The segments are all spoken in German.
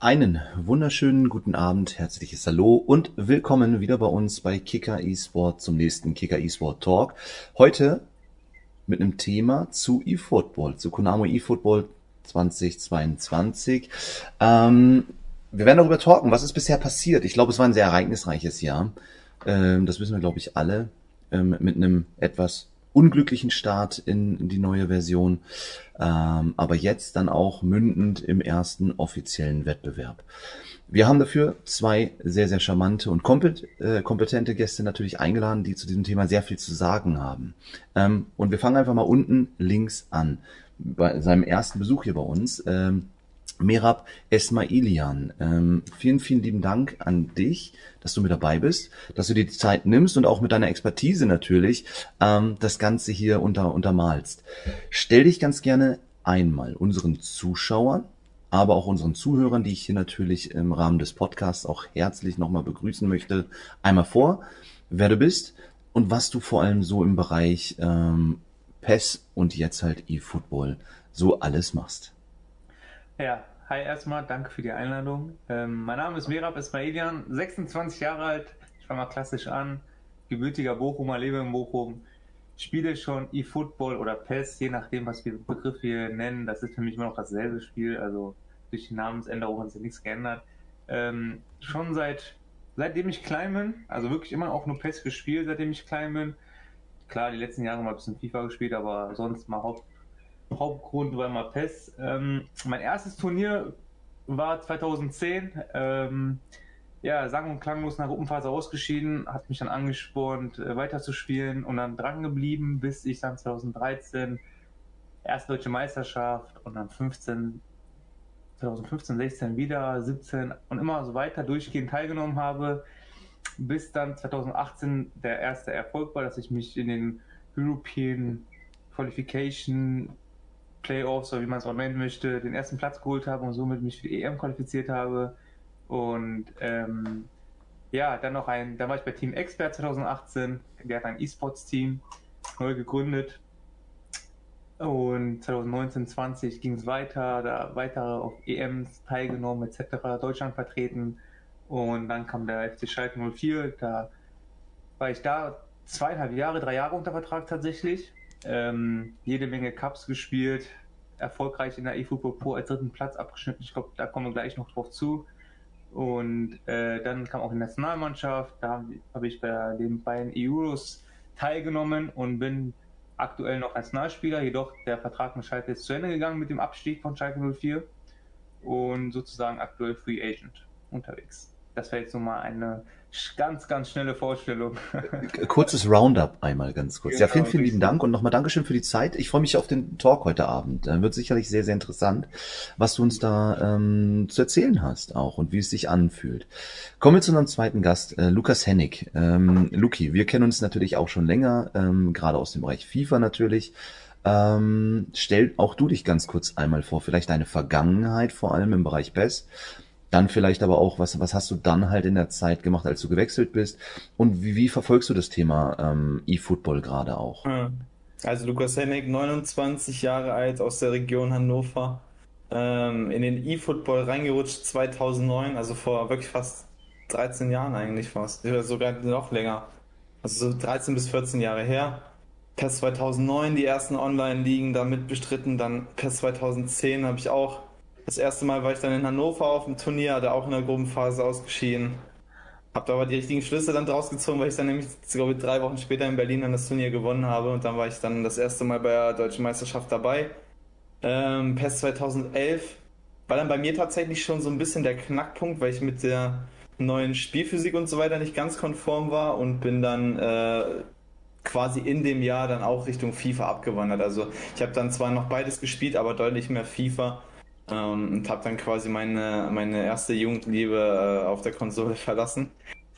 Einen wunderschönen guten Abend, herzliches Hallo und willkommen wieder bei uns bei Kicker eSport zum nächsten Kicker eSport Talk. Heute mit einem Thema zu eFootball, zu Konamo eFootball 2022. Ähm, wir werden darüber talken, was ist bisher passiert. Ich glaube, es war ein sehr ereignisreiches Jahr. Ähm, das wissen wir, glaube ich, alle. Ähm, mit einem etwas unglücklichen Start in die neue Version, ähm, aber jetzt dann auch mündend im ersten offiziellen Wettbewerb. Wir haben dafür zwei sehr, sehr charmante und äh, kompetente Gäste natürlich eingeladen, die zu diesem Thema sehr viel zu sagen haben. Ähm, und wir fangen einfach mal unten links an. Bei seinem ersten Besuch hier bei uns. Ähm, Merab Esmailian. Ähm, vielen, vielen lieben Dank an dich, dass du mit dabei bist, dass du dir die Zeit nimmst und auch mit deiner Expertise natürlich ähm, das Ganze hier unter, untermalst. Stell dich ganz gerne einmal unseren Zuschauern, aber auch unseren Zuhörern, die ich hier natürlich im Rahmen des Podcasts auch herzlich nochmal begrüßen möchte, einmal vor, wer du bist und was du vor allem so im Bereich ähm, PES und jetzt halt eFootball so alles machst. Ja, hi erstmal, danke für die Einladung. Ähm, mein Name ist Merab Ismailian, 26 Jahre alt, ich fange mal klassisch an, gebürtiger Bochumer, lebe in Bochum, spiele schon eFootball oder PES, je nachdem, was wir Begriff hier nennen. Das ist für mich immer noch dasselbe Spiel, also durch die Namensänderung hat sich nichts geändert. Ähm, schon seit seitdem ich klein bin, also wirklich immer auch nur PES gespielt, seitdem ich klein bin. Klar, die letzten Jahre mal ein bisschen FIFA gespielt, aber sonst mal Haupt Hauptgrund war immer PES. Ähm, mein erstes Turnier war 2010. Ähm, ja, sang- und klanglos nach Gruppenphase ausgeschieden, hat mich dann angespornt, äh, weiterzuspielen und dann dran geblieben, bis ich dann 2013 erste deutsche Meisterschaft und dann 15, 2015, 16 wieder, 17 und immer so weiter durchgehend teilgenommen habe, bis dann 2018 der erste Erfolg war, dass ich mich in den European Qualification Playoffs oder wie man es auch nennen möchte, den ersten Platz geholt habe und somit mich für die EM qualifiziert habe. Und ähm, ja, dann noch ein, dann war ich bei Team Expert 2018, der hat ein E-Sports-Team neu gegründet. Und 2019, 20 ging es weiter, da weitere auf EMs teilgenommen etc., Deutschland vertreten. Und dann kam der FC Schalke 04, da war ich da zweieinhalb Jahre, drei Jahre unter Vertrag tatsächlich ähm, jede Menge Cups gespielt, erfolgreich in der eFootball Pro als dritten Platz abgeschnitten. Ich glaube, da kommen wir gleich noch drauf zu. Und äh, dann kam auch die Nationalmannschaft, da habe hab ich bei den beiden Euros teilgenommen und bin aktuell noch Nationalspieler, jedoch der Vertrag mit Schalke ist zu Ende gegangen mit dem Abstieg von Schalke 04 und sozusagen aktuell Free Agent unterwegs. Das wäre jetzt nochmal eine ganz, ganz schnelle Vorstellung. Kurzes Roundup einmal ganz kurz. Genau, ja, vielen, vielen lieben Dank und nochmal Dankeschön für die Zeit. Ich freue mich auf den Talk heute Abend. Wird sicherlich sehr, sehr interessant, was du uns da ähm, zu erzählen hast auch und wie es sich anfühlt. Kommen wir zu unserem zweiten Gast, äh, Lukas Hennig. Ähm, Luki, wir kennen uns natürlich auch schon länger, ähm, gerade aus dem Bereich FIFA natürlich. Ähm, stell auch du dich ganz kurz einmal vor, vielleicht deine Vergangenheit, vor allem im Bereich PES dann vielleicht aber auch, was, was hast du dann halt in der Zeit gemacht, als du gewechselt bist? Und wie, wie verfolgst du das Thema ähm, E-Football gerade auch? Also Lukas Hennig, 29 Jahre alt, aus der Region Hannover, ähm, in den E-Football reingerutscht 2009, also vor wirklich fast 13 Jahren eigentlich fast, oder sogar noch länger. Also so 13 bis 14 Jahre her. PES 2009 die ersten Online-Ligen damit bestritten, dann PES 2010 habe ich auch das erste Mal war ich dann in Hannover auf dem Turnier, da auch in der Gruppenphase ausgeschieden. Hab da aber die richtigen Schlüsse dann draus gezogen, weil ich dann nämlich, glaube ich, drei Wochen später in Berlin dann das Turnier gewonnen habe und dann war ich dann das erste Mal bei der Deutschen Meisterschaft dabei. Ähm, PES 2011 war dann bei mir tatsächlich schon so ein bisschen der Knackpunkt, weil ich mit der neuen Spielphysik und so weiter nicht ganz konform war und bin dann äh, quasi in dem Jahr dann auch Richtung FIFA abgewandert. Also ich habe dann zwar noch beides gespielt, aber deutlich mehr FIFA ähm, und habe dann quasi meine, meine erste Jugendliebe äh, auf der Konsole verlassen,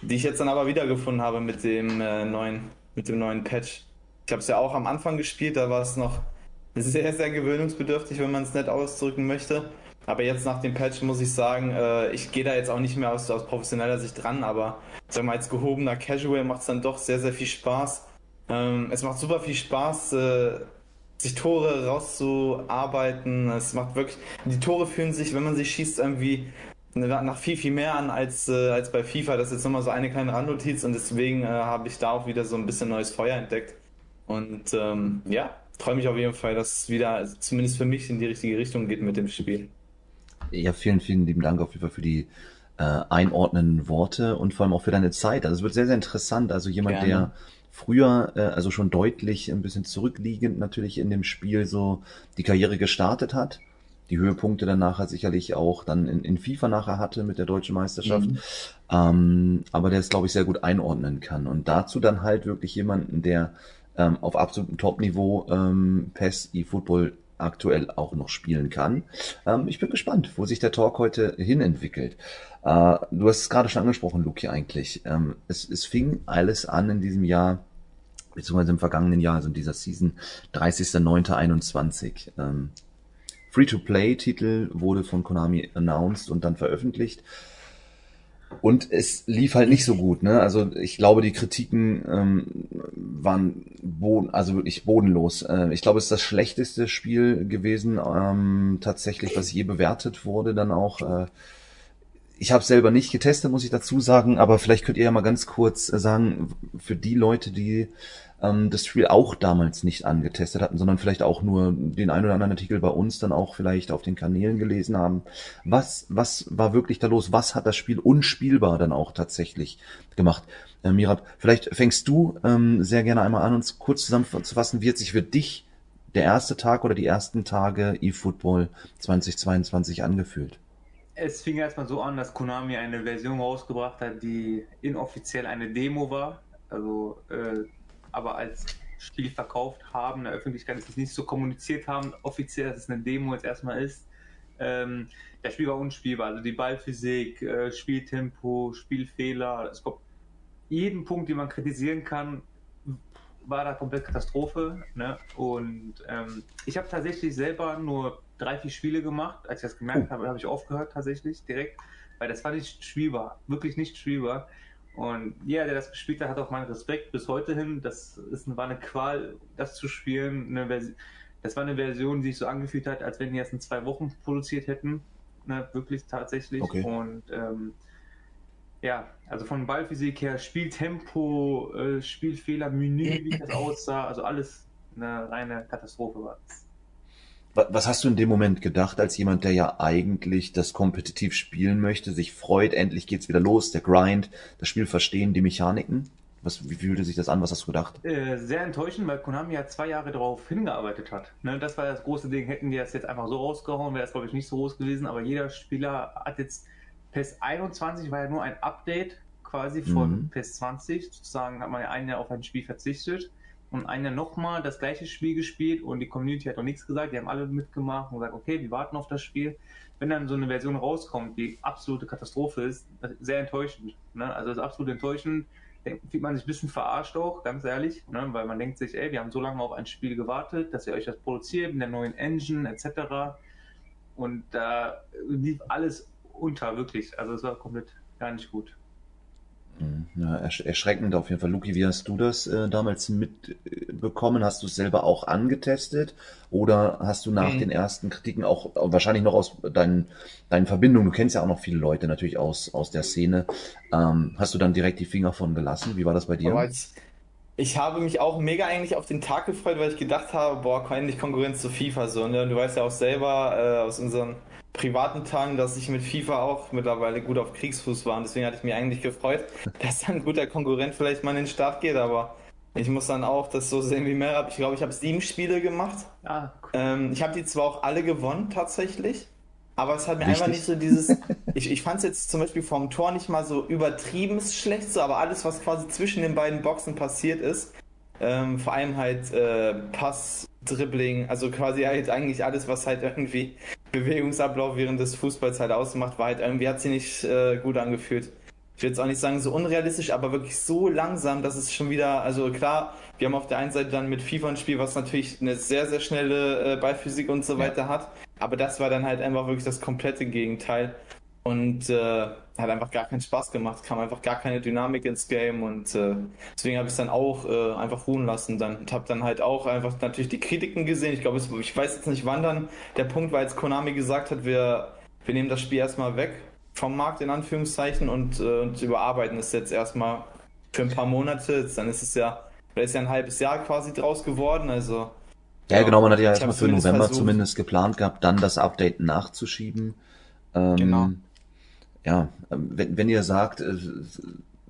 die ich jetzt dann aber wiedergefunden habe mit dem äh, neuen mit dem neuen Patch. Ich habe es ja auch am Anfang gespielt, da war es noch sehr, sehr gewöhnungsbedürftig, wenn man es nett ausdrücken möchte. Aber jetzt nach dem Patch muss ich sagen, äh, ich gehe da jetzt auch nicht mehr aus, aus professioneller Sicht dran, aber sag mal, als gehobener Casual macht es dann doch sehr, sehr viel Spaß. Ähm, es macht super viel Spaß, äh, sich Tore rauszuarbeiten. Es macht wirklich, die Tore fühlen sich, wenn man sie schießt, irgendwie nach viel, viel mehr an als, äh, als bei FIFA. Das ist jetzt nochmal so eine kleine Randnotiz und deswegen äh, habe ich da auch wieder so ein bisschen neues Feuer entdeckt. Und ähm, ja, freue mich auf jeden Fall, dass es wieder, zumindest für mich, in die richtige Richtung geht mit dem Spiel. Ja, vielen, vielen lieben Dank auf jeden Fall für die äh, einordnenden Worte und vor allem auch für deine Zeit. Also es wird sehr, sehr interessant. Also jemand, Gerne. der früher, äh, also schon deutlich ein bisschen zurückliegend natürlich in dem Spiel so die Karriere gestartet hat. Die Höhepunkte dann nachher sicherlich auch dann in, in FIFA nachher hatte mit der deutschen Meisterschaft. Mhm. Ähm, aber der es, glaube ich, sehr gut einordnen kann. Und dazu dann halt wirklich jemanden, der ähm, auf absolutem Top-Niveau ähm, PES e-Football aktuell auch noch spielen kann. Ähm, ich bin gespannt, wo sich der Talk heute hin entwickelt. Äh, du hast es gerade schon angesprochen, Luki, eigentlich. Ähm, es, es fing alles an in diesem Jahr beziehungsweise im vergangenen Jahr, also in dieser Season, 30.09.21. Ähm, Free-to-Play-Titel wurde von Konami announced und dann veröffentlicht. Und es lief halt nicht so gut, ne? Also ich glaube, die Kritiken ähm, waren boden, also wirklich bodenlos. Äh, ich glaube, es ist das schlechteste Spiel gewesen, ähm, tatsächlich, was je bewertet wurde, dann auch. Äh, ich habe selber nicht getestet, muss ich dazu sagen, aber vielleicht könnt ihr ja mal ganz kurz sagen, für die Leute, die ähm, das Spiel auch damals nicht angetestet hatten, sondern vielleicht auch nur den ein oder anderen Artikel bei uns dann auch vielleicht auf den Kanälen gelesen haben. Was, was war wirklich da los? Was hat das Spiel unspielbar dann auch tatsächlich gemacht? Äh, Mirat, vielleicht fängst du ähm, sehr gerne einmal an, uns kurz zusammenzufassen, wie hat sich für dich der erste Tag oder die ersten Tage eFootball 2022 angefühlt? Es fing erstmal so an, dass Konami eine Version rausgebracht hat, die inoffiziell eine Demo war. Also äh, aber als Spiel verkauft haben, in der Öffentlichkeit ist es nicht so kommuniziert haben, offiziell, dass es eine Demo jetzt erstmal ist. Ähm, das Spiel war unspielbar, also die Ballphysik, äh, Spieltempo, Spielfehler, es gab jeden Punkt, den man kritisieren kann, war da komplett Katastrophe. Ne? Und ähm, ich habe tatsächlich selber nur drei, vier Spiele gemacht. Als ich das gemerkt oh. habe, habe ich aufgehört tatsächlich direkt, weil das war nicht spielbar, wirklich nicht spielbar. Und jeder, der das gespielt hat, hat auch meinen Respekt bis heute hin. Das ist, war eine Qual, das zu spielen. Eine das war eine Version, die sich so angefühlt hat, als wenn die erst in zwei Wochen produziert hätten. Ne, wirklich tatsächlich. Okay. Und ähm, ja, also von Ballphysik her, Spieltempo, äh, Spielfehler, Menü, wie das aussah, also alles eine reine Katastrophe war. Was hast du in dem Moment gedacht, als jemand, der ja eigentlich das kompetitiv spielen möchte, sich freut, endlich geht's wieder los, der Grind, das Spiel verstehen, die Mechaniken? Was, wie fühlte sich das an? Was hast du gedacht? Äh, sehr enttäuschend, weil Konami ja zwei Jahre darauf hingearbeitet hat. Ne, das war das große Ding. Hätten die das jetzt einfach so rausgehauen, wäre das, glaube ich, nicht so groß gewesen. Aber jeder Spieler hat jetzt PES 21 war ja nur ein Update quasi von mhm. PES 20. Sozusagen hat man ja ein Jahr auf ein Spiel verzichtet und einer nochmal das gleiche Spiel gespielt und die Community hat auch nichts gesagt, die haben alle mitgemacht und gesagt, okay, wir warten auf das Spiel. Wenn dann so eine Version rauskommt, die absolute Katastrophe ist, sehr enttäuschend. Ne? Also ist absolut enttäuschend. Fühlt man sich ein bisschen verarscht auch, ganz ehrlich, ne? weil man denkt sich, ey, wir haben so lange auf ein Spiel gewartet, dass ihr euch das produziert mit der neuen Engine etc. Und da lief alles unter, wirklich. Also es war komplett gar nicht gut. Ja, erschreckend auf jeden Fall. Luki, wie hast du das äh, damals mitbekommen? Hast du es selber auch angetestet? Oder hast du nach mhm. den ersten Kritiken auch wahrscheinlich noch aus deinen, deinen Verbindungen, du kennst ja auch noch viele Leute natürlich aus, aus der Szene, ähm, hast du dann direkt die Finger von gelassen? Wie war das bei dir? ich habe mich auch mega eigentlich auf den Tag gefreut, weil ich gedacht habe, boah, endlich Konkurrenz zu FIFA so. Ne? Und du weißt ja auch selber äh, aus unseren privaten Tagen, dass ich mit FIFA auch mittlerweile gut auf Kriegsfuß war. Und deswegen hatte ich mich eigentlich gefreut, dass ein guter Konkurrent vielleicht mal in den Start geht. Aber ich muss dann auch das so sehen wie Merab. Ich glaube, ich habe sieben Spiele gemacht. Ah, cool. ähm, ich habe die zwar auch alle gewonnen tatsächlich, aber es hat mir Richtig. einfach nicht so dieses. ich ich fand es jetzt zum Beispiel vom Tor nicht mal so übertrieben schlecht, so, aber alles, was quasi zwischen den beiden Boxen passiert ist, ähm, vor allem halt äh, Pass, Dribbling, also quasi halt eigentlich alles, was halt irgendwie Bewegungsablauf während des Fußballs halt ausmacht, war halt irgendwie, hat sie nicht äh, gut angefühlt. Ich will jetzt auch nicht sagen so unrealistisch, aber wirklich so langsam, dass es schon wieder, also klar, wir haben auf der einen Seite dann mit FIFA ein Spiel, was natürlich eine sehr, sehr schnelle äh, Ballphysik und so weiter hat, aber das war dann halt einfach wirklich das komplette Gegenteil und äh, hat einfach gar keinen Spaß gemacht, kam einfach gar keine Dynamik ins Game und äh, deswegen habe ich es dann auch äh, einfach ruhen lassen dann und habe dann halt auch einfach natürlich die Kritiken gesehen. Ich glaube, ich weiß jetzt nicht wann dann der Punkt war, als Konami gesagt hat, wir, wir nehmen das Spiel erstmal weg. vom Markt in Anführungszeichen und, äh, und überarbeiten es jetzt erstmal für ein paar Monate. Dann ist es ja, ist ja ein halbes Jahr quasi draus geworden. Also ja, ja genau, man hat ja erstmal für November versucht. zumindest geplant gehabt, dann das Update nachzuschieben. Ähm, genau. Ja, ähm, wenn, wenn ihr sagt, es,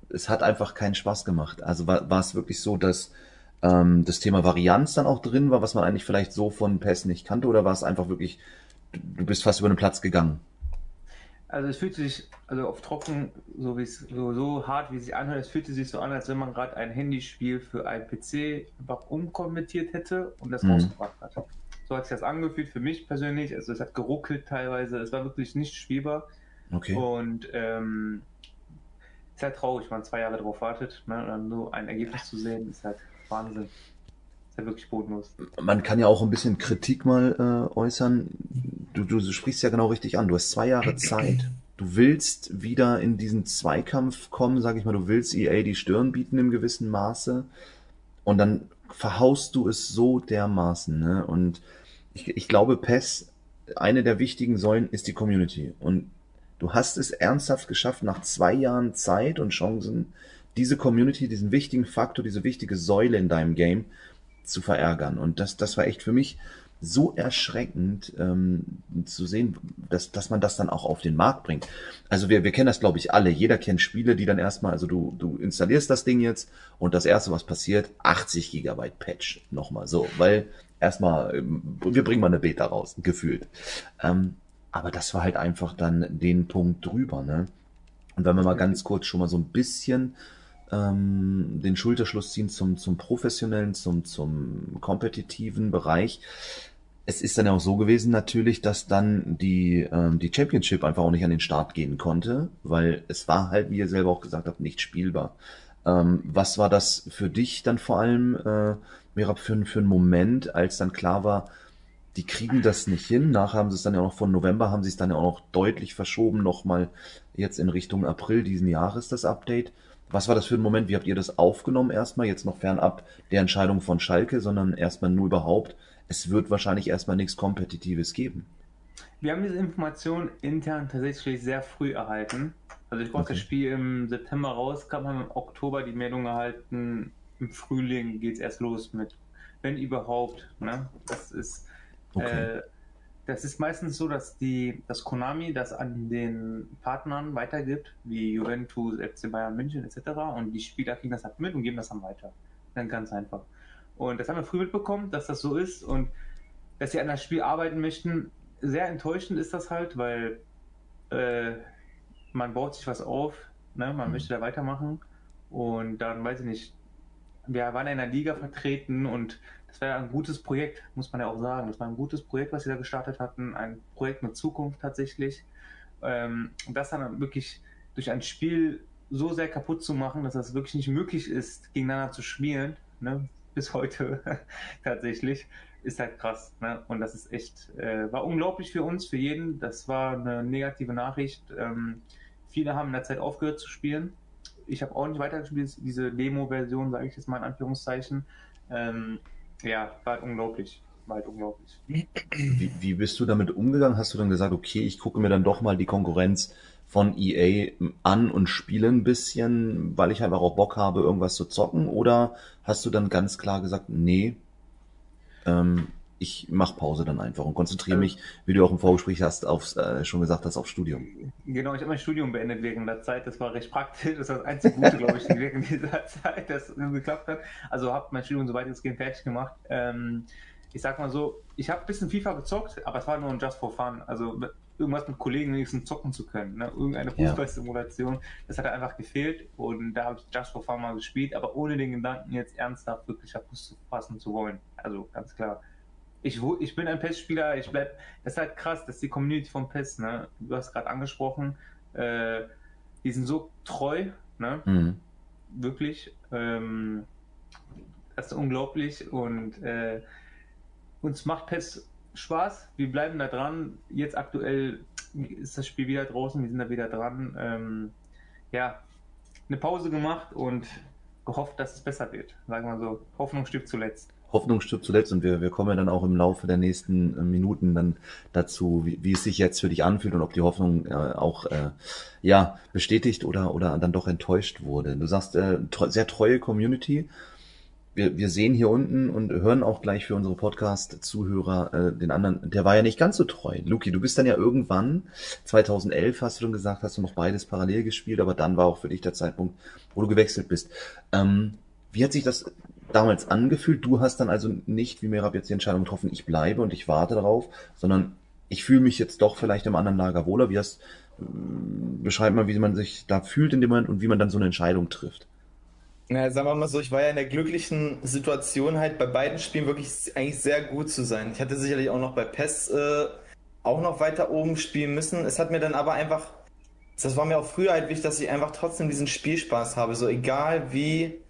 es hat einfach keinen Spaß gemacht. Also war, war es wirklich so, dass ähm, das Thema Varianz dann auch drin war, was man eigentlich vielleicht so von PES nicht kannte, oder war es einfach wirklich, du bist fast über den Platz gegangen? Also es fühlt sich, also auf trocken, so wie es so, so hart wie es sich anhört, es fühlte sich so an, als wenn man gerade ein Handyspiel für ein PC einfach umkonvertiert hätte und das mhm. rausgebracht hat. So hat sich das angefühlt für mich persönlich. Also es hat geruckelt teilweise, es war wirklich nicht spielbar. Okay. Und ähm, ist halt traurig, wenn man zwei Jahre darauf wartet, ne, und dann nur ein Ergebnis zu sehen, ist halt Wahnsinn. Ist halt wirklich bodenlos. Man kann ja auch ein bisschen Kritik mal äh, äußern. Du, du, du sprichst ja genau richtig an. Du hast zwei Jahre Zeit. Du willst wieder in diesen Zweikampf kommen, sag ich mal, du willst EA die Stirn bieten im gewissen Maße. Und dann verhaust du es so dermaßen. Ne? Und ich, ich glaube, PES, eine der wichtigen Säulen ist die Community. Und du hast es ernsthaft geschafft, nach zwei Jahren Zeit und Chancen, diese Community, diesen wichtigen Faktor, diese wichtige Säule in deinem Game zu verärgern. Und das, das war echt für mich so erschreckend ähm, zu sehen, dass, dass man das dann auch auf den Markt bringt. Also wir, wir kennen das, glaube ich, alle. Jeder kennt Spiele, die dann erstmal, also du, du installierst das Ding jetzt und das erste, was passiert, 80 Gigabyte Patch. Nochmal so, weil erstmal, ähm, wir bringen mal eine Beta raus, gefühlt. Ähm, aber das war halt einfach dann den Punkt drüber, ne? Und wenn wir mal ganz kurz schon mal so ein bisschen ähm, den Schulterschluss ziehen zum, zum professionellen, zum, zum kompetitiven Bereich. Es ist dann ja auch so gewesen natürlich, dass dann die, ähm, die Championship einfach auch nicht an den Start gehen konnte, weil es war halt, wie ihr selber auch gesagt habt, nicht spielbar. Ähm, was war das für dich dann vor allem, äh, Merab, für, für einen Moment, als dann klar war, die kriegen das nicht hin. Nachher haben sie es dann ja auch noch von November, haben sie es dann ja auch noch deutlich verschoben, nochmal jetzt in Richtung April diesen Jahres das Update. Was war das für ein Moment? Wie habt ihr das aufgenommen erstmal? Jetzt noch fernab der Entscheidung von Schalke, sondern erstmal nur überhaupt. Es wird wahrscheinlich erstmal nichts Kompetitives geben. Wir haben diese Information intern tatsächlich sehr früh erhalten. Also ich brauche okay. das Spiel im September rauskam, haben im Oktober die Meldung erhalten, im Frühling geht es erst los mit, wenn überhaupt. Ne? Das ist okay. äh, das ist meistens so, dass die, dass Konami das an den Partnern weitergibt, wie Juventus, FC Bayern München etc. Und die Spieler kriegen das halt mit und geben das dann weiter. Dann ganz einfach. Und das haben wir früh mitbekommen, dass das so ist und dass sie an das Spiel arbeiten möchten. Sehr enttäuschend ist das halt, weil äh, man baut sich was auf, ne? man mhm. möchte da weitermachen und dann weiß ich nicht, wir waren in der Liga vertreten und das war ja ein gutes Projekt, muss man ja auch sagen. Das war ein gutes Projekt, was sie da gestartet hatten, ein Projekt mit Zukunft tatsächlich. Ähm, das dann wirklich durch ein Spiel so sehr kaputt zu machen, dass das wirklich nicht möglich ist, gegeneinander zu spielen, ne? bis heute tatsächlich, ist halt krass. Ne? Und das ist echt, äh, war unglaublich für uns, für jeden. Das war eine negative Nachricht. Ähm, viele haben in der Zeit aufgehört zu spielen. Ich habe auch nicht weitergespielt, diese Demo-Version, sage ich jetzt mal in Anführungszeichen. Ähm, ja, war halt unglaublich. War halt unglaublich. Wie, wie bist du damit umgegangen? Hast du dann gesagt, okay, ich gucke mir dann doch mal die Konkurrenz von EA an und spiele ein bisschen, weil ich einfach auch Bock habe, irgendwas zu zocken? Oder hast du dann ganz klar gesagt, nee, ähm, ich mache Pause dann einfach und konzentriere mich, wie du auch im Vorgespräch hast, aufs, äh, schon gesagt hast, aufs Studium. Genau, ich habe mein Studium beendet während der Zeit. Das war recht praktisch. Das war das einzige Gute, glaube ich, während dieser Zeit, das geklappt hat. Also habe mein Studium soweit es geht fertig gemacht. Ähm, ich sag mal so, ich habe ein bisschen FIFA gezockt, aber es war nur ein Just for Fun. Also irgendwas mit Kollegen wenigstens zocken zu können. Ne? Irgendeine Fußballsimulation. Das hat einfach gefehlt und da habe ich Just for Fun mal gespielt, aber ohne den Gedanken jetzt ernsthaft wirklich Fuß fassen zu wollen. Also ganz klar ich, ich bin ein PES-Spieler, ich bleib, das ist halt krass, dass die Community von PES, ne, du hast gerade angesprochen, äh, die sind so treu, ne, mhm. wirklich, ähm, das ist unglaublich und äh, uns macht PES Spaß, wir bleiben da dran, jetzt aktuell ist das Spiel wieder draußen, wir sind da wieder dran, ähm, ja, eine Pause gemacht und gehofft, dass es besser wird, sagen wir so, Hoffnung stirbt zuletzt. Hoffnung stirbt zuletzt und wir, wir kommen ja dann auch im Laufe der nächsten äh, Minuten dann dazu, wie, wie es sich jetzt für dich anfühlt und ob die Hoffnung äh, auch äh, ja bestätigt oder oder dann doch enttäuscht wurde. Du sagst äh, sehr treue Community. Wir, wir sehen hier unten und hören auch gleich für unsere Podcast-Zuhörer äh, den anderen, der war ja nicht ganz so treu. Luki, du bist dann ja irgendwann, 2011 hast du schon gesagt, hast du noch beides parallel gespielt, aber dann war auch für dich der Zeitpunkt, wo du gewechselt bist. Ähm, wie hat sich das damals angefühlt? Du hast dann also nicht, wie Merab jetzt die Entscheidung getroffen, ich bleibe und ich warte darauf, sondern ich fühle mich jetzt doch vielleicht im anderen Lager wohler. Wie hast, äh, beschreib mal, wie man sich da fühlt in dem Moment und wie man dann so eine Entscheidung trifft. Na, sagen wir mal so, ich war ja in der glücklichen Situation halt bei beiden Spielen wirklich eigentlich sehr gut zu sein. Ich hatte sicherlich auch noch bei PES äh, auch noch weiter oben spielen müssen. Es hat mir dann aber einfach, das war mir auch früher halt wichtig, dass ich einfach trotzdem diesen Spielspaß habe. So egal wie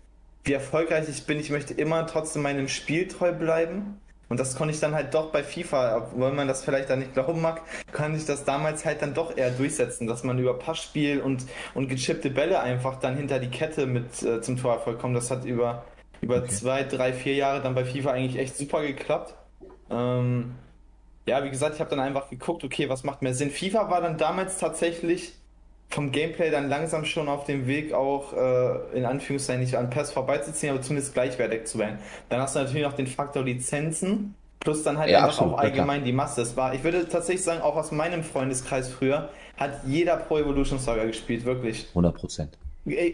wie erfolgreich ich bin, ich möchte immer trotzdem meinem Spiel treu bleiben. Und das konnte ich dann halt doch bei FIFA, obwohl man das vielleicht dann nicht glauben mag, kann ich das damals halt dann doch eher durchsetzen, dass man über Passspiel und, und gechippte Bälle einfach dann hinter die Kette mit äh, zum Torerfolg kommt. Das hat über, über okay. zwei, drei, vier Jahre dann bei FIFA eigentlich echt super geklappt. Ähm, ja, wie gesagt, ich habe dann einfach geguckt, okay, was macht mehr Sinn. FIFA war dann damals tatsächlich vom Gameplay dann langsam schon auf dem Weg auch äh, in Anführungszeichen nicht an PES vorbeizuziehen, aber zumindest gleichwertig zu werden. Dann hast du natürlich noch den Faktor Lizenzen plus dann halt ja, einfach absolut, auch allgemein klar. die Masse. Es war, ich würde tatsächlich sagen, auch aus meinem Freundeskreis früher hat jeder Pro Evolution Soccer gespielt, wirklich. 100 Prozent.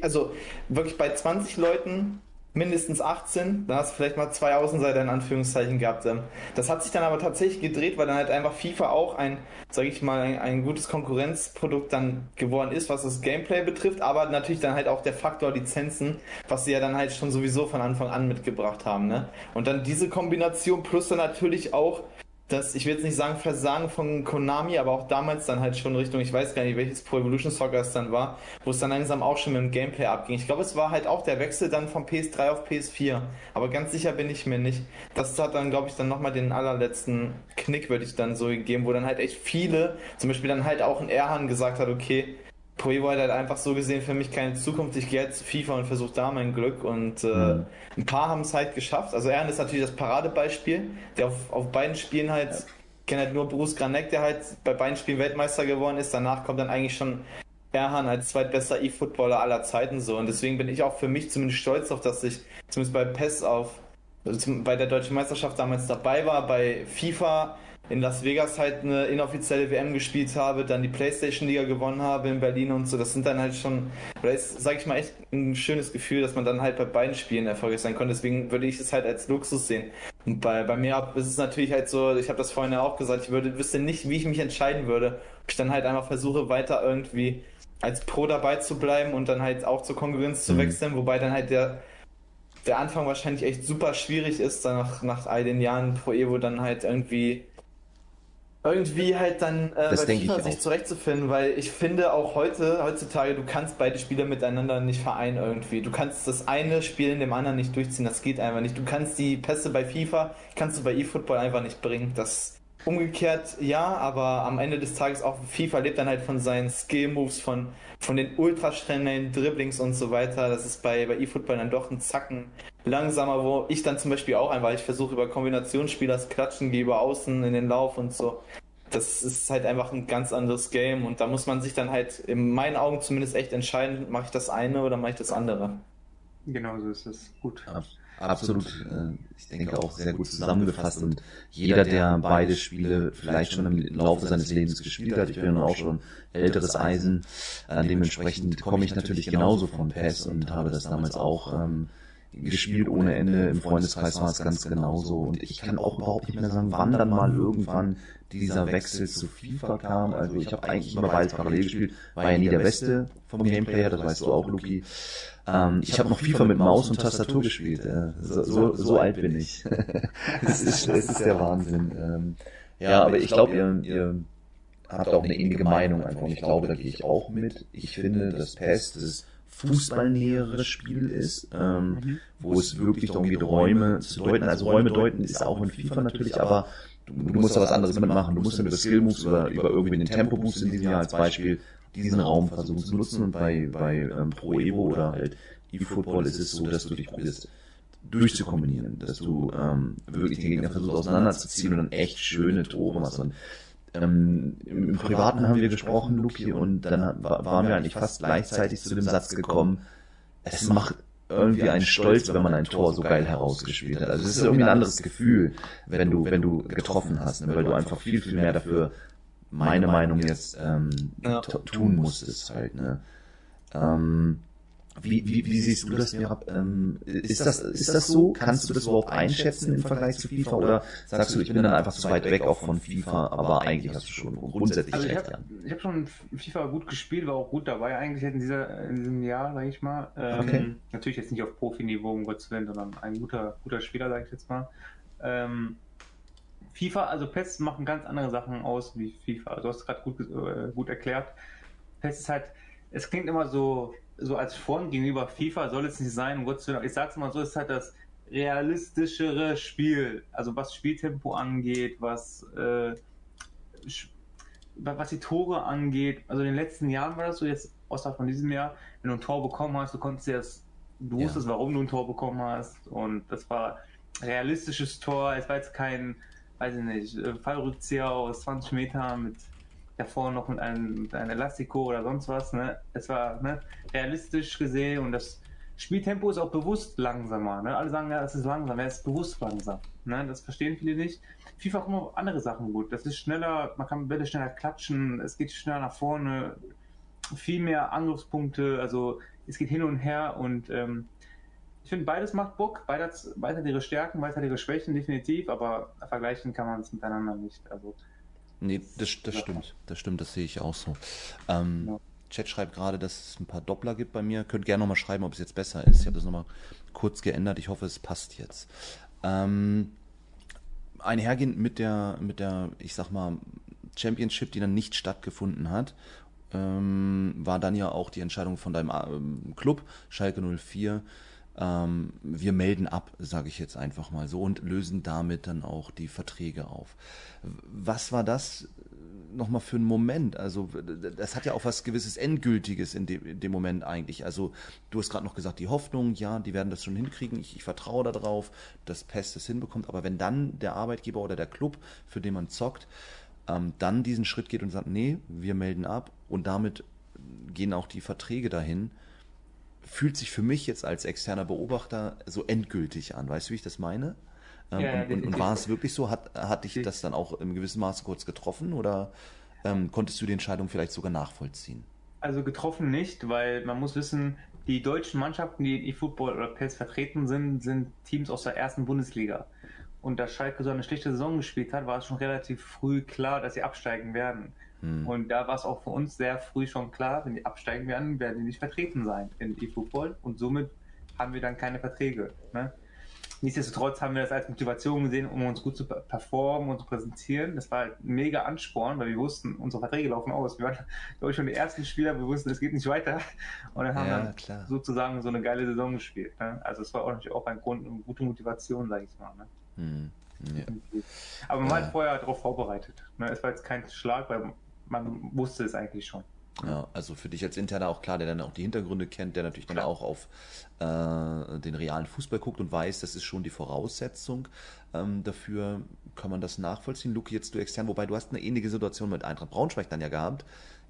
Also wirklich bei 20 Leuten mindestens 18, dann hast du vielleicht mal zwei Außenseiter in Anführungszeichen gehabt. Ähm. Das hat sich dann aber tatsächlich gedreht, weil dann halt einfach FIFA auch ein, sage ich mal, ein, ein, gutes Konkurrenzprodukt dann geworden ist, was das Gameplay betrifft, aber natürlich dann halt auch der Faktor Lizenzen, was sie ja dann halt schon sowieso von Anfang an mitgebracht haben. Ne? Und dann diese Kombination plus dann natürlich auch das, ich will jetzt nicht sagen Versagen von Konami, aber auch damals dann halt schon Richtung, ich weiß gar nicht, welches Pro Evolution Soccer es dann war, wo es dann langsam auch schon mit dem Gameplay abging. Ich glaube, es war halt auch der Wechsel dann von PS3 auf PS4, aber ganz sicher bin ich mir nicht. Das hat dann, glaube ich, dann nochmal den allerletzten Knick, würde ich dann so gegeben, wo dann halt echt viele, zum Beispiel dann halt auch ein Erhan gesagt hat, okay, Pro Evo hat halt einfach so gesehen für mich keine Zukunft. Ich gehe jetzt zu FIFA und versuche da mein Glück. Und äh, mhm. ein paar haben es halt geschafft. Also Ern ist natürlich das Paradebeispiel, der auf, auf beiden Spielen halt, ja. kenne halt nur Bruce Granek, der halt bei beiden Spielen Weltmeister geworden ist. Danach kommt dann eigentlich schon Erhan als zweitbester E-Footballer aller Zeiten so. Und deswegen bin ich auch für mich zumindest stolz auf, dass ich zumindest bei PES auf, also bei der deutschen Meisterschaft damals dabei war. Bei FIFA in Las Vegas halt eine inoffizielle WM gespielt habe, dann die Playstation Liga gewonnen habe in Berlin und so. Das sind dann halt schon, oder ist, sag ich mal, echt ein schönes Gefühl, dass man dann halt bei beiden Spielen erfolgreich sein konnte. Deswegen würde ich es halt als Luxus sehen. Und bei, bei mir ist es natürlich halt so, ich habe das vorhin ja auch gesagt, ich würde, wüsste nicht, wie ich mich entscheiden würde. Ob ich dann halt einfach versuche, weiter irgendwie als Pro dabei zu bleiben und dann halt auch zur Konkurrenz zu mhm. wechseln, wobei dann halt der der Anfang wahrscheinlich echt super schwierig ist, dann nach, nach all den Jahren Pro Evo dann halt irgendwie irgendwie halt dann äh, das bei FIFA sich zurechtzufinden, weil ich finde auch heute, heutzutage, du kannst beide Spiele miteinander nicht vereinen irgendwie. Du kannst das eine Spiel in dem anderen nicht durchziehen, das geht einfach nicht. Du kannst die Pässe bei FIFA, kannst du bei eFootball einfach nicht bringen. Das umgekehrt ja, aber am Ende des Tages auch FIFA lebt dann halt von seinen Skill-Moves, von, von den ultraschnellen Dribblings und so weiter. Das ist bei, bei eFootball dann doch ein Zacken langsamer, wo ich dann zum Beispiel auch einfach, ich versuche über Kombinationsspiel das Klatschen, gehe über Außen in den Lauf und so. Das ist halt einfach ein ganz anderes Game und da muss man sich dann halt in meinen Augen zumindest echt entscheiden, mache ich das eine oder mache ich das andere. Genau so ist es. Gut. Absolut, äh, ich denke auch sehr gut zusammengefasst und jeder, der beide Spiele vielleicht schon im Laufe seines Lebens gespielt hat, ich bin auch schon älteres Eisen, äh, dementsprechend komme ich natürlich genauso von PES und habe das damals auch ähm, gespielt ohne Ende. Im Freundeskreis war es ganz genauso. Und ich kann auch überhaupt nicht mehr sagen, wann dann mal irgendwann dieser Wechsel zu FIFA kam. Also ich habe eigentlich immer beides parallel gespielt. War ja nie der Beste vom Gameplayer, das weißt du auch, Luki. Ähm, ich habe noch FIFA mit Maus und Tastatur gespielt. Äh, so, so, so alt bin ich. es, ist, es ist der Wahnsinn. Ähm, ja, aber ich glaube, ihr, ihr habt auch eine ähnliche Meinung einfach. Und ich glaube, da gehe ich auch mit. Ich finde, das PES, das ist fußballnähere Spiel ist, ähm, mhm. wo es wirklich darum geht, Räume zu deuten. Also Räume deuten ist auch in FIFA natürlich, aber du, du musst da was anderes mitmachen. Du musst dann über Skill Moves oder über irgendwie den Tempo Boost in diesem Jahr als Beispiel diesen Raum versuchen zu nutzen und bei, bei ähm, Pro Evo oder halt eFootball ist es so, dass du dich probierst durchzukombinieren, dass du ähm, wirklich den Gegner versuchst auseinanderzuziehen und dann echt schöne Tore machst. Und, ähm, im, im Privaten haben wir gesprochen, Luki, und dann waren wir eigentlich fast gleichzeitig zu dem Satz gekommen, es macht irgendwie einen Stolz, wenn man ein Tor so geil herausgespielt hat. Also es ist irgendwie ein anderes Gefühl, wenn du, wenn du getroffen hast, ne? weil du einfach viel, viel mehr dafür, meine Meinung jetzt, ähm, ja. tun musstest halt, ne. Ähm, wie, wie, wie siehst du das, Mirab? Ähm, ist, das, ist das so? Kannst du das überhaupt einschätzen im Vergleich zu FIFA? Oder sagst du, ich bin dann einfach zu weit weg auch von FIFA, aber eigentlich hast du schon grundsätzlich also ich habe hab schon FIFA gut gespielt, war auch gut dabei eigentlich in, dieser, in diesem Jahr, sag ich mal. Ähm, okay. Natürlich jetzt nicht auf Profiniveau, um Gottes Willen, sondern ein guter, guter Spieler, sag ich jetzt mal. Ähm, FIFA, also PES machen ganz andere Sachen aus wie FIFA. Also du hast gerade gut, äh, gut erklärt. PES ist halt, es klingt immer so so als Front gegenüber FIFA soll es nicht sein. Ich sag's mal so, es ist halt das realistischere Spiel. Also was Spieltempo angeht, was, äh, was die Tore angeht. Also in den letzten Jahren war das so, jetzt außer von diesem Jahr, wenn du ein Tor bekommen hast, du konntest jetzt, du wusstest, ja. warum du ein Tor bekommen hast. Und das war realistisches Tor. Es war jetzt kein, weiß ich nicht, Fallrückzieher aus 20 Metern mit davor noch mit einem, mit einem Elastico oder sonst was. Ne? Es war ne, realistisch gesehen und das Spieltempo ist auch bewusst langsamer. Ne? Alle sagen, ja, das ist langsam, er ist bewusst langsam. Ne? Das verstehen viele nicht. FIFA kommen auch andere Sachen gut. Das ist schneller, man kann Bälle schneller klatschen, es geht schneller nach vorne, viel mehr Angriffspunkte, also es geht hin und her und ähm, ich finde, beides macht Bock, beides, beides hat ihre Stärken, beides hat ihre Schwächen, definitiv, aber vergleichen kann man es miteinander nicht. Also Nee, das, das stimmt. Das stimmt, das sehe ich auch so. Ähm, ja. Chat schreibt gerade, dass es ein paar Doppler gibt bei mir. Könnt gerne nochmal schreiben, ob es jetzt besser ist. Ich habe das nochmal kurz geändert. Ich hoffe, es passt jetzt. Ähm, einhergehend mit der, mit der, ich sag mal, Championship, die dann nicht stattgefunden hat, ähm, war dann ja auch die Entscheidung von deinem ähm, Club, Schalke 04, ähm, wir melden ab, sage ich jetzt einfach mal so, und lösen damit dann auch die Verträge auf. Was war das nochmal für ein Moment? Also das hat ja auch was gewisses Endgültiges in dem, in dem Moment eigentlich. Also du hast gerade noch gesagt, die Hoffnung, ja, die werden das schon hinkriegen. Ich, ich vertraue darauf, dass Pest es hinbekommt. Aber wenn dann der Arbeitgeber oder der Club, für den man zockt, ähm, dann diesen Schritt geht und sagt, nee, wir melden ab und damit gehen auch die Verträge dahin, fühlt sich für mich jetzt als externer Beobachter so endgültig an. Weißt du, wie ich das meine? Ähm, ja, und, und, war es wirklich so? Hat, hat dich das dann auch im gewissen Maße kurz getroffen oder ähm, konntest du die Entscheidung vielleicht sogar nachvollziehen? Also getroffen nicht, weil man muss wissen, die deutschen Mannschaften, die in E-Football oder PES vertreten sind, sind Teams aus der ersten Bundesliga. Und da Schalke so eine schlechte Saison gespielt hat, war es schon relativ früh klar, dass sie absteigen werden. Hm. Und da war es auch für uns sehr früh schon klar, wenn die absteigen werden, werden die nicht vertreten sein in E-Football und somit haben wir dann keine Verträge. Ne? Nichtsdestotrotz haben wir das als Motivation gesehen, um uns gut zu performen und zu präsentieren. Das war halt mega Ansporn, weil wir wussten, unsere Verträge laufen aus. Wir waren, glaube ich, schon die ersten Spieler, wir wussten, es geht nicht weiter. Und dann haben ja, wir sozusagen so eine geile Saison gespielt. Ne? Also es war auch natürlich auch ein Grund, eine gute Motivation, sage ich mal. Ne? Hm. Ja. Aber man ja. war halt vorher darauf vorbereitet. Ne? Es war jetzt kein Schlag, weil man wusste es eigentlich schon. Ja, also für dich als Interner auch klar, der dann auch die Hintergründe kennt, der natürlich dann auch auf äh, den realen Fußball guckt und weiß, das ist schon die Voraussetzung ähm, dafür, kann man das nachvollziehen. Luki, jetzt du extern, wobei du hast eine ähnliche Situation mit Eintracht Braunschweig dann ja gehabt.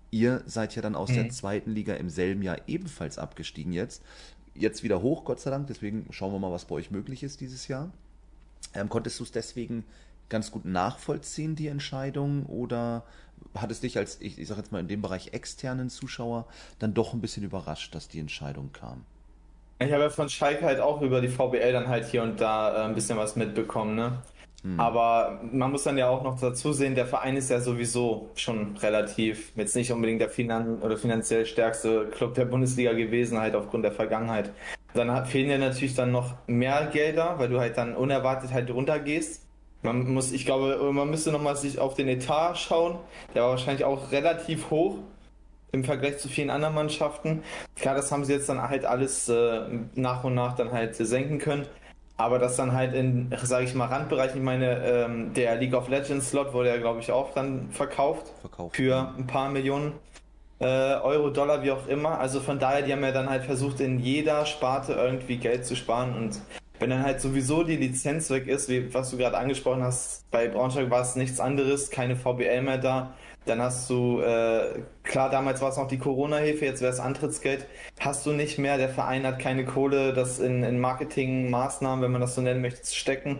Ihr seid ja dann aus mhm. der zweiten Liga im selben Jahr ebenfalls abgestiegen jetzt. Jetzt wieder hoch, Gott sei Dank, deswegen schauen wir mal, was bei euch möglich ist dieses Jahr. Ähm, konntest du es deswegen ganz gut nachvollziehen, die Entscheidung? Oder hat es dich als, ich, ich sage jetzt mal in dem Bereich externen Zuschauer, dann doch ein bisschen überrascht, dass die Entscheidung kam? Ich habe ja von Schalke halt auch über die VBL dann halt hier und da äh, ein bisschen was mitbekommen, ne? Hm. Aber man muss dann ja auch noch dazu sehen, der Verein ist ja sowieso schon relativ, jetzt nicht unbedingt der finan oder finanziell stärkste Club der Bundesliga gewesen, halt aufgrund der Vergangenheit. Dann fehlen ja natürlich dann noch mehr Gelder, weil du halt dann unerwartet halt runtergehst. Man muss, ich glaube, man müsste nochmal sich auf den Etat schauen. Der war wahrscheinlich auch relativ hoch im Vergleich zu vielen anderen Mannschaften. Klar, das haben sie jetzt dann halt alles äh, nach und nach dann halt senken können. Aber das dann halt in, sage ich mal, Randbereichen, ich meine, ähm, der League of Legends Slot wurde ja, glaube ich, auch dann verkauft. Verkauft. Für ein paar Millionen äh, Euro, Dollar, wie auch immer. Also von daher, die haben ja dann halt versucht, in jeder Sparte irgendwie Geld zu sparen und wenn dann halt sowieso die Lizenz weg ist, wie was du gerade angesprochen hast, bei Braunschweig war es nichts anderes, keine VBL mehr da. Dann hast du, äh, klar, damals war es noch die Corona-Hilfe, jetzt wäre es Antrittsgeld. Hast du nicht mehr, der Verein hat keine Kohle, das in, in Marketingmaßnahmen, wenn man das so nennen möchte, zu stecken.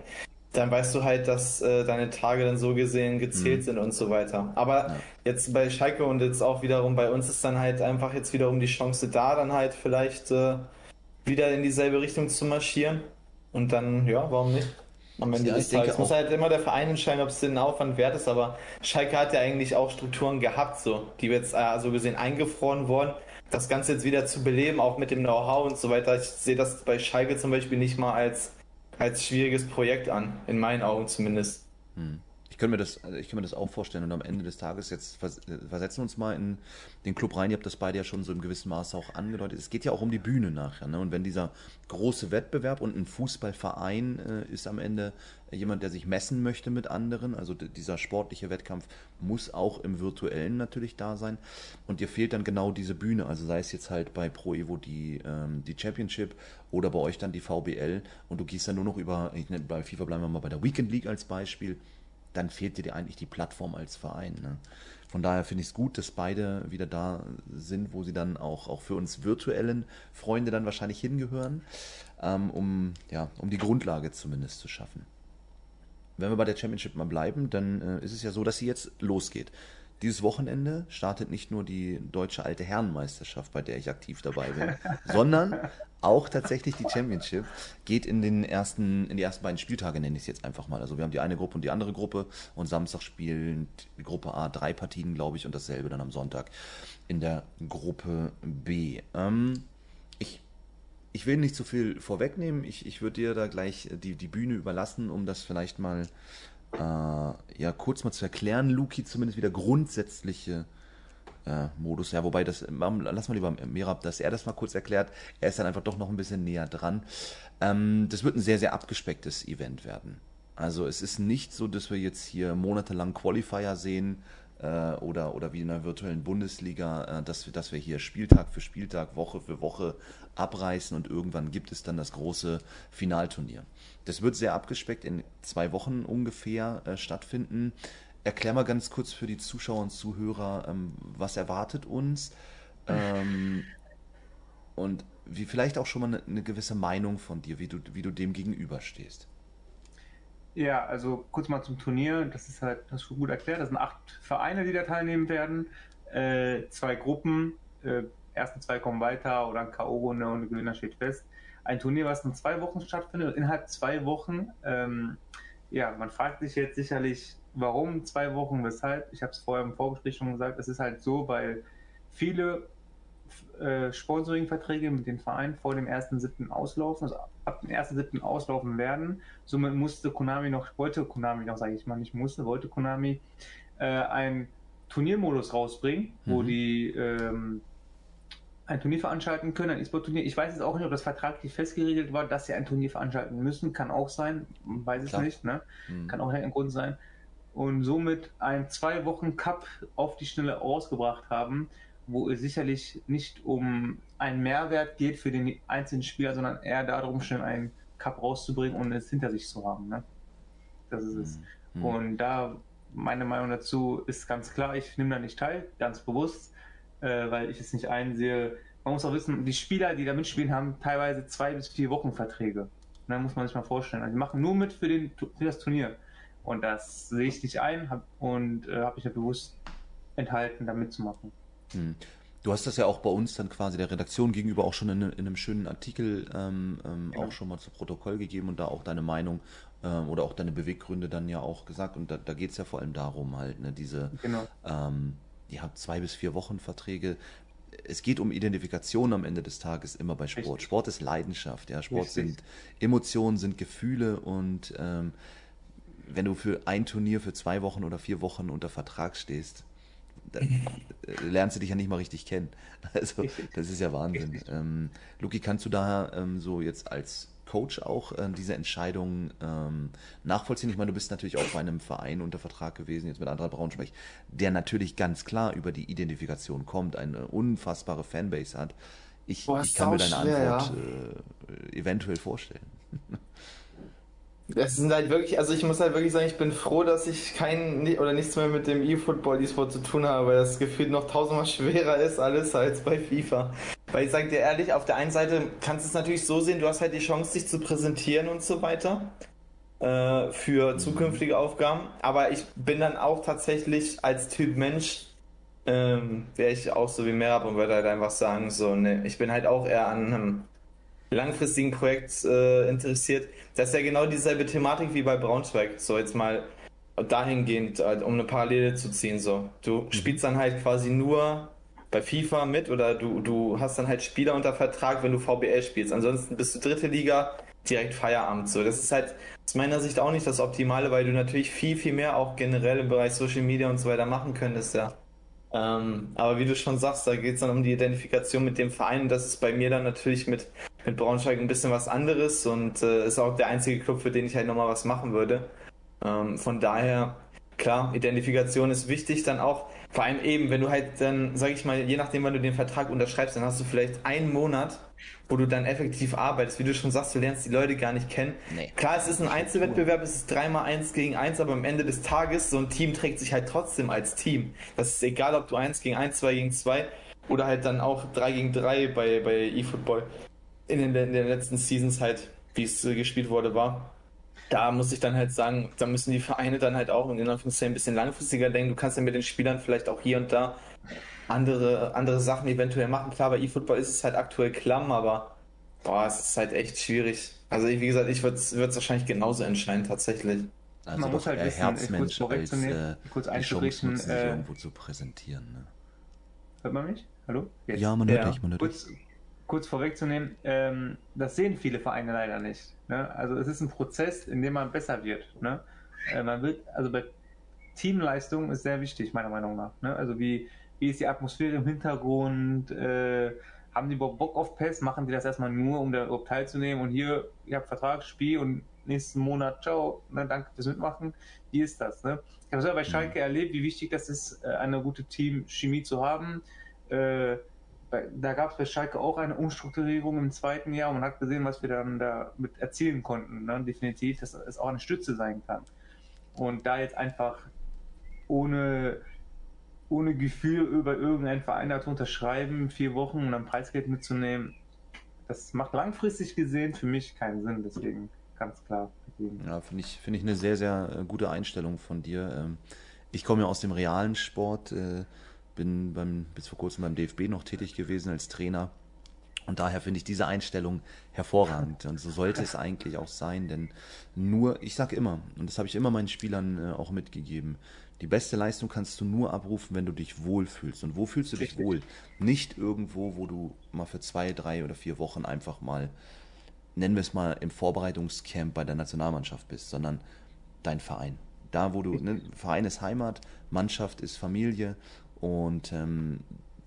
Dann weißt du halt, dass äh, deine Tage dann so gesehen gezählt mhm. sind und so weiter. Aber ja. jetzt bei Schalke und jetzt auch wiederum bei uns ist dann halt einfach jetzt wiederum die Chance da, dann halt vielleicht äh, wieder in dieselbe Richtung zu marschieren. Und dann, ja, warum nicht? Am Ende des Tages muss halt immer der Verein entscheiden, ob es den Aufwand wert ist, aber Schalke hat ja eigentlich auch Strukturen gehabt, so, die jetzt äh, so gesehen eingefroren wurden. Das Ganze jetzt wieder zu beleben, auch mit dem Know-how und so weiter. Ich sehe das bei Schalke zum Beispiel nicht mal als, als schwieriges Projekt an, in meinen Augen zumindest. Hm. Ich kann mir das, also ich kann mir das auch vorstellen und am Ende des Tages jetzt versetzen wir uns mal in den Club rein. Ihr habt das beide ja schon so im gewissen Maße auch angedeutet. Es geht ja auch um die Bühne nachher. Ne? Und wenn dieser große Wettbewerb und ein Fußballverein äh, ist am Ende jemand, der sich messen möchte mit anderen, also dieser sportliche Wettkampf muss auch im virtuellen natürlich da sein. Und dir fehlt dann genau diese Bühne. Also sei es jetzt halt bei Pro Evo die, ähm, die Championship oder bei euch dann die VBL und du gehst dann nur noch über, ich nenne, bei FIFA bleiben wir mal bei der Weekend League als Beispiel dann fehlt dir eigentlich die Plattform als Verein. Ne? Von daher finde ich es gut, dass beide wieder da sind, wo sie dann auch, auch für uns virtuellen Freunde dann wahrscheinlich hingehören, ähm, um, ja, um die Grundlage zumindest zu schaffen. Wenn wir bei der Championship mal bleiben, dann äh, ist es ja so, dass sie jetzt losgeht. Dieses Wochenende startet nicht nur die deutsche alte Herrenmeisterschaft, bei der ich aktiv dabei bin, sondern auch tatsächlich die Championship geht in den ersten, in die ersten beiden Spieltage, nenne ich es jetzt einfach mal. Also wir haben die eine Gruppe und die andere Gruppe und Samstag spielen Gruppe A drei Partien, glaube ich, und dasselbe dann am Sonntag in der Gruppe B. Ähm, ich, ich will nicht zu viel vorwegnehmen. Ich, ich würde dir da gleich die, die Bühne überlassen, um das vielleicht mal äh, ja kurz mal zu erklären, Luki, zumindest wieder grundsätzliche äh, Modus. Ja, wobei das, lass mal lieber Mirab, dass er das mal kurz erklärt. Er ist dann einfach doch noch ein bisschen näher dran. Ähm, das wird ein sehr, sehr abgespecktes Event werden. Also es ist nicht so, dass wir jetzt hier monatelang Qualifier sehen, äh, oder, oder wie in der virtuellen Bundesliga, äh, dass, wir, dass wir hier Spieltag für Spieltag, Woche für Woche abreißen und irgendwann gibt es dann das große Finalturnier. Das wird sehr abgespeckt in zwei Wochen ungefähr äh, stattfinden. Erklär mal ganz kurz für die Zuschauer und Zuhörer, ähm, was erwartet uns ähm, und wie vielleicht auch schon mal eine, eine gewisse Meinung von dir, wie du, wie du dem gegenüberstehst. Ja, also kurz mal zum Turnier. Das ist halt, das ist gut erklärt. Das sind acht Vereine, die da teilnehmen werden. Äh, zwei Gruppen. Äh, ersten zwei kommen weiter oder ein K.O.-Runde und der Gewinner steht fest. Ein Turnier, was in zwei Wochen stattfindet. Innerhalb zwei Wochen. Ähm, ja, man fragt sich jetzt sicherlich, warum zwei Wochen, weshalb. Ich habe es vorher im Vorgespräch schon gesagt. Es ist halt so, weil viele äh, Sponsoring-Verträge mit den Vereinen vor dem 1.7. auslaufen, also ab dem 1.7. auslaufen werden. Somit musste Konami noch, wollte Konami noch, sage ich mal, nicht musste, wollte Konami äh, einen Turniermodus rausbringen, mhm. wo die ähm, ein Turnier veranstalten können, ein E-Sport-Turnier. Ich weiß jetzt auch nicht, ob das vertraglich festgeregelt war, dass sie ein Turnier veranstalten müssen. Kann auch sein, weiß es Klar. nicht. Ne? Mhm. Kann auch ein Grund sein. Und somit ein zwei Wochen Cup auf die Schnelle ausgebracht haben, wo es sicherlich nicht um einen Mehrwert geht für den einzelnen Spieler, sondern eher darum, schnell einen Cup rauszubringen und es hinter sich zu haben. Ne? Das ist es. Mhm. Und da meine Meinung dazu ist ganz klar, ich nehme da nicht teil, ganz bewusst, äh, weil ich es nicht einsehe. Man muss auch wissen, die Spieler, die da mitspielen, haben teilweise zwei bis vier Wochen Verträge. Da muss man sich mal vorstellen. Also die machen nur mit für, den, für das Turnier. Und das sehe ich nicht ein hab, und äh, habe ich ja bewusst enthalten, da mitzumachen. Hm. Du hast das ja auch bei uns dann quasi der Redaktion gegenüber auch schon in, in einem schönen Artikel ähm, ähm, genau. auch schon mal zu Protokoll gegeben und da auch deine Meinung ähm, oder auch deine Beweggründe dann ja auch gesagt. Und da, da geht es ja vor allem darum halt, ne, diese genau. ähm, ja, zwei bis vier Wochen Verträge. Es geht um Identifikation am Ende des Tages immer bei Sport. Richtig. Sport ist Leidenschaft, ja. Sport Richtig. sind Emotionen, sind Gefühle und ähm, wenn du für ein Turnier für zwei Wochen oder vier Wochen unter Vertrag stehst, dann lernst du dich ja nicht mal richtig kennen. Also das ist ja Wahnsinn. Ähm, Luki, kannst du da ähm, so jetzt als Coach auch äh, diese Entscheidung ähm, nachvollziehen? Ich meine, du bist natürlich auch bei einem Verein unter Vertrag gewesen, jetzt mit Andra Braunschweig, der natürlich ganz klar über die Identifikation kommt, eine unfassbare Fanbase hat. Ich, Boah, ich kann mir deine schwer, Antwort ja. äh, eventuell vorstellen. Das sind halt wirklich, also ich muss halt wirklich sagen, ich bin froh, dass ich kein oder nichts mehr mit dem E-Football, E-Sport zu tun habe, weil das Gefühl noch tausendmal schwerer ist alles als bei FIFA. Weil ich sag dir ehrlich, auf der einen Seite kannst du es natürlich so sehen, du hast halt die Chance, dich zu präsentieren und so weiter äh, für zukünftige Aufgaben. Aber ich bin dann auch tatsächlich als Typ Mensch, ähm, wäre ich auch so wie Merab und würde halt einfach sagen, so, ne, ich bin halt auch eher an einem langfristigen Projekt äh, interessiert. Das ist ja genau dieselbe Thematik wie bei Braunschweig. So jetzt mal dahingehend, halt, um eine Parallele zu ziehen. So, du mhm. spielst dann halt quasi nur bei FIFA mit oder du, du hast dann halt Spieler unter Vertrag, wenn du VBL spielst. Ansonsten bist du dritte Liga, direkt Feierabend. So, das ist halt aus meiner Sicht auch nicht das Optimale, weil du natürlich viel, viel mehr auch generell im Bereich Social Media und so weiter machen könntest, ja. Ähm, aber wie du schon sagst, da geht es dann um die Identifikation mit dem Verein. Das ist bei mir dann natürlich mit, mit Braunschweig ein bisschen was anderes und äh, ist auch der einzige Club, für den ich halt nochmal was machen würde. Ähm, von daher, klar, Identifikation ist wichtig, dann auch, vor allem eben, wenn du halt dann, sag ich mal, je nachdem, wann du den Vertrag unterschreibst, dann hast du vielleicht einen Monat, wo du dann effektiv arbeitest. Wie du schon sagst, du lernst die Leute gar nicht kennen. Nee. Klar, es ist ein Einzelwettbewerb, es ist dreimal eins gegen eins, aber am Ende des Tages, so ein Team trägt sich halt trotzdem als Team. Das ist egal, ob du eins gegen eins, zwei gegen zwei oder halt dann auch drei gegen drei bei, bei eFootball in den, in den letzten Seasons halt, wie es äh, gespielt wurde, war. Da muss ich dann halt sagen, da müssen die Vereine dann halt auch in Anführungszeichen ein bisschen langfristiger denken. Du kannst ja mit den Spielern vielleicht auch hier und da andere, andere Sachen eventuell machen. Klar, bei eFootball ist es halt aktuell klamm, aber boah, es ist halt echt schwierig. Also wie gesagt, ich würde es wahrscheinlich genauso entscheiden tatsächlich. Also Man muss halt wissen, Herzmensch kurz als äh, kurz einzurichten, Chance äh, irgendwo zu präsentieren. Ne? Hört man mich? Hallo? Jetzt. Ja, man hört ja. dich, man hört kurz, dich. Kurz vorwegzunehmen, ähm, das sehen viele Vereine leider nicht. Ne? Also es ist ein Prozess, in dem man besser wird. Ne? Äh, man wird, also bei Teamleistung ist sehr wichtig, meiner Meinung nach. Ne? Also wie wie ist die Atmosphäre im Hintergrund? Äh, haben die überhaupt Bock auf PES? Machen die das erstmal nur, um da überhaupt teilzunehmen? Und hier, ihr habt Vertrag, Spiel und nächsten Monat, ciao, ne, danke fürs Mitmachen. Wie ist das? Ne? Ich habe selber bei Schalke mhm. erlebt, wie wichtig das ist, äh, eine gute Team-Chemie zu haben. Äh, da gab es bei Schalke auch eine Umstrukturierung im zweiten Jahr und man hat gesehen, was wir dann damit erzielen konnten. Ne? Definitiv, dass es auch eine Stütze sein kann. Und da jetzt einfach ohne ohne Gefühl über irgendeinen Verein zu unterschreiben, vier Wochen und dann Preisgeld mitzunehmen, das macht langfristig gesehen für mich keinen Sinn. Deswegen ganz klar. Ja, finde ich, finde ich eine sehr, sehr äh, gute Einstellung von dir. Ähm, ich komme ja aus dem realen Sport, äh, bin beim, bis vor kurzem beim DFB noch tätig gewesen als Trainer. Und daher finde ich diese Einstellung hervorragend. Und so sollte es eigentlich auch sein, denn nur, ich sage immer, und das habe ich immer meinen Spielern äh, auch mitgegeben, die beste Leistung kannst du nur abrufen, wenn du dich wohlfühlst. Und wo fühlst du Richtig. dich wohl? Nicht irgendwo, wo du mal für zwei, drei oder vier Wochen einfach mal, nennen wir es mal, im Vorbereitungscamp bei der Nationalmannschaft bist, sondern dein Verein. Da, wo du, ne, Verein ist Heimat, Mannschaft ist Familie und ähm,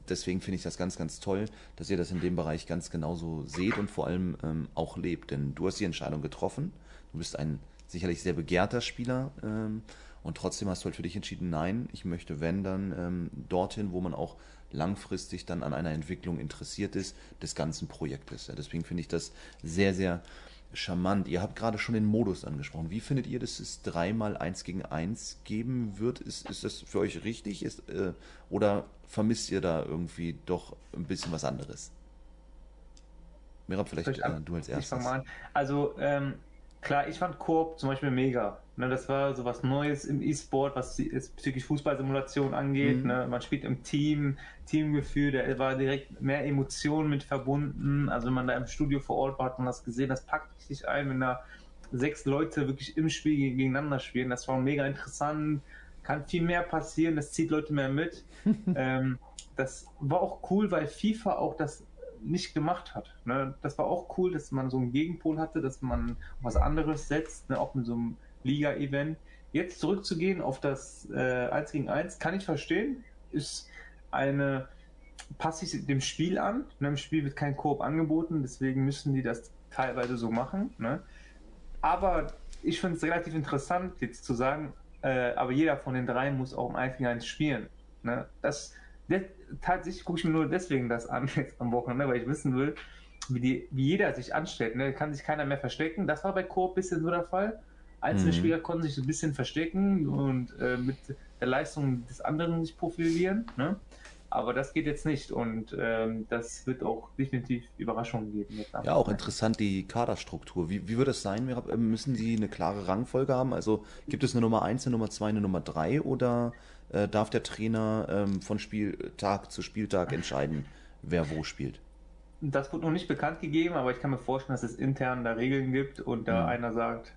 deswegen finde ich das ganz, ganz toll, dass ihr das in dem Bereich ganz genauso seht und vor allem ähm, auch lebt. Denn du hast die Entscheidung getroffen. Du bist ein sicherlich sehr begehrter Spieler ähm, und trotzdem hast du halt für dich entschieden, nein, ich möchte, wenn, dann ähm, dorthin, wo man auch langfristig dann an einer Entwicklung interessiert ist, des ganzen Projektes. Ja, deswegen finde ich das sehr, sehr charmant. Ihr habt gerade schon den Modus angesprochen. Wie findet ihr, dass es dreimal eins gegen eins geben wird? Ist, ist das für euch richtig? Ist, äh, oder vermisst ihr da irgendwie doch ein bisschen was anderes? Mirab, vielleicht äh, du als erstes. Also ähm, klar, ich fand Koop zum Beispiel mega. Ne, das war so was Neues im E-Sport, was psychisch Fußballsimulation angeht. Mhm. Ne? Man spielt im Team, Teamgefühl, da war direkt mehr Emotionen mit verbunden. Also wenn man da im Studio vor Ort war, hat man das gesehen, das packt richtig ein, wenn da sechs Leute wirklich im Spiel gegeneinander spielen. Das war mega interessant, kann viel mehr passieren, das zieht Leute mehr mit. ähm, das war auch cool, weil FIFA auch das nicht gemacht hat. Ne? Das war auch cool, dass man so einen Gegenpol hatte, dass man was anderes setzt, ne? auch mit so einem Liga-Event. Jetzt zurückzugehen auf das äh, 1 gegen 1, kann ich verstehen, ist eine, passe ich dem Spiel an. Ne? Im Spiel wird kein Koop angeboten, deswegen müssen die das teilweise so machen. Ne? Aber ich finde es relativ interessant, jetzt zu sagen, äh, aber jeder von den dreien muss auch im 1 gegen 1 spielen. Ne? Das, tatsächlich gucke ich mir nur deswegen das an jetzt am Wochenende, weil ich wissen will, wie, die, wie jeder sich anstellt. Ne? Kann sich keiner mehr verstecken. Das war bei Coop ein bisschen so der Fall. Einzelne mhm. Spieler konnten sich ein bisschen verstecken und äh, mit der Leistung des anderen sich profilieren. Ne? Aber das geht jetzt nicht und ähm, das wird auch definitiv Überraschungen geben. Ja, auch interessant die Kaderstruktur. Wie, wie wird es sein? Müssen die eine klare Rangfolge haben? Also gibt es eine Nummer 1, eine Nummer 2, eine Nummer 3 oder äh, darf der Trainer ähm, von Spieltag zu Spieltag entscheiden, wer wo spielt? Das wird noch nicht bekannt gegeben, aber ich kann mir vorstellen, dass es intern da Regeln gibt und da mhm. einer sagt,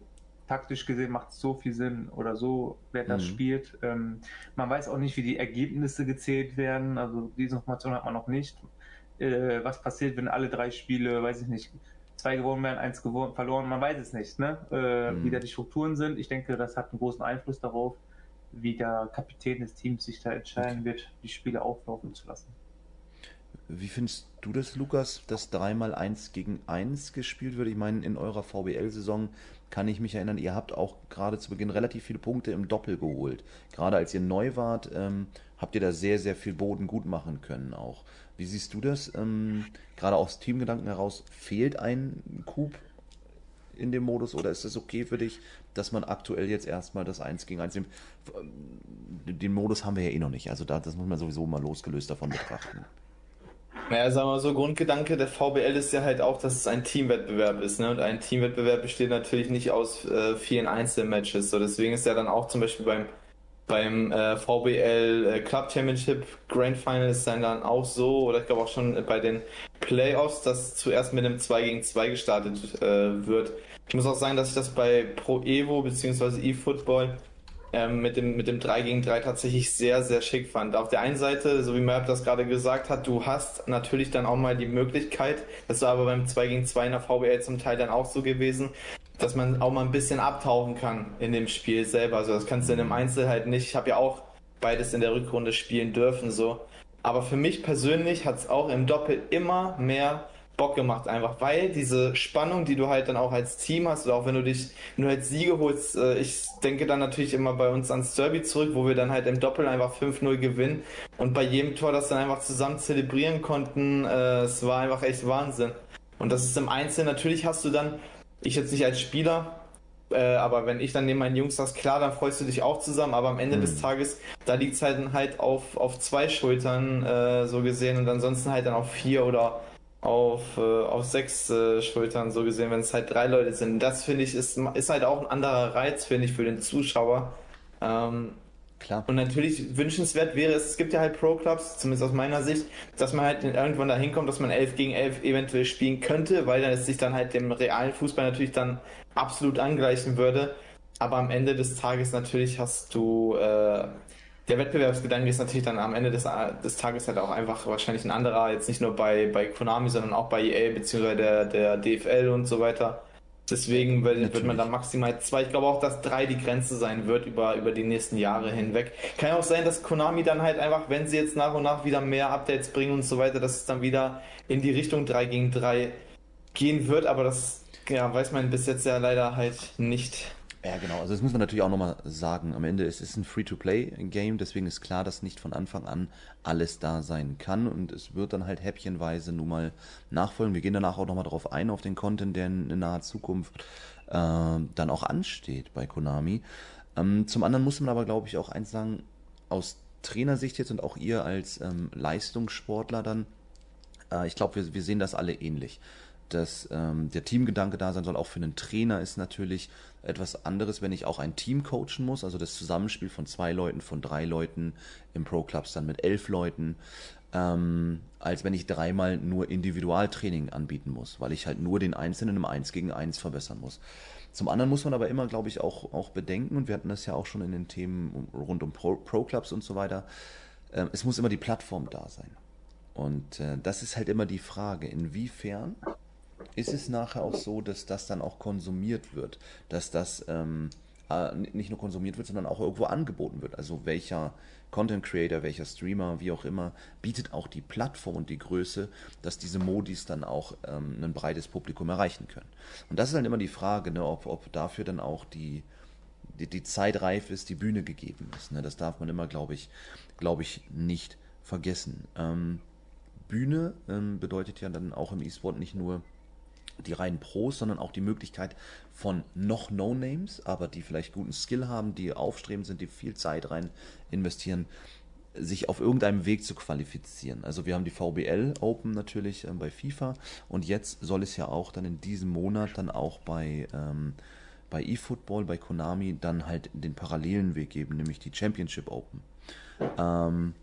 taktisch gesehen macht es so viel Sinn oder so, wer das mhm. spielt. Ähm, man weiß auch nicht, wie die Ergebnisse gezählt werden. Also diese Information hat man noch nicht. Äh, was passiert, wenn alle drei Spiele, weiß ich nicht, zwei gewonnen werden, eins gewonnen, verloren, man weiß es nicht, ne? Äh, mhm. Wie da die Strukturen sind. Ich denke, das hat einen großen Einfluss darauf, wie der Kapitän des Teams sich da entscheiden okay. wird, die Spiele auflaufen zu lassen. Wie findest du das, Lukas, dass dreimal eins gegen eins gespielt wird? Ich meine, in eurer VBL-Saison kann ich mich erinnern, ihr habt auch gerade zu Beginn relativ viele Punkte im Doppel geholt. Gerade als ihr neu wart, ähm, habt ihr da sehr, sehr viel Boden gut machen können auch. Wie siehst du das? Ähm, gerade aus Teamgedanken heraus, fehlt ein Coup in dem Modus oder ist es okay für dich, dass man aktuell jetzt erstmal das 1 gegen 1 nimmt? Den Modus haben wir ja eh noch nicht, also da, das muss man sowieso mal losgelöst davon betrachten. Naja, sagen wir mal so, Grundgedanke der VBL ist ja halt auch, dass es ein Teamwettbewerb ist. Ne? Und ein Teamwettbewerb besteht natürlich nicht aus äh, vielen Einzelmatches. So, deswegen ist ja dann auch zum Beispiel beim, beim äh, VBL äh, Club Championship Grand Final ist dann, dann auch so, oder ich glaube auch schon bei den Playoffs, dass zuerst mit einem 2 gegen 2 gestartet äh, wird. Ich muss auch sagen, dass ich das bei Pro Evo bzw. eFootball ähm, mit, dem, mit dem 3 gegen 3 tatsächlich sehr, sehr schick fand. Auf der einen Seite, so wie Merb das gerade gesagt hat, du hast natürlich dann auch mal die Möglichkeit, das war aber beim 2 gegen 2 in der VBL zum Teil dann auch so gewesen, dass man auch mal ein bisschen abtauchen kann in dem Spiel selber. Also das kannst du in einem Einzel halt nicht. Ich habe ja auch beides in der Rückrunde spielen dürfen so. Aber für mich persönlich hat es auch im Doppel immer mehr Bock gemacht einfach, weil diese Spannung, die du halt dann auch als Team hast oder auch wenn du dich nur als Siege holst, äh, ich denke dann natürlich immer bei uns ans Derby zurück, wo wir dann halt im Doppel einfach 5-0 gewinnen und bei jedem Tor das dann einfach zusammen zelebrieren konnten, äh, es war einfach echt Wahnsinn. Und das ist im Einzelnen, natürlich hast du dann, ich jetzt nicht als Spieler, äh, aber wenn ich dann neben meinen Jungs das klar, dann freust du dich auch zusammen, aber am Ende mhm. des Tages, da liegt es halt, halt auf, auf zwei Schultern äh, so gesehen und ansonsten halt dann auf vier oder auf, äh, auf sechs äh, Schultern, so gesehen, wenn es halt drei Leute sind. Das finde ich ist, ist halt auch ein anderer Reiz, finde ich, für den Zuschauer. Ähm, Klar. Und natürlich wünschenswert wäre es, es gibt ja halt Pro-Clubs, zumindest aus meiner Sicht, dass man halt irgendwann dahin kommt, dass man 11 gegen 11 eventuell spielen könnte, weil dann es sich dann halt dem realen Fußball natürlich dann absolut angleichen würde. Aber am Ende des Tages natürlich hast du äh, der Wettbewerbsgedanke ist natürlich dann am Ende des, des Tages halt auch einfach wahrscheinlich ein anderer, jetzt nicht nur bei, bei Konami, sondern auch bei EA beziehungsweise der, der DFL und so weiter. Deswegen wird, wird man da maximal zwei. Ich glaube auch, dass drei die Grenze sein wird über, über die nächsten Jahre hinweg. Kann ja auch sein, dass Konami dann halt einfach, wenn sie jetzt nach und nach wieder mehr Updates bringen und so weiter, dass es dann wieder in die Richtung 3 gegen 3 gehen wird, aber das ja, weiß man bis jetzt ja leider halt nicht. Ja, genau. Also das muss man natürlich auch nochmal sagen. Am Ende ist es ein Free-to-Play-Game, deswegen ist klar, dass nicht von Anfang an alles da sein kann und es wird dann halt häppchenweise nun mal nachfolgen. Wir gehen danach auch nochmal darauf ein, auf den Content, der in, naher Zukunft äh, dann auch ansteht bei Konami. Ähm, zum anderen muss man aber, glaube ich, auch eins sagen, aus Trainersicht jetzt und auch ihr als ähm, Leistungssportler dann, äh, ich glaube, wir, wir sehen das alle ähnlich dass ähm, der Teamgedanke da sein soll. Auch für einen Trainer ist natürlich etwas anderes, wenn ich auch ein Team coachen muss, also das Zusammenspiel von zwei Leuten, von drei Leuten, im Pro Clubs dann mit elf Leuten, ähm, als wenn ich dreimal nur Individualtraining anbieten muss, weil ich halt nur den Einzelnen im Eins gegen Eins verbessern muss. Zum anderen muss man aber immer, glaube ich, auch, auch bedenken, und wir hatten das ja auch schon in den Themen rund um Pro, Pro Clubs und so weiter, äh, es muss immer die Plattform da sein. Und äh, das ist halt immer die Frage, inwiefern ist es nachher auch so, dass das dann auch konsumiert wird, dass das ähm, äh, nicht nur konsumiert wird, sondern auch irgendwo angeboten wird. Also welcher Content Creator, welcher Streamer, wie auch immer, bietet auch die Plattform und die Größe, dass diese Modis dann auch ähm, ein breites Publikum erreichen können. Und das ist dann immer die Frage, ne, ob, ob dafür dann auch die, die, die Zeit reif ist, die Bühne gegeben ist. Ne? Das darf man immer, glaube ich, glaube ich, nicht vergessen. Ähm, Bühne ähm, bedeutet ja dann auch im E-Sport nicht nur die reinen Pros, sondern auch die Möglichkeit von noch No-Names, aber die vielleicht guten Skill haben, die aufstrebend sind, die viel Zeit rein investieren, sich auf irgendeinem Weg zu qualifizieren. Also wir haben die VBL Open natürlich ähm, bei FIFA und jetzt soll es ja auch dann in diesem Monat dann auch bei ähm, bei eFootball, bei Konami dann halt den parallelen Weg geben, nämlich die Championship Open. Ähm,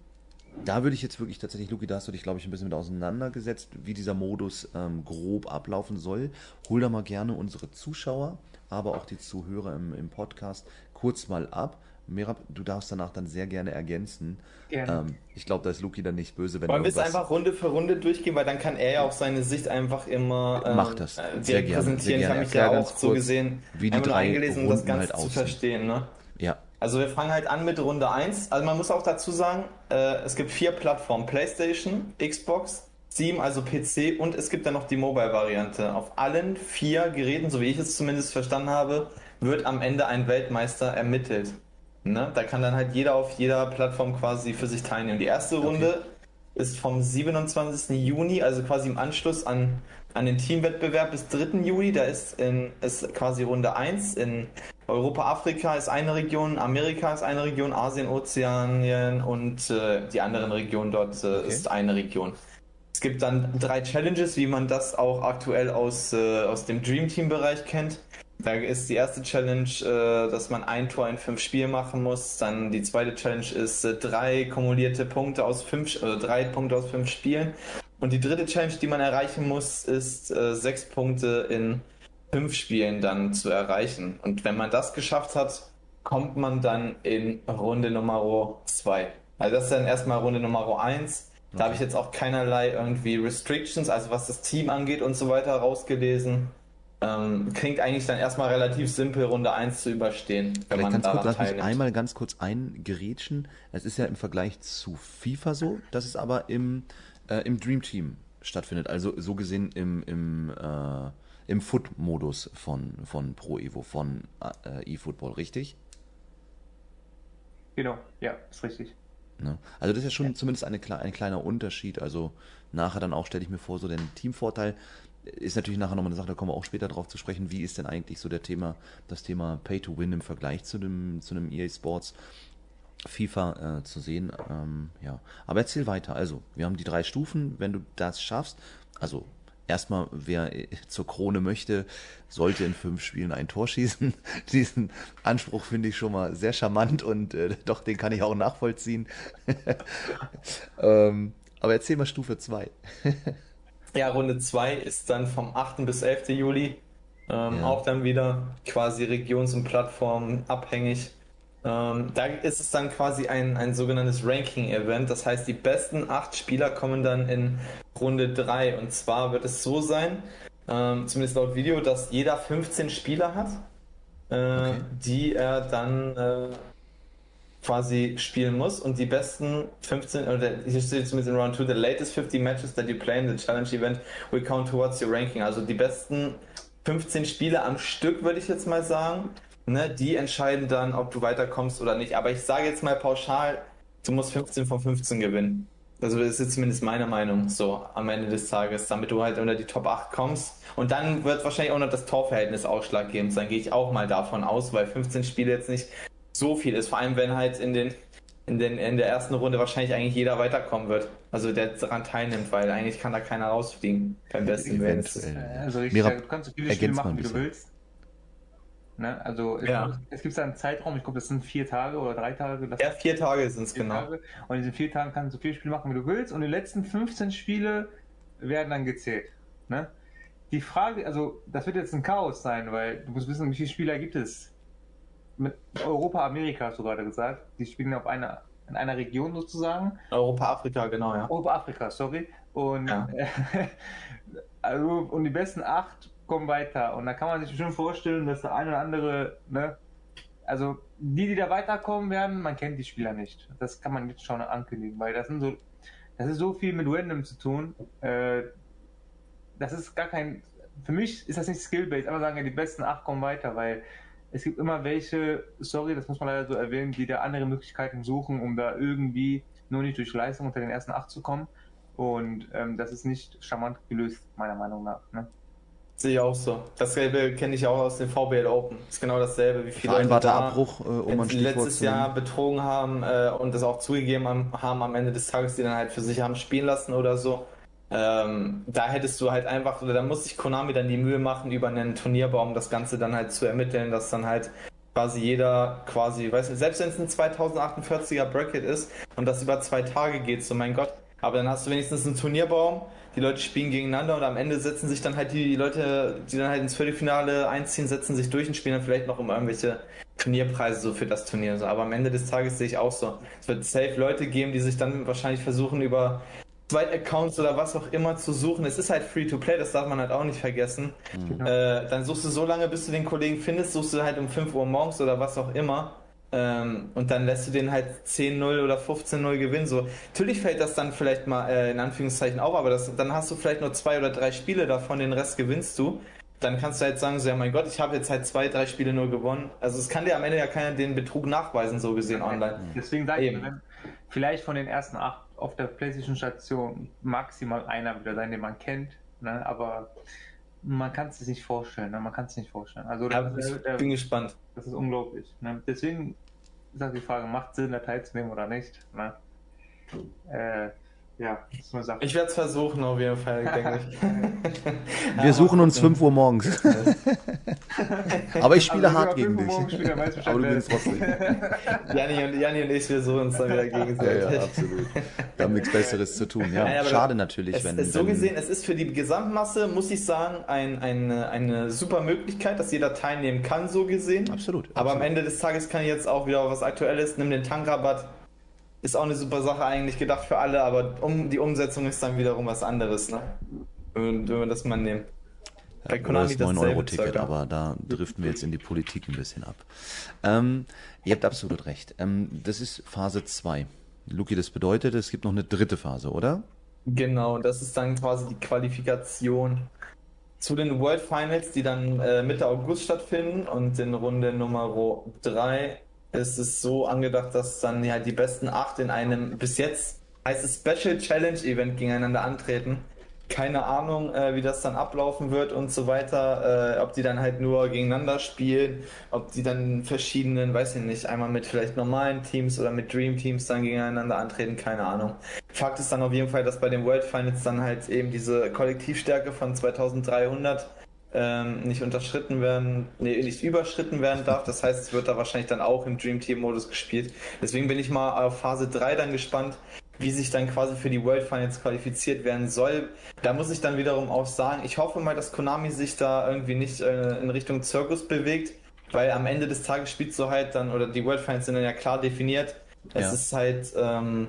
da würde ich jetzt wirklich tatsächlich, Luki, da hast du dich, glaube ich, ein bisschen mit auseinandergesetzt, wie dieser Modus ähm, grob ablaufen soll. Hol da mal gerne unsere Zuschauer, aber auch die Zuhörer im, im Podcast kurz mal ab. Merab, du darfst danach dann sehr gerne ergänzen. Gerne. Ähm, ich glaube, da ist Luki dann nicht böse, wenn Wollen wir es einfach Runde für Runde durchgehen, weil dann kann er ja auch seine Sicht einfach immer ähm, Macht das. Äh, sehr gerne, präsentieren. Sehr gerne. Ich habe mich ja auch so gesehen, wie die drei eingelesen, um das Ganze halt zu verstehen. Ne? Also wir fangen halt an mit Runde 1. Also man muss auch dazu sagen, äh, es gibt vier Plattformen. PlayStation, Xbox, Steam, also PC und es gibt dann noch die Mobile-Variante. Auf allen vier Geräten, so wie ich es zumindest verstanden habe, wird am Ende ein Weltmeister ermittelt. Ne? Da kann dann halt jeder auf jeder Plattform quasi für sich teilnehmen. Die erste Runde okay. ist vom 27. Juni, also quasi im Anschluss an, an den Teamwettbewerb bis 3. Juli. Da ist, in, ist quasi Runde 1. In Europa, Afrika ist eine Region, Amerika ist eine Region, Asien, Ozeanien und äh, die anderen Regionen dort äh, okay. ist eine Region. Es gibt dann drei Challenges, wie man das auch aktuell aus, äh, aus dem Dream Team Bereich kennt. Da ist die erste Challenge, äh, dass man ein Tor in fünf Spielen machen muss. Dann die zweite Challenge ist äh, drei kumulierte Punkte aus fünf, äh, drei Punkte aus fünf Spielen. Und die dritte Challenge, die man erreichen muss, ist sechs Punkte in fünf Spielen dann zu erreichen. Und wenn man das geschafft hat, kommt man dann in Runde Nummer zwei. Also das ist dann erstmal Runde Nummer eins. Da okay. habe ich jetzt auch keinerlei irgendwie Restrictions, also was das Team angeht und so weiter, rausgelesen. Ähm, klingt eigentlich dann erstmal relativ simpel, Runde 1 zu überstehen. Wenn Vielleicht man ganz kurz, lass mich einmal ganz kurz eingerätschen. Es ist ja im Vergleich zu FIFA so, dass es aber im, äh, im Dream Team stattfindet. Also so gesehen im, im, äh, im Foot-Modus von, von Pro Evo, von äh, eFootball, richtig? Genau, ja, ist richtig. Ne? Also das ist ja schon ja. zumindest eine, ein kleiner Unterschied. Also nachher dann auch stelle ich mir vor, so den Teamvorteil ist natürlich nachher nochmal eine Sache, da kommen wir auch später drauf zu sprechen, wie ist denn eigentlich so der Thema, das Thema Pay to Win im Vergleich zu dem, zu einem EA Sports FIFA äh, zu sehen. Ähm, ja. Aber erzähl weiter. Also, wir haben die drei Stufen. Wenn du das schaffst, also erstmal, wer zur Krone möchte, sollte in fünf Spielen ein Tor schießen. Diesen Anspruch finde ich schon mal sehr charmant und äh, doch, den kann ich auch nachvollziehen. ähm, aber erzähl mal Stufe 2. Ja, Runde 2 ist dann vom 8. bis 11. Juli. Ähm, ja. Auch dann wieder quasi regions- und plattformabhängig. Ähm, da ist es dann quasi ein, ein sogenanntes Ranking-Event. Das heißt, die besten acht Spieler kommen dann in Runde 3. Und zwar wird es so sein, ähm, zumindest laut Video, dass jeder 15 Spieler hat, äh, okay. die er dann äh, quasi spielen muss und die besten 15, oder hier steht zumindest in Round 2, the latest 50 matches that you play in the challenge event will count towards your ranking. Also die besten 15 Spiele am Stück, würde ich jetzt mal sagen, ne, die entscheiden dann, ob du weiterkommst oder nicht. Aber ich sage jetzt mal pauschal, du musst 15 von 15 gewinnen. Also das ist jetzt zumindest meine Meinung so am Ende des Tages, damit du halt unter die Top 8 kommst. Und dann wird wahrscheinlich auch noch das Torverhältnis ausschlaggebend sein, gehe ich auch mal davon aus, weil 15 Spiele jetzt nicht so viel ist. Vor allem, wenn halt in den in, den, in der ersten Runde wahrscheinlich eigentlich jeder weiterkommen wird. Also der daran teilnimmt, weil eigentlich kann da keiner rausfliegen beim besten Willen. Also richtig, Mira, du kannst so viele Spiele machen, wie du willst. Ne? Also ja. es, gibt einen Zeitraum, ich glaube, das sind vier Tage oder drei Tage. Ja, vier Tage sind es genau. Tage. Und in diesen vier Tagen kannst du so viele Spiele machen, wie du willst. Und die letzten 15 Spiele werden dann gezählt. Ne? Die Frage, also das wird jetzt ein Chaos sein, weil du musst wissen, wie viele Spieler gibt es mit Europa, Amerika hast du gerade gesagt. Die spielen auf einer, in einer Region sozusagen. Europa, Afrika, genau, ja. Europa, Afrika, sorry. Und, ja. also, und die besten acht kommen weiter. Und da kann man sich schon vorstellen, dass der eine oder andere, ne, also die, die da weiterkommen werden, man kennt die Spieler nicht. Das kann man jetzt schon ankündigen, weil das sind so, das ist so viel mit Random zu tun. Äh, das ist gar kein, für mich ist das nicht Skill-based, aber sagen, die besten acht kommen weiter, weil es gibt immer welche, sorry, das muss man leider so erwähnen, die da andere Möglichkeiten suchen, um da irgendwie nur nicht durch Leistung unter den ersten acht zu kommen. Und ähm, das ist nicht charmant gelöst, meiner Meinung nach. Ne? Sehe ich auch so. Dasselbe kenne ich auch aus dem VBL Open. Ist genau dasselbe, wie viele Leute da Abbruch, äh, um letztes Jahr betrogen haben äh, und das auch zugegeben haben, haben am Ende des Tages, die dann halt für sich haben spielen lassen oder so. Ähm, da hättest du halt einfach, oder da muss sich Konami dann die Mühe machen, über einen Turnierbaum das Ganze dann halt zu ermitteln, dass dann halt quasi jeder quasi, weißt du, selbst wenn es ein 2048er Bracket ist und das über zwei Tage geht, so mein Gott, aber dann hast du wenigstens einen Turnierbaum, die Leute spielen gegeneinander und am Ende setzen sich dann halt die Leute, die dann halt ins Viertelfinale einziehen, setzen sich durch und spielen dann vielleicht noch um irgendwelche Turnierpreise so für das Turnier. Aber am Ende des Tages sehe ich auch so. Es wird safe Leute geben, die sich dann wahrscheinlich versuchen über Zweitaccounts oder was auch immer zu suchen. Es ist halt Free-to-Play, das darf man halt auch nicht vergessen. Mhm. Äh, dann suchst du so lange, bis du den Kollegen findest, suchst du halt um 5 Uhr morgens oder was auch immer. Ähm, und dann lässt du den halt 10-0 oder 15-0 gewinnen. So. Natürlich fällt das dann vielleicht mal äh, in Anführungszeichen auf, aber das, dann hast du vielleicht nur zwei oder drei Spiele davon, den Rest gewinnst du. Dann kannst du halt sagen, so, ja mein Gott, ich habe jetzt halt zwei, drei Spiele nur gewonnen. Also es kann dir am Ende ja keiner den Betrug nachweisen, so gesehen online. Deswegen sage ich, vielleicht von den ersten acht auf der PlayStation-Station maximal einer wieder sein, den man kennt, ne? aber man kann es sich nicht vorstellen. Ne? Man kann es nicht vorstellen. Also ja, ich der, bin gespannt. Das ist unglaublich. Ne? Deswegen ist halt die Frage, macht Sinn, da teilzunehmen oder nicht? Ne? Äh, ja, ist eine Sache. Ich werde es versuchen, auf jeden Fall, denke ich. Wir suchen uns 5 Uhr morgens. Aber ich spiele also, hart gegen dich. Aber du gewinnst trotzdem. Janni und, Janni und ich, wir suchen uns dann wieder gegenseitig. Ja, ja, absolut. Wir haben nichts Besseres zu tun. Ja, Nein, schade natürlich, es, wenn. Es so gesehen, es ist für die Gesamtmasse, muss ich sagen, ein, eine, eine super Möglichkeit, dass jeder teilnehmen kann, so gesehen. Absolut. Aber am Ende des Tages kann ich jetzt auch wieder was Aktuelles, nimm den Tankrabatt ist auch eine super Sache eigentlich gedacht für alle, aber um, die Umsetzung ist dann wiederum was anderes, ne? Wenn, wenn wir das mal nehmen. Bei ja, Konami das 9-Euro-Ticket, aber da driften wir jetzt in die Politik ein bisschen ab. Ähm, ihr habt absolut recht. Ähm, das ist Phase 2. Luki, das bedeutet, es gibt noch eine dritte Phase, oder? Genau, das ist dann quasi die Qualifikation zu den World Finals, die dann äh, Mitte August stattfinden und in Runde Nummer 3 ist es so angedacht, dass dann ja die besten acht in einem bis jetzt heißt es Special Challenge Event gegeneinander antreten. Keine Ahnung, äh, wie das dann ablaufen wird und so weiter. Äh, ob die dann halt nur gegeneinander spielen, ob die dann verschiedenen, weiß ich nicht, einmal mit vielleicht normalen Teams oder mit Dream Teams dann gegeneinander antreten, keine Ahnung. Fakt ist dann auf jeden Fall, dass bei den World Finals dann halt eben diese Kollektivstärke von 2300 ähm, nicht unterschritten werden, nee, nicht überschritten werden darf. Das heißt, es wird da wahrscheinlich dann auch im Dream Team Modus gespielt. Deswegen bin ich mal auf Phase 3 dann gespannt, wie sich dann quasi für die World Finals qualifiziert werden soll. Da muss ich dann wiederum auch sagen, ich hoffe mal, dass Konami sich da irgendwie nicht äh, in Richtung Zirkus bewegt, weil am Ende des Tages spielst du halt dann, oder die World Finals sind dann ja klar definiert. Es ja. ist halt ähm,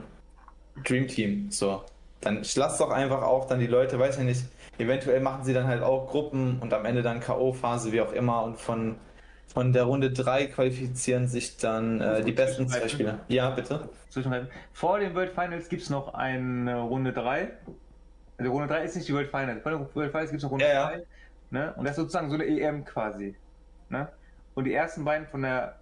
Dream Team. So. Dann lass doch einfach auch dann die Leute, weiß ich nicht, Eventuell machen sie dann halt auch Gruppen und am Ende dann K.O.-Phase, wie auch immer. Und von, von der Runde 3 qualifizieren sich dann äh, die besten zwei Spieler. Ja, bitte. Vor den World Finals gibt es noch eine Runde 3. Also Runde 3 ist nicht die World Finals. Vor den World Finals gibt es noch Runde ja, 3. Ja. Ne? Und das ist sozusagen so eine EM quasi. Ne? Und die ersten beiden von der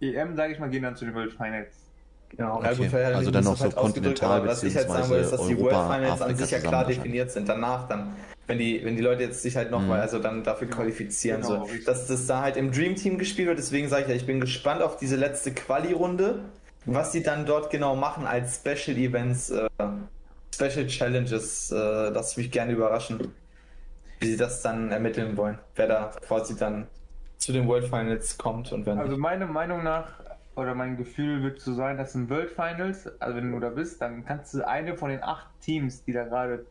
EM, sage ich mal, gehen dann zu den World Finals. Genau. Okay. Gut, also dann noch so halt kontinental was ich halt sagen will, ist, dass Europa, die World Finals Afrika an sich ja klar definiert sind. Danach dann, wenn die, wenn die Leute jetzt sich halt nochmal, mhm. also dann dafür qualifizieren, genau, so. Dass das da halt im Dream Team gespielt wird, deswegen sage ich ja, ich bin gespannt auf diese letzte Quali-Runde, was sie dann dort genau machen als Special Events, äh, Special Challenges, äh, lass mich gerne überraschen, wie sie das dann ermitteln wollen, wer da quasi dann zu den World Finals kommt und wenn. Also meiner Meinung nach oder mein Gefühl wird so sein, dass in World Finals, also wenn du da bist, dann kannst du eine von den acht Teams, die da gerade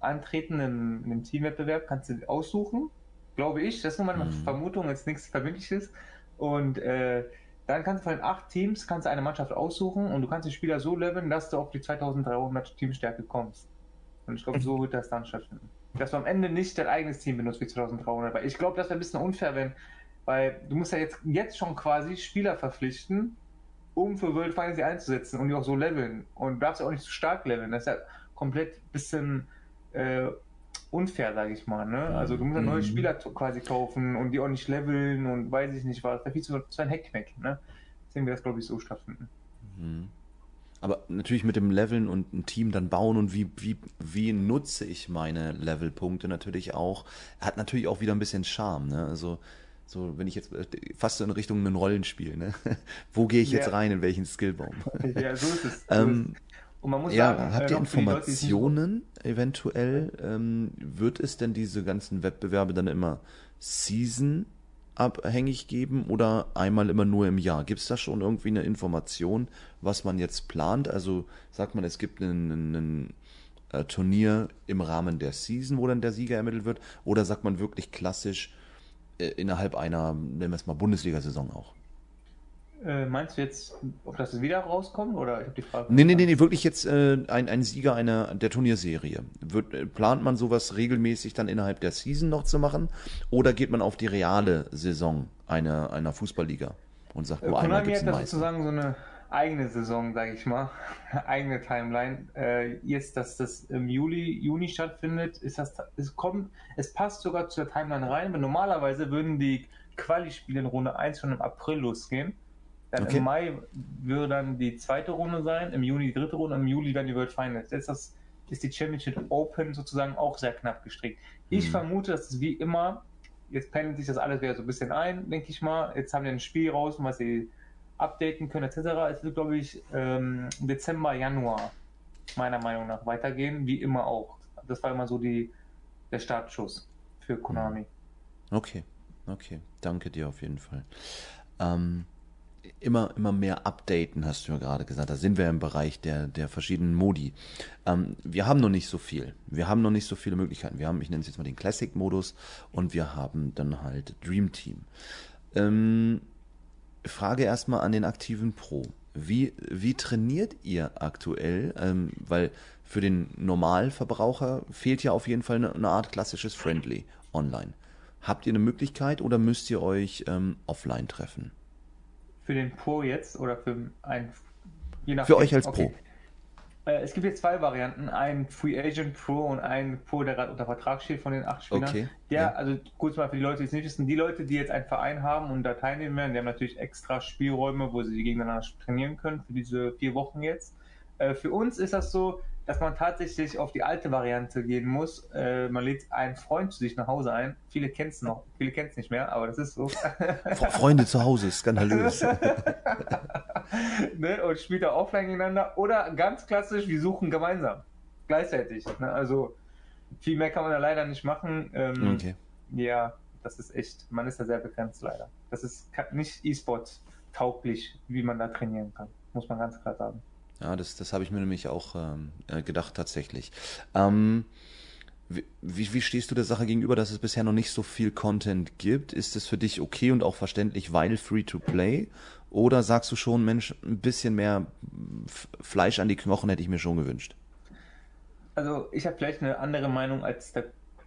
antreten in, in dem Teamwettbewerb, kannst du aussuchen, glaube ich. Das ist nur meine mhm. Vermutung, jetzt nichts Verbindliches. Und äh, dann kannst du von den acht Teams kannst du eine Mannschaft aussuchen und du kannst den Spieler so leveln, dass du auf die 2300 Teamstärke kommst. Und ich glaube, so wird das dann stattfinden. Dass du am Ende nicht dein eigenes Team benutzt wie 2300, weil ich glaube, das wäre ein bisschen unfair, wenn weil du musst ja jetzt, jetzt schon quasi Spieler verpflichten, um für World Finals einzusetzen und die auch so leveln. Und du darfst ja auch nicht zu stark leveln. Das ist ja komplett ein bisschen äh, unfair, sage ich mal. Ne? Also du musst ja neue mhm. Spieler quasi kaufen und die auch nicht leveln und weiß ich nicht was. Da viel zu, zu ein Hackmack. Ne? Deswegen wird das, glaube ich, so stattfinden. Mhm. aber natürlich mit dem Leveln und ein Team dann bauen und wie, wie, wie nutze ich meine Levelpunkte natürlich auch, hat natürlich auch wieder ein bisschen Charme, ne? Also, so, wenn ich jetzt äh, fast so in Richtung ein Rollenspiel, ne? Wo gehe ich jetzt Ja. rein, in welchen Skillbaum? Ja, so ist es. Ähm. Und man muss Ja, sagen, habt äh, ihr Leute, Informationen eventuell? Ähm, wird es denn diese ganzen Wettbewerbe dann immer Season abhängig geben oder einmal immer nur im Jahr? Gibt es da schon irgendwie eine Information, was man jetzt plant? Also sagt man, es gibt ein, äh, Turnier im Rahmen der Season, wo dann der Sieger ermittelt wird, oder sagt man wirklich klassisch innerhalb einer, nennen wir es mal Bundesliga-Saison auch? Äh, meinst du jetzt, ob das wieder rauskommt? Oder ich habe die Frage. Nee, nee, nee, nee, wirklich jetzt äh, ein, ein Sieger einer der Turnierserie. Wird, äh, plant man sowas regelmäßig dann innerhalb der Season noch zu machen? Oder geht man auf die reale Saison einer, einer Fußballliga und sagt, Äh, nur einmal gibt's hat einen da Meister? sozusagen so eine eigene Saison, sage ich mal, eine eigene Timeline. Äh, jetzt, dass das im Juli, Juni stattfindet, ist das, es kommt, es passt sogar zu der Timeline rein, weil normalerweise würden die Quali-Spiele in Runde 1 schon im April losgehen. Dann Okay. im Mai würde dann die zweite Runde sein, im Juni die dritte Runde, im Juli dann die World Finals. Jetzt ist, das, ist die Championship Open sozusagen auch sehr knapp gestrickt. Ich Mhm. vermute, dass es wie immer, jetzt pendelt sich das alles wieder so ein bisschen ein, denke ich mal. Jetzt haben wir ein Spiel raus, was sie updaten können, etc. Es wird, glaube ich, ähm, Dezember, Januar, meiner Meinung nach, weitergehen, wie immer auch. Das war immer so die, der Startschuss für Konami. Okay, okay, danke dir auf jeden Fall. Ähm, immer, immer mehr updaten, hast du ja gerade gesagt. Da sind wir im Bereich der, der verschiedenen Modi. Ähm, wir haben noch nicht so viel. Wir haben noch nicht so viele Möglichkeiten. Wir haben, ich nenne es jetzt mal den Classic-Modus und wir haben dann halt Dream Team. Ähm, Frage erstmal an den aktiven Pro. Wie, wie trainiert ihr aktuell? Ähm, weil für den Normalverbraucher fehlt ja auf jeden Fall eine, eine Art klassisches Friendly online. Habt ihr eine Möglichkeit oder müsst ihr euch ähm, offline treffen? Für den Pro jetzt oder für ein. Je nachdem. Für euch als Okay. Äh, Es gibt jetzt zwei Varianten, ein Free Agent Pro und ein Pro, der gerade unter Vertrag steht von den acht Spielern. Okay, Der, ja. also kurz mal für die Leute, die es nicht wissen, die Leute, die jetzt einen Verein haben und da teilnehmen werden, die haben natürlich extra Spielräume, wo sie gegeneinander trainieren können für diese vier Wochen jetzt. Äh, Für uns ist das so, dass man tatsächlich auf die alte Variante gehen muss. Äh, Man lädt einen Freund zu sich nach Hause ein. Viele kennen es noch, viele kennen es nicht mehr, aber das ist so. Fre- Freunde zu Hause, skandalös. ne, und spielt da offline gegeneinander. Oder ganz klassisch, wir suchen gemeinsam. Gleichzeitig. Ne? Also viel mehr kann man da leider nicht machen. Ähm, Okay. Ja, das ist echt, man ist da sehr begrenzt leider. Das ist nicht E-Sport tauglich, wie man da trainieren kann. Muss man ganz klar sagen. Ja, das, das habe ich mir nämlich auch ähm, äh, gedacht tatsächlich. Ähm, wie, wie stehst du der Sache gegenüber, dass es bisher noch nicht so viel Content gibt? Ist es für dich okay und auch verständlich, weil free to play? Oder sagst du schon, Mensch, ein bisschen mehr Fleisch an die Knochen hätte ich mir schon gewünscht? Also ich habe vielleicht eine andere Meinung als der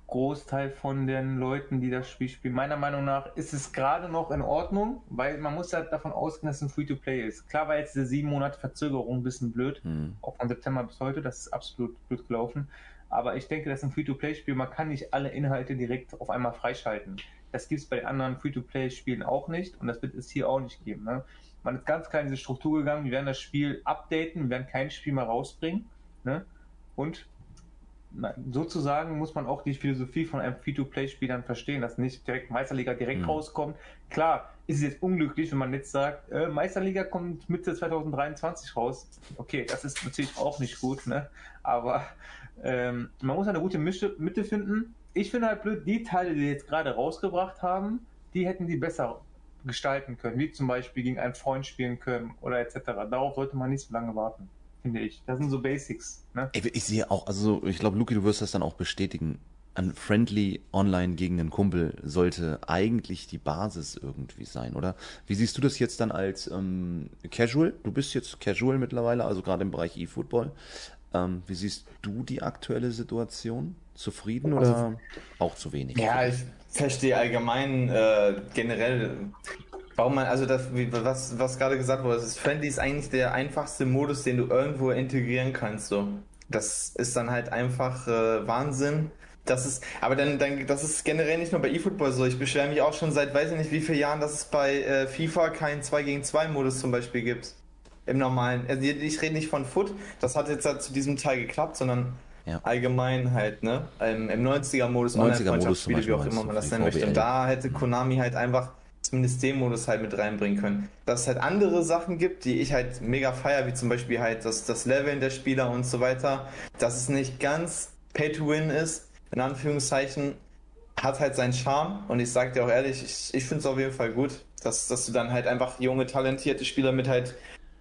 Großteil von den Leuten, die das Spiel spielen. Meiner Meinung nach ist es gerade noch in Ordnung, weil man muss ja davon ausgehen, dass es ein Free-to-Play ist. Klar war jetzt diese sieben Monate Verzögerung ein bisschen blöd, Hm. auch von September bis heute, das ist absolut blöd gelaufen. Aber ich denke, das ist ein Free-to-Play-Spiel, man kann nicht alle Inhalte direkt auf einmal freischalten. Das gibt es bei den anderen Free-to-Play-Spielen auch nicht und das wird es hier auch nicht geben. Ne? Man ist ganz klar in diese Struktur gegangen, wir werden das Spiel updaten, wir werden kein Spiel mehr rausbringen. Ne? Und sozusagen muss man auch die Philosophie von einem Free-to-Play-Spiel dann verstehen, dass nicht direkt Meisterliga direkt Mhm. rauskommt. Klar, ist es jetzt unglücklich, wenn man jetzt sagt, äh, Meisterliga kommt Mitte 2023 raus. Okay, das ist natürlich auch nicht gut, ne? Aber ähm, man muss eine gute Mische, Mitte finden. Ich finde halt blöd, die Teile, die jetzt gerade rausgebracht haben, die hätten die besser gestalten können, wie zum Beispiel gegen einen Freund spielen können oder etc. Darauf sollte man nicht so lange warten, finde ich. Das sind so Basics, ne? Ey, ich sehe auch, also ich glaube, Luki, du wirst das dann auch bestätigen. Ein Friendly online gegen einen Kumpel sollte eigentlich die Basis irgendwie sein, oder? Wie siehst du das jetzt dann als ähm, Casual? Du bist jetzt Casual mittlerweile, also gerade im Bereich E-Football. Ähm, wie siehst du die aktuelle Situation? Zufrieden oder Also- auch zu wenig? Ja, ich verstehe allgemein äh, generell, warum man, also das, was, was gerade gesagt wurde, das ist Friendly ist eigentlich der einfachste Modus, den du irgendwo integrieren kannst. So, das ist dann halt einfach äh, Wahnsinn. Das ist, aber dann, dann, das ist generell nicht nur bei eFootball so. Ich beschwere mich auch schon seit weiß ich nicht wie vielen Jahren, dass es bei äh, FIFA keinen 2 gegen 2 Modus zum Beispiel gibt. im normalen, also ich rede nicht von Foot, das hat jetzt halt zu diesem Teil geklappt, sondern ja. allgemein halt, ne? Im, im 90er-Modus, 90er-Modus wie auch immer man das nennen möchte. Und da hätte Konami halt einfach zumindest den Modus halt mit reinbringen können. Dass es halt andere Sachen gibt, die ich halt mega feier, wie zum Beispiel halt das, das Leveln der Spieler und so weiter, dass es nicht ganz Pay to Win ist, in Anführungszeichen, hat halt seinen Charme und ich sag dir auch ehrlich, ich, ich finde es auf jeden Fall gut, dass, dass du dann halt einfach junge, talentierte Spieler mit halt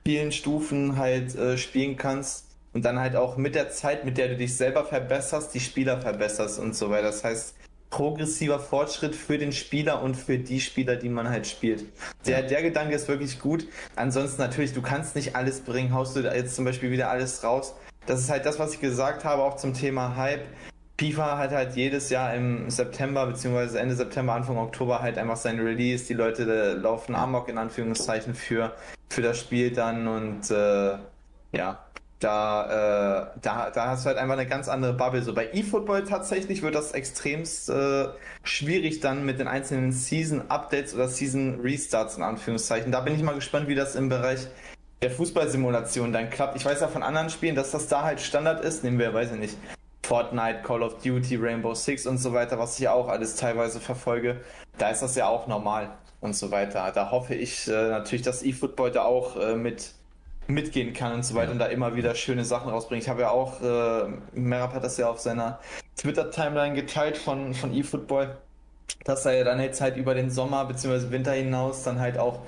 vielen Stufen halt äh, spielen kannst und dann halt auch mit der Zeit, mit der du dich selber verbesserst, die Spieler verbesserst und so weiter. Das heißt, progressiver Fortschritt für den Spieler und für die Spieler, die man halt spielt. Der, der Gedanke ist wirklich gut. Ansonsten natürlich, du kannst nicht alles bringen. Haust du da jetzt zum Beispiel wieder alles raus? Das ist halt das, was ich gesagt habe, auch zum Thema Hype. FIFA hat halt jedes Jahr im September bzw. Ende September, Anfang Oktober halt einfach sein Release. Die Leute laufen Amok in Anführungszeichen für, für das Spiel dann und äh, ja, da, äh, da, da hast du halt einfach eine ganz andere Bubble. So bei eFootball tatsächlich wird das extremst äh, schwierig dann mit den einzelnen Season-Updates oder Season-Restarts in Anführungszeichen. Da bin ich mal gespannt, wie das im Bereich der Fußballsimulation dann klappt. Ich weiß ja von anderen Spielen, dass das da halt Standard ist. Nehmen wir, weiß ich nicht, Fortnite, Call of Duty, Rainbow Six und so weiter, was ich auch alles teilweise verfolge. Da ist das ja auch normal und so weiter. Da hoffe ich äh, natürlich, dass eFootball da auch äh, mit mitgehen kann und so weiter ja. und da immer wieder schöne Sachen rausbringt. Ich habe ja auch, äh, Merab hat das ja auf seiner Twitter-Timeline geteilt von, von eFootball, dass er ja dann jetzt halt über den Sommer bzw. Winter hinaus dann halt auch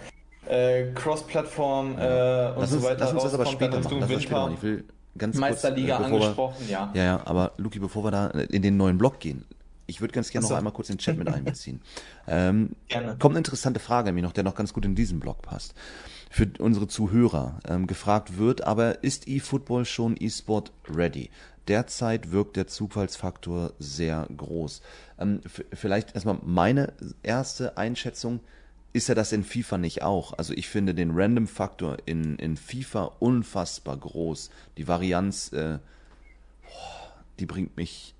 äh, Cross-Plattform äh, und lass so weiter lass uns das aber später machen. Lass später. Ich will ganz Meisterliga kurz, äh, angesprochen, wir, ja. Ja, ja, aber Luki, bevor wir da in den neuen Blog gehen, ich würde ganz gerne noch einmal kurz den Chat mit einbeziehen. ähm, Gerne. Kommt eine interessante Frage mir noch, der noch ganz gut in diesen Blog passt für unsere Zuhörer ähm, gefragt wird, aber ist eFootball schon eSport ready? Derzeit wirkt der Zufallsfaktor sehr groß. Ähm, vielleicht erstmal meine erste Einschätzung. Ist er das in FIFA nicht auch? Also ich finde den Random-Faktor in, in FIFA unfassbar groß. Die Varianz, äh, die bringt mich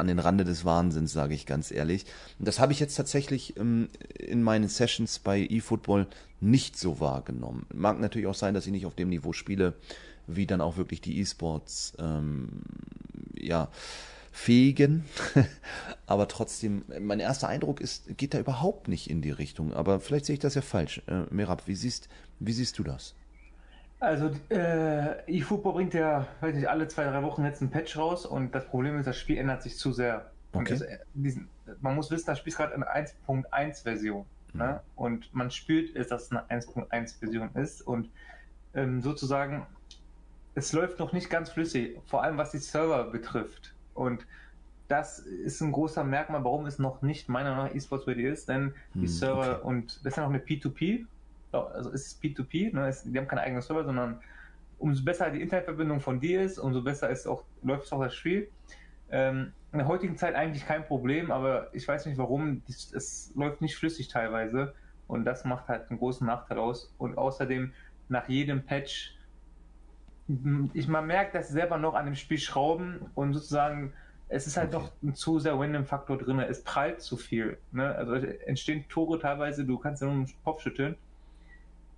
an den Rande des Wahnsinns, sage ich ganz ehrlich. Und das habe ich jetzt tatsächlich ähm, in meinen Sessions bei eFootball nicht so wahrgenommen. Mag natürlich auch sein, dass ich nicht auf dem Niveau spiele, wie dann auch wirklich die E-Sports, ähm, ja, fähigen. Aber trotzdem, mein erster Eindruck ist, geht da überhaupt nicht in die Richtung. Aber vielleicht sehe ich das ja falsch. Äh, Merab, wie siehst, wie siehst du das? Also, äh, eFootball bringt ja, weiß nicht, alle zwei, drei Wochen jetzt ein Patch raus und das Problem ist, das Spiel ändert sich zu sehr. Okay. Das, diesen, man muss wissen, das Spiel ist gerade eine 1.1 Version. Mhm. Ne? Und man spürt, dass es eine 1.1 Version ist und ähm, sozusagen, es läuft noch nicht ganz flüssig, vor allem was die Server betrifft. Und das ist ein großer Merkmal, warum es noch nicht meiner Meinung nach eSports ready ist, denn die mhm, Server okay. und das ist ja noch eine P2P also es ist P2P, ne? es, die haben keine eigenen Server, sondern umso besser die Internetverbindung von dir ist, umso besser ist auch, läuft auch das Spiel. Ähm, in der heutigen Zeit eigentlich kein Problem, aber ich weiß nicht warum, es, es läuft nicht flüssig teilweise und das macht halt einen großen Nachteil aus. Und außerdem nach jedem Patch, ich, man merkt, dass sie selber noch an dem Spiel schrauben und sozusagen es ist halt okay. noch ein zu sehr Random-Faktor drin. Es prallt zu viel. Ne? Also entstehen Tore teilweise, du kannst ja nur einen Kopf schütteln.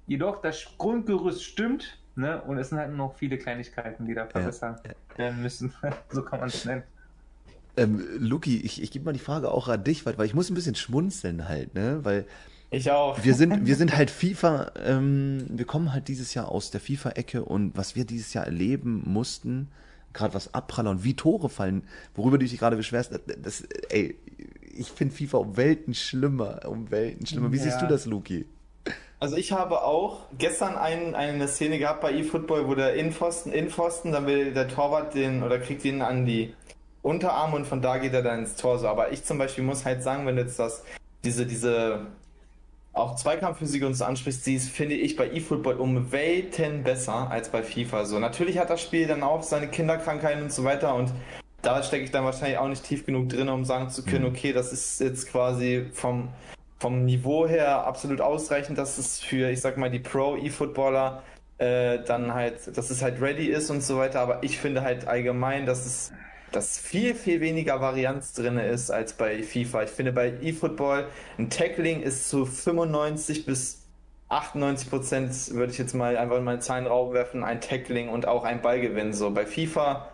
Jedoch das Grundgerüst stimmt, ne? Und es sind halt noch viele Kleinigkeiten, die da verbessert ja, werden müssen. so kann man es nennen. Ähm, Luki, ich, ich gebe mal die Frage auch an dich, weil, weil ich muss ein bisschen schmunzeln halt, ne? Weil ich auch. Wir sind, wir sind halt FIFA, ähm, wir kommen halt dieses Jahr aus der FIFA-Ecke und was wir dieses Jahr erleben mussten, gerade was Abpraller und wie Tore fallen, worüber du dich gerade beschwerst, das, ey, ich finde FIFA um Welten schlimmer, um Welten schlimmer. Wie ja. siehst du das, Luki? Also ich habe auch gestern ein, eine Szene gehabt bei eFootball, wo der Innenpfosten, Innenpfosten, dann will der Torwart den oder kriegt ihn an die Unterarme und von da geht er dann ins Tor so. Aber ich zum Beispiel muss halt sagen, wenn du jetzt das, diese, diese auch Zweikampfphysik uns ansprichst, sie ist, finde ich, bei eFootball um Welten besser als bei FIFA. So, natürlich hat das Spiel dann auch seine Kinderkrankheiten und so weiter und da stecke ich dann wahrscheinlich auch nicht tief genug drin, um sagen zu können, mhm. okay, das ist jetzt quasi vom vom Niveau her absolut ausreichend, dass es für, ich sag mal, die Pro-E-Footballer äh, dann halt, dass es halt ready ist und so weiter. Aber ich finde halt allgemein, dass es dass viel, viel weniger Varianz drin ist als bei FIFA. Ich finde bei eFootball ein Tackling ist zu 95 bis 98 Prozent würde ich jetzt mal einfach in meine Zahlen raufwerfen, ein Tackling und auch ein Ballgewinn. So bei FIFA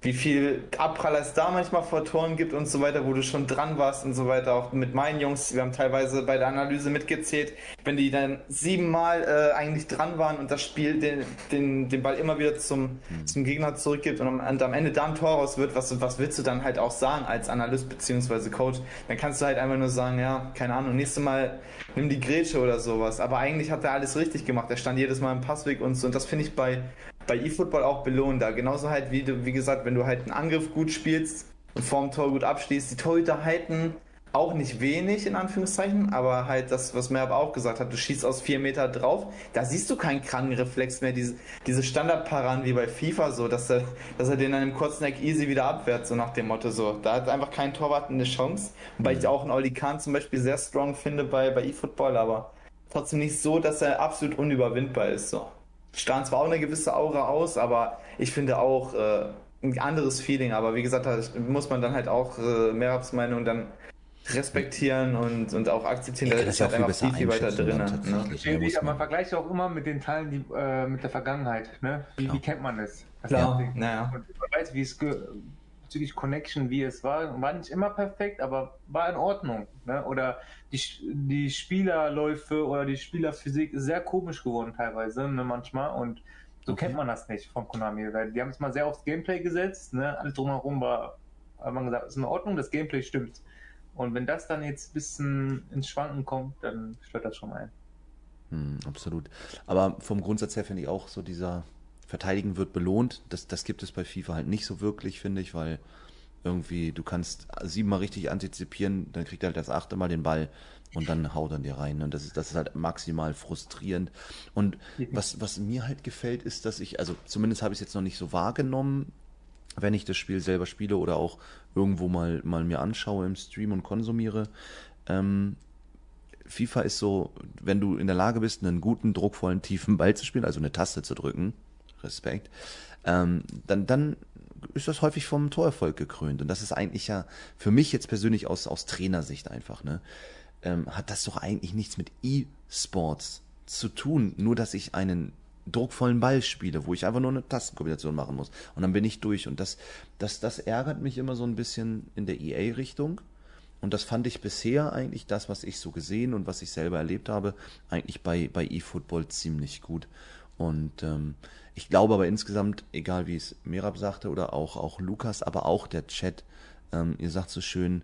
wie viel Abpraller es da manchmal vor Toren gibt und so weiter, wo du schon dran warst und so weiter. Auch mit meinen Jungs, wir haben teilweise bei der Analyse mitgezählt, wenn die dann siebenmal äh, eigentlich dran waren und das Spiel den, den, den Ball immer wieder zum, mhm. zum Gegner zurückgibt und am, und am Ende da ein Tor raus wird, was, was willst du dann halt auch sagen als Analyst bzw. Coach? Dann kannst du halt einfach nur sagen, ja, keine Ahnung, nächstes Mal nimm die Grätsche oder sowas. Aber eigentlich hat er alles richtig gemacht. Er stand jedes Mal im Passweg und so. Und das finde ich bei bei eFootball auch belohnen da. Genauso halt wie du, wie gesagt, wenn du halt einen Angriff gut spielst und vorm Tor gut abschließt, die Torhüter halten auch nicht wenig, in Anführungszeichen, aber halt das, was Merb auch gesagt hat, du schießt aus vier Meter drauf, da siehst du keinen Krankenreflex mehr, diese, diese Standardparan wie bei FIFA so, dass er, dass er den dann im kurzen Eck easy wieder abwehrt, so nach dem Motto so. Da hat einfach kein Torwart eine Chance, wobei ich auch einen Oli Kahn zum Beispiel sehr strong finde bei, bei eFootball, aber trotzdem nicht so, dass er absolut unüberwindbar ist, so strahlen zwar auch eine gewisse Aura aus, aber ich finde auch äh, ein anderes Feeling. Aber wie gesagt, da muss man dann halt auch äh, Merabs Meinung dann respektieren und, und auch akzeptieren. da ist halt einfach viel, viel weiter drin. Ne? Man vergleicht auch immer mit den Teilen die, äh, mit der Vergangenheit. Ne? Wie, wie kennt man das? das Klar, naja. Und man weiß, wie es bezüglich Connection, wie es war, war nicht immer perfekt, aber war in Ordnung. Ne? Oder die, die Spielerläufe oder die Spielerphysik ist sehr komisch geworden teilweise, ne, manchmal. Und so okay. kennt man das nicht von Konami. Weil die haben es mal sehr aufs Gameplay gesetzt, ne? Alles drumherum war, hat man gesagt, ist in Ordnung, das Gameplay stimmt. Und wenn das dann jetzt ein bisschen ins Schwanken kommt, dann stört das schon mal ein. Hm, absolut. Aber vom Grundsatz her finde ich auch so dieser Verteidigen wird belohnt. Das, das gibt es bei FIFA halt nicht so wirklich, finde ich, weil irgendwie du kannst siebenmal richtig antizipieren, dann kriegt er halt das achte Mal den Ball und dann haut er dir rein. Und das ist, das ist halt maximal frustrierend. Und was, was mir halt gefällt, ist, dass ich, also zumindest habe ich es jetzt noch nicht so wahrgenommen, wenn ich das Spiel selber spiele oder auch irgendwo mal, mal mir anschaue im Stream und konsumiere. Ähm, FIFA ist so, wenn du in der Lage bist, einen guten, druckvollen, tiefen Ball zu spielen, also eine Taste zu drücken, Respekt, ähm, dann, dann ist das häufig vom Torerfolg gekrönt. Und das ist eigentlich ja für mich jetzt persönlich aus, aus Trainersicht einfach, ne? Ähm, hat das doch eigentlich nichts mit E-Sports zu tun, nur dass ich einen druckvollen Ball spiele, wo ich einfach nur eine Tastenkombination machen muss. Und dann bin ich durch. Und das, das, das ärgert mich immer so ein bisschen in der EA-Richtung. Und das fand ich bisher eigentlich das, was ich so gesehen und was ich selber erlebt habe, eigentlich bei, bei eFootball ziemlich gut. Und ähm, ich glaube aber insgesamt, egal wie es Merab sagte oder auch, auch Lukas, aber auch der Chat, ähm, ihr sagt so schön,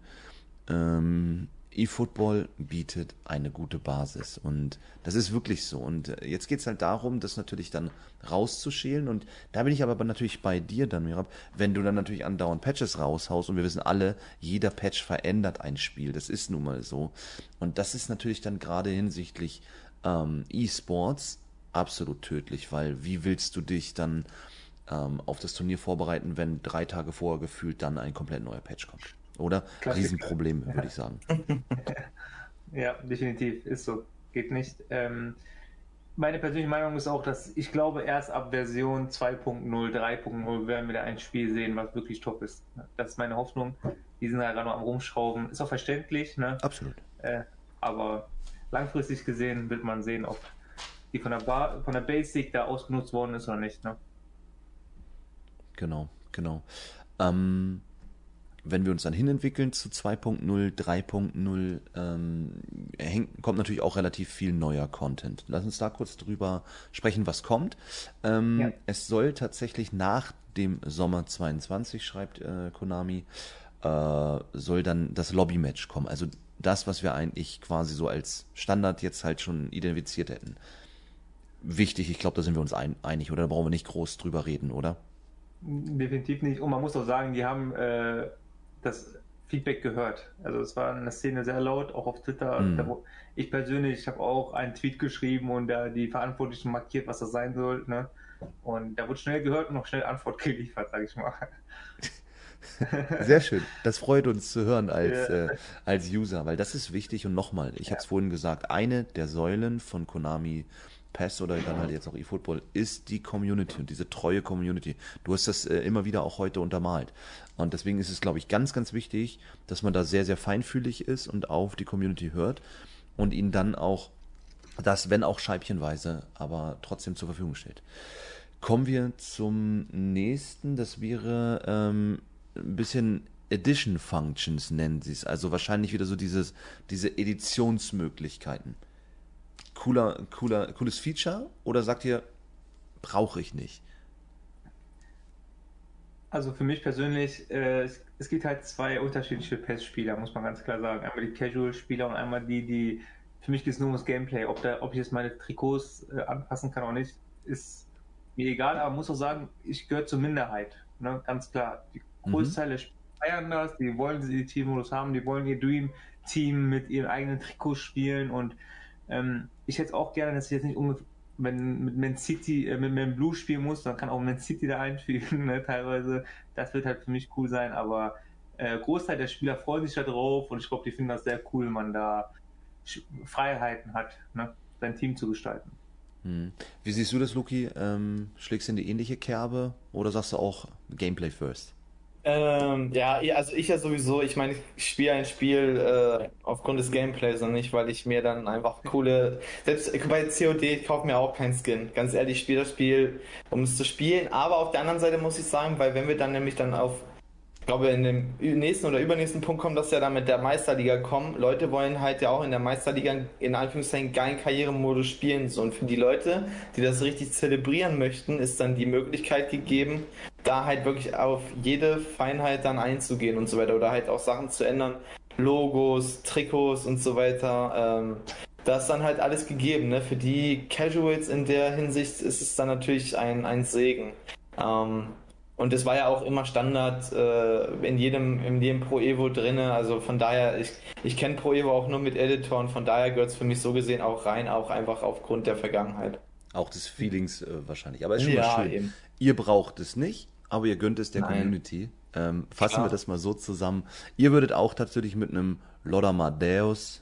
ähm, eFootball bietet eine gute Basis und das ist wirklich so. Und äh, jetzt geht es halt darum, das natürlich dann rauszuschälen und da bin ich aber natürlich bei dir dann, Mirab, wenn du dann natürlich andauernd Patches raushaust und wir wissen alle, jeder Patch verändert ein Spiel, das ist nun mal so. Und das ist natürlich dann gerade hinsichtlich ähm, E-Sports absolut tödlich, weil wie willst du dich dann ähm, auf das Turnier vorbereiten, wenn drei Tage vorher gefühlt dann ein komplett neuer Patch kommt? Oder? Klassiker. Riesenproblem, würde ich sagen. ja, definitiv, ist so. Geht nicht. Ähm, meine persönliche Meinung ist auch, dass ich glaube, erst ab Version 2.0, 3.0 werden wir da ein Spiel sehen, was wirklich top ist. Das ist meine Hoffnung. Die sind halt gerade noch am Rumschrauben. Ist auch verständlich, ne? Absolut. Äh, aber langfristig gesehen wird man sehen, ob die von der, Bar, von der Basic da ausgenutzt worden ist oder nicht. Ne? Genau, genau. Ähm, wenn wir uns dann hinentwickeln zu 2.0, 3.0, ähm, kommt natürlich auch relativ viel neuer Content. Lass uns da kurz drüber sprechen, was kommt. Ähm, ja. Es soll tatsächlich nach dem Sommer 22, schreibt äh, Konami, äh, soll dann das Lobby-Match kommen. Also das, was wir eigentlich quasi so als Standard jetzt halt schon identifiziert hätten wichtig. Ich glaube, da sind wir uns ein, einig, oder? Da brauchen wir nicht groß drüber reden, oder? Definitiv nicht. Und man muss auch sagen, die haben äh, das Feedback gehört. Also es war in der Szene sehr laut, auch auf Twitter. Da, ich persönlich ich habe auch einen Tweet geschrieben und da die Verantwortlichen markiert, was das sein soll. Ne? Und da wurde schnell gehört und noch schnell Antwort geliefert, sage ich mal. Sehr schön. Das freut uns zu hören als, ja. äh, als User, weil das ist wichtig. Und nochmal, ich ja. habe es vorhin gesagt, eine der Säulen von Konami PES oder dann halt jetzt auch eFootball, ist die Community und diese treue Community. Du hast das äh, immer wieder auch heute untermalt. Und deswegen ist es, glaube ich, ganz, ganz wichtig, dass man da sehr, sehr feinfühlig ist und auf die Community hört und ihnen dann auch das, wenn auch scheibchenweise, aber trotzdem zur Verfügung stellt. Kommen wir zum nächsten, das wäre ähm, ein bisschen Edition Functions nennen sie es, also wahrscheinlich wieder so dieses, diese Editionsmöglichkeiten. Cooler, cooler, cooles Feature oder sagt ihr, brauche ich nicht? Also für mich persönlich, äh, es, es, gibt halt zwei unterschiedliche PES-Spieler, muss man ganz klar sagen. Einmal die Casual-Spieler und einmal die, die, für mich geht es nur ums Gameplay. Ob, da, ob ich jetzt meine Trikots äh, anpassen kann oder nicht, ist mir egal, aber muss auch sagen, ich gehöre zur Minderheit. Ne? Ganz klar. Die Großteil mhm. der Spieler feiern das, die wollen diesen Teammodus haben, die wollen ihr Dream-Team mit ihren eigenen Trikots spielen und ähm, ich hätte auch gerne, dass ich jetzt nicht ungefähr wenn mit Man City, äh, mit Man Blue spielen muss, dann kann auch Man City da einfügen, ne, teilweise. Das wird halt für mich cool sein, aber äh, Großteil der Spieler freuen sich da drauf und ich glaube, die finden das sehr cool, wenn man da Freiheiten hat, ne, sein Team zu gestalten. Hm. Wie siehst du das, Luki? Ähm, schlägst du in die ähnliche Kerbe oder sagst du auch Gameplay first? Ähm, ja, also ich ja sowieso, ich meine, ich spiele ein Spiel äh, aufgrund des Gameplays und nicht, weil ich mir dann einfach coole. Selbst bei COD, ich kaufe mir auch keinen Skin. Ganz ehrlich, ich spiele das Spiel, um es zu spielen. Aber auf der anderen Seite muss ich sagen, weil wenn wir dann nämlich dann auf ich glaube, in dem nächsten oder übernächsten Punkt kommt das ja dann mit der Meisterliga kommen. Leute wollen halt ja auch in der Meisterliga in Anführungszeichen geilen Karrieremodus spielen. So, und für die Leute, die das richtig zelebrieren möchten, ist dann die Möglichkeit gegeben, da halt wirklich auf jede Feinheit dann einzugehen und so weiter. Oder halt auch Sachen zu ändern. Logos, Trikots und so weiter. Ähm, da ist dann halt alles gegeben. Ne? Für die Casuals in der Hinsicht ist es dann natürlich ein, ein Segen. Ähm, und das war ja auch immer Standard äh, in jedem in jedem Pro Evo drinne. Also von daher, ich, ich kenne Pro Evo auch nur mit Editor und von daher gehört es für mich so gesehen auch rein, auch einfach aufgrund der Vergangenheit. Auch des Feelings äh, wahrscheinlich. Aber ist schon ja, mal schön. Eben. Ihr braucht es nicht, aber ihr gönnt es der Nein. Community. Ähm, fassen Klar. wir das mal so zusammen. Ihr würdet auch tatsächlich mit einem Lodder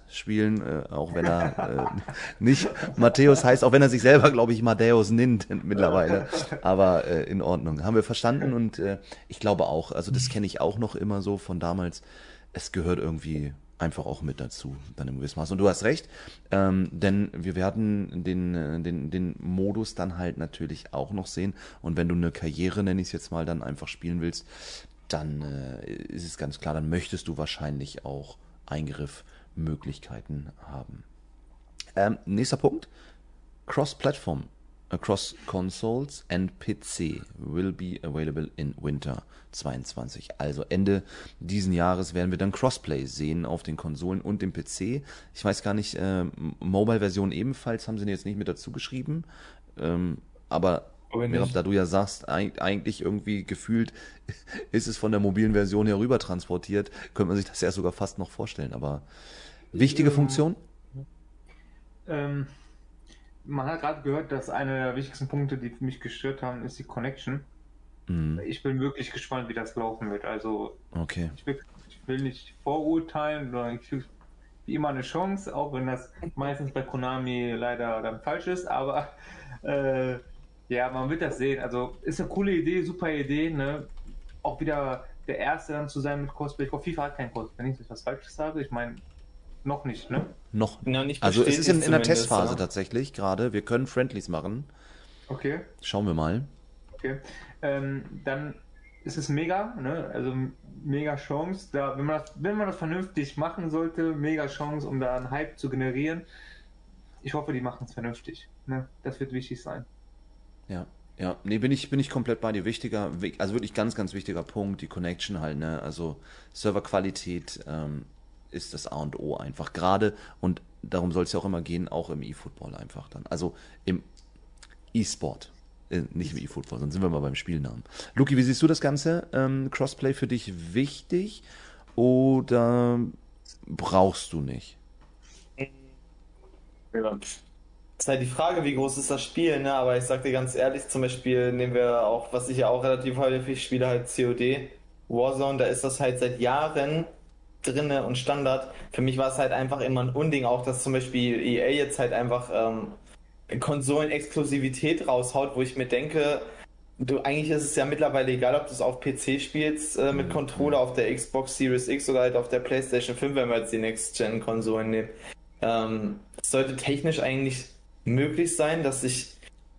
spielen, äh, auch wenn er äh, nicht Matthäus heißt, auch wenn er sich selber, glaube ich, Madeus nennt mittlerweile. Aber äh, in Ordnung. Haben wir verstanden und äh, ich glaube auch, also das kenne ich auch noch immer so von damals. Es gehört irgendwie einfach auch mit dazu, dann im gewissen Maß. Und du hast recht, ähm, denn wir werden den, äh, den, den Modus dann halt natürlich auch noch sehen. Und wenn du eine Karriere, nenne ich es jetzt mal, dann einfach spielen willst, dann äh, ist es ganz klar, dann möchtest du wahrscheinlich auch Eingriffmöglichkeiten haben. Ähm, nächster Punkt. Cross-Platform across consoles and PC will be available in Winter 22. Also Ende diesen Jahres werden wir dann Crossplay sehen auf den Konsolen und dem PC. Ich weiß gar nicht, äh, Mobile-Version ebenfalls haben sie jetzt nicht mit dazu geschrieben. Ähm, aber da du ja sagst, eigentlich irgendwie gefühlt ist es von der mobilen Version her rüber transportiert, könnte man sich das ja sogar fast noch vorstellen. Aber wichtige ähm, Funktion? Ähm, man hat gerade gehört, dass einer der wichtigsten Punkte, die mich gestört haben, ist die Connection. Mhm. Ich bin wirklich gespannt, wie das laufen wird. Also, okay. ich, will, ich will nicht vorurteilen, sondern ich wie immer eine Chance, auch wenn das meistens bei Konami leider dann falsch ist, aber äh, ja, man wird das sehen. Also ist eine coole Idee, super Idee, ne? Auch wieder der Erste dann zu sein mit Cosplay. Ich glaube, FIFA hat kein Cosplay, wenn ich was Falsches sage. Ich meine, noch nicht, ne? Noch. Ja, nicht also es ist in, in der Testphase ja. tatsächlich gerade. Wir können Friendlies machen. Okay. Schauen wir mal. Okay. Ähm, dann ist es mega, ne? Also mega Chance. Da, wenn man das, wenn man das vernünftig machen sollte, mega Chance, um da einen Hype zu generieren. Ich hoffe, die machen es vernünftig. Ne? Das wird wichtig sein. Ja. Ja, nee, bin ich, bin ich komplett bei dir. Wichtiger, also wirklich ganz, ganz wichtiger Punkt, die Connection halt, ne? Also Serverqualität ähm, ist das A und O einfach. Gerade, und darum soll es ja auch immer gehen, auch im E-Football einfach dann. Also im E-Sport. Äh, nicht im E-Football, sonst sind wir mal beim Spielnamen. Luki, wie siehst du das Ganze? Ähm, Crossplay für dich wichtig oder brauchst du nicht? Ja ist halt die Frage, wie groß ist das Spiel, ne? Aber ich sag dir ganz ehrlich, zum Beispiel nehmen wir auch, was ich ja auch relativ häufig spiele, halt COD, Warzone, da ist das halt seit Jahren drinne und Standard. Für mich war es halt einfach immer ein Unding, auch dass zum Beispiel EA jetzt halt einfach ähm, Konsolen-Exklusivität raushaut, wo ich mir denke, du eigentlich ist es ja mittlerweile egal, ob du es auf PC spielst äh, mit mhm. Controller auf der Xbox Series X oder halt auf der PlayStation 5, wenn wir jetzt die Next-Gen-Konsolen nehmen. Ähm, sollte technisch eigentlich möglich sein, dass sich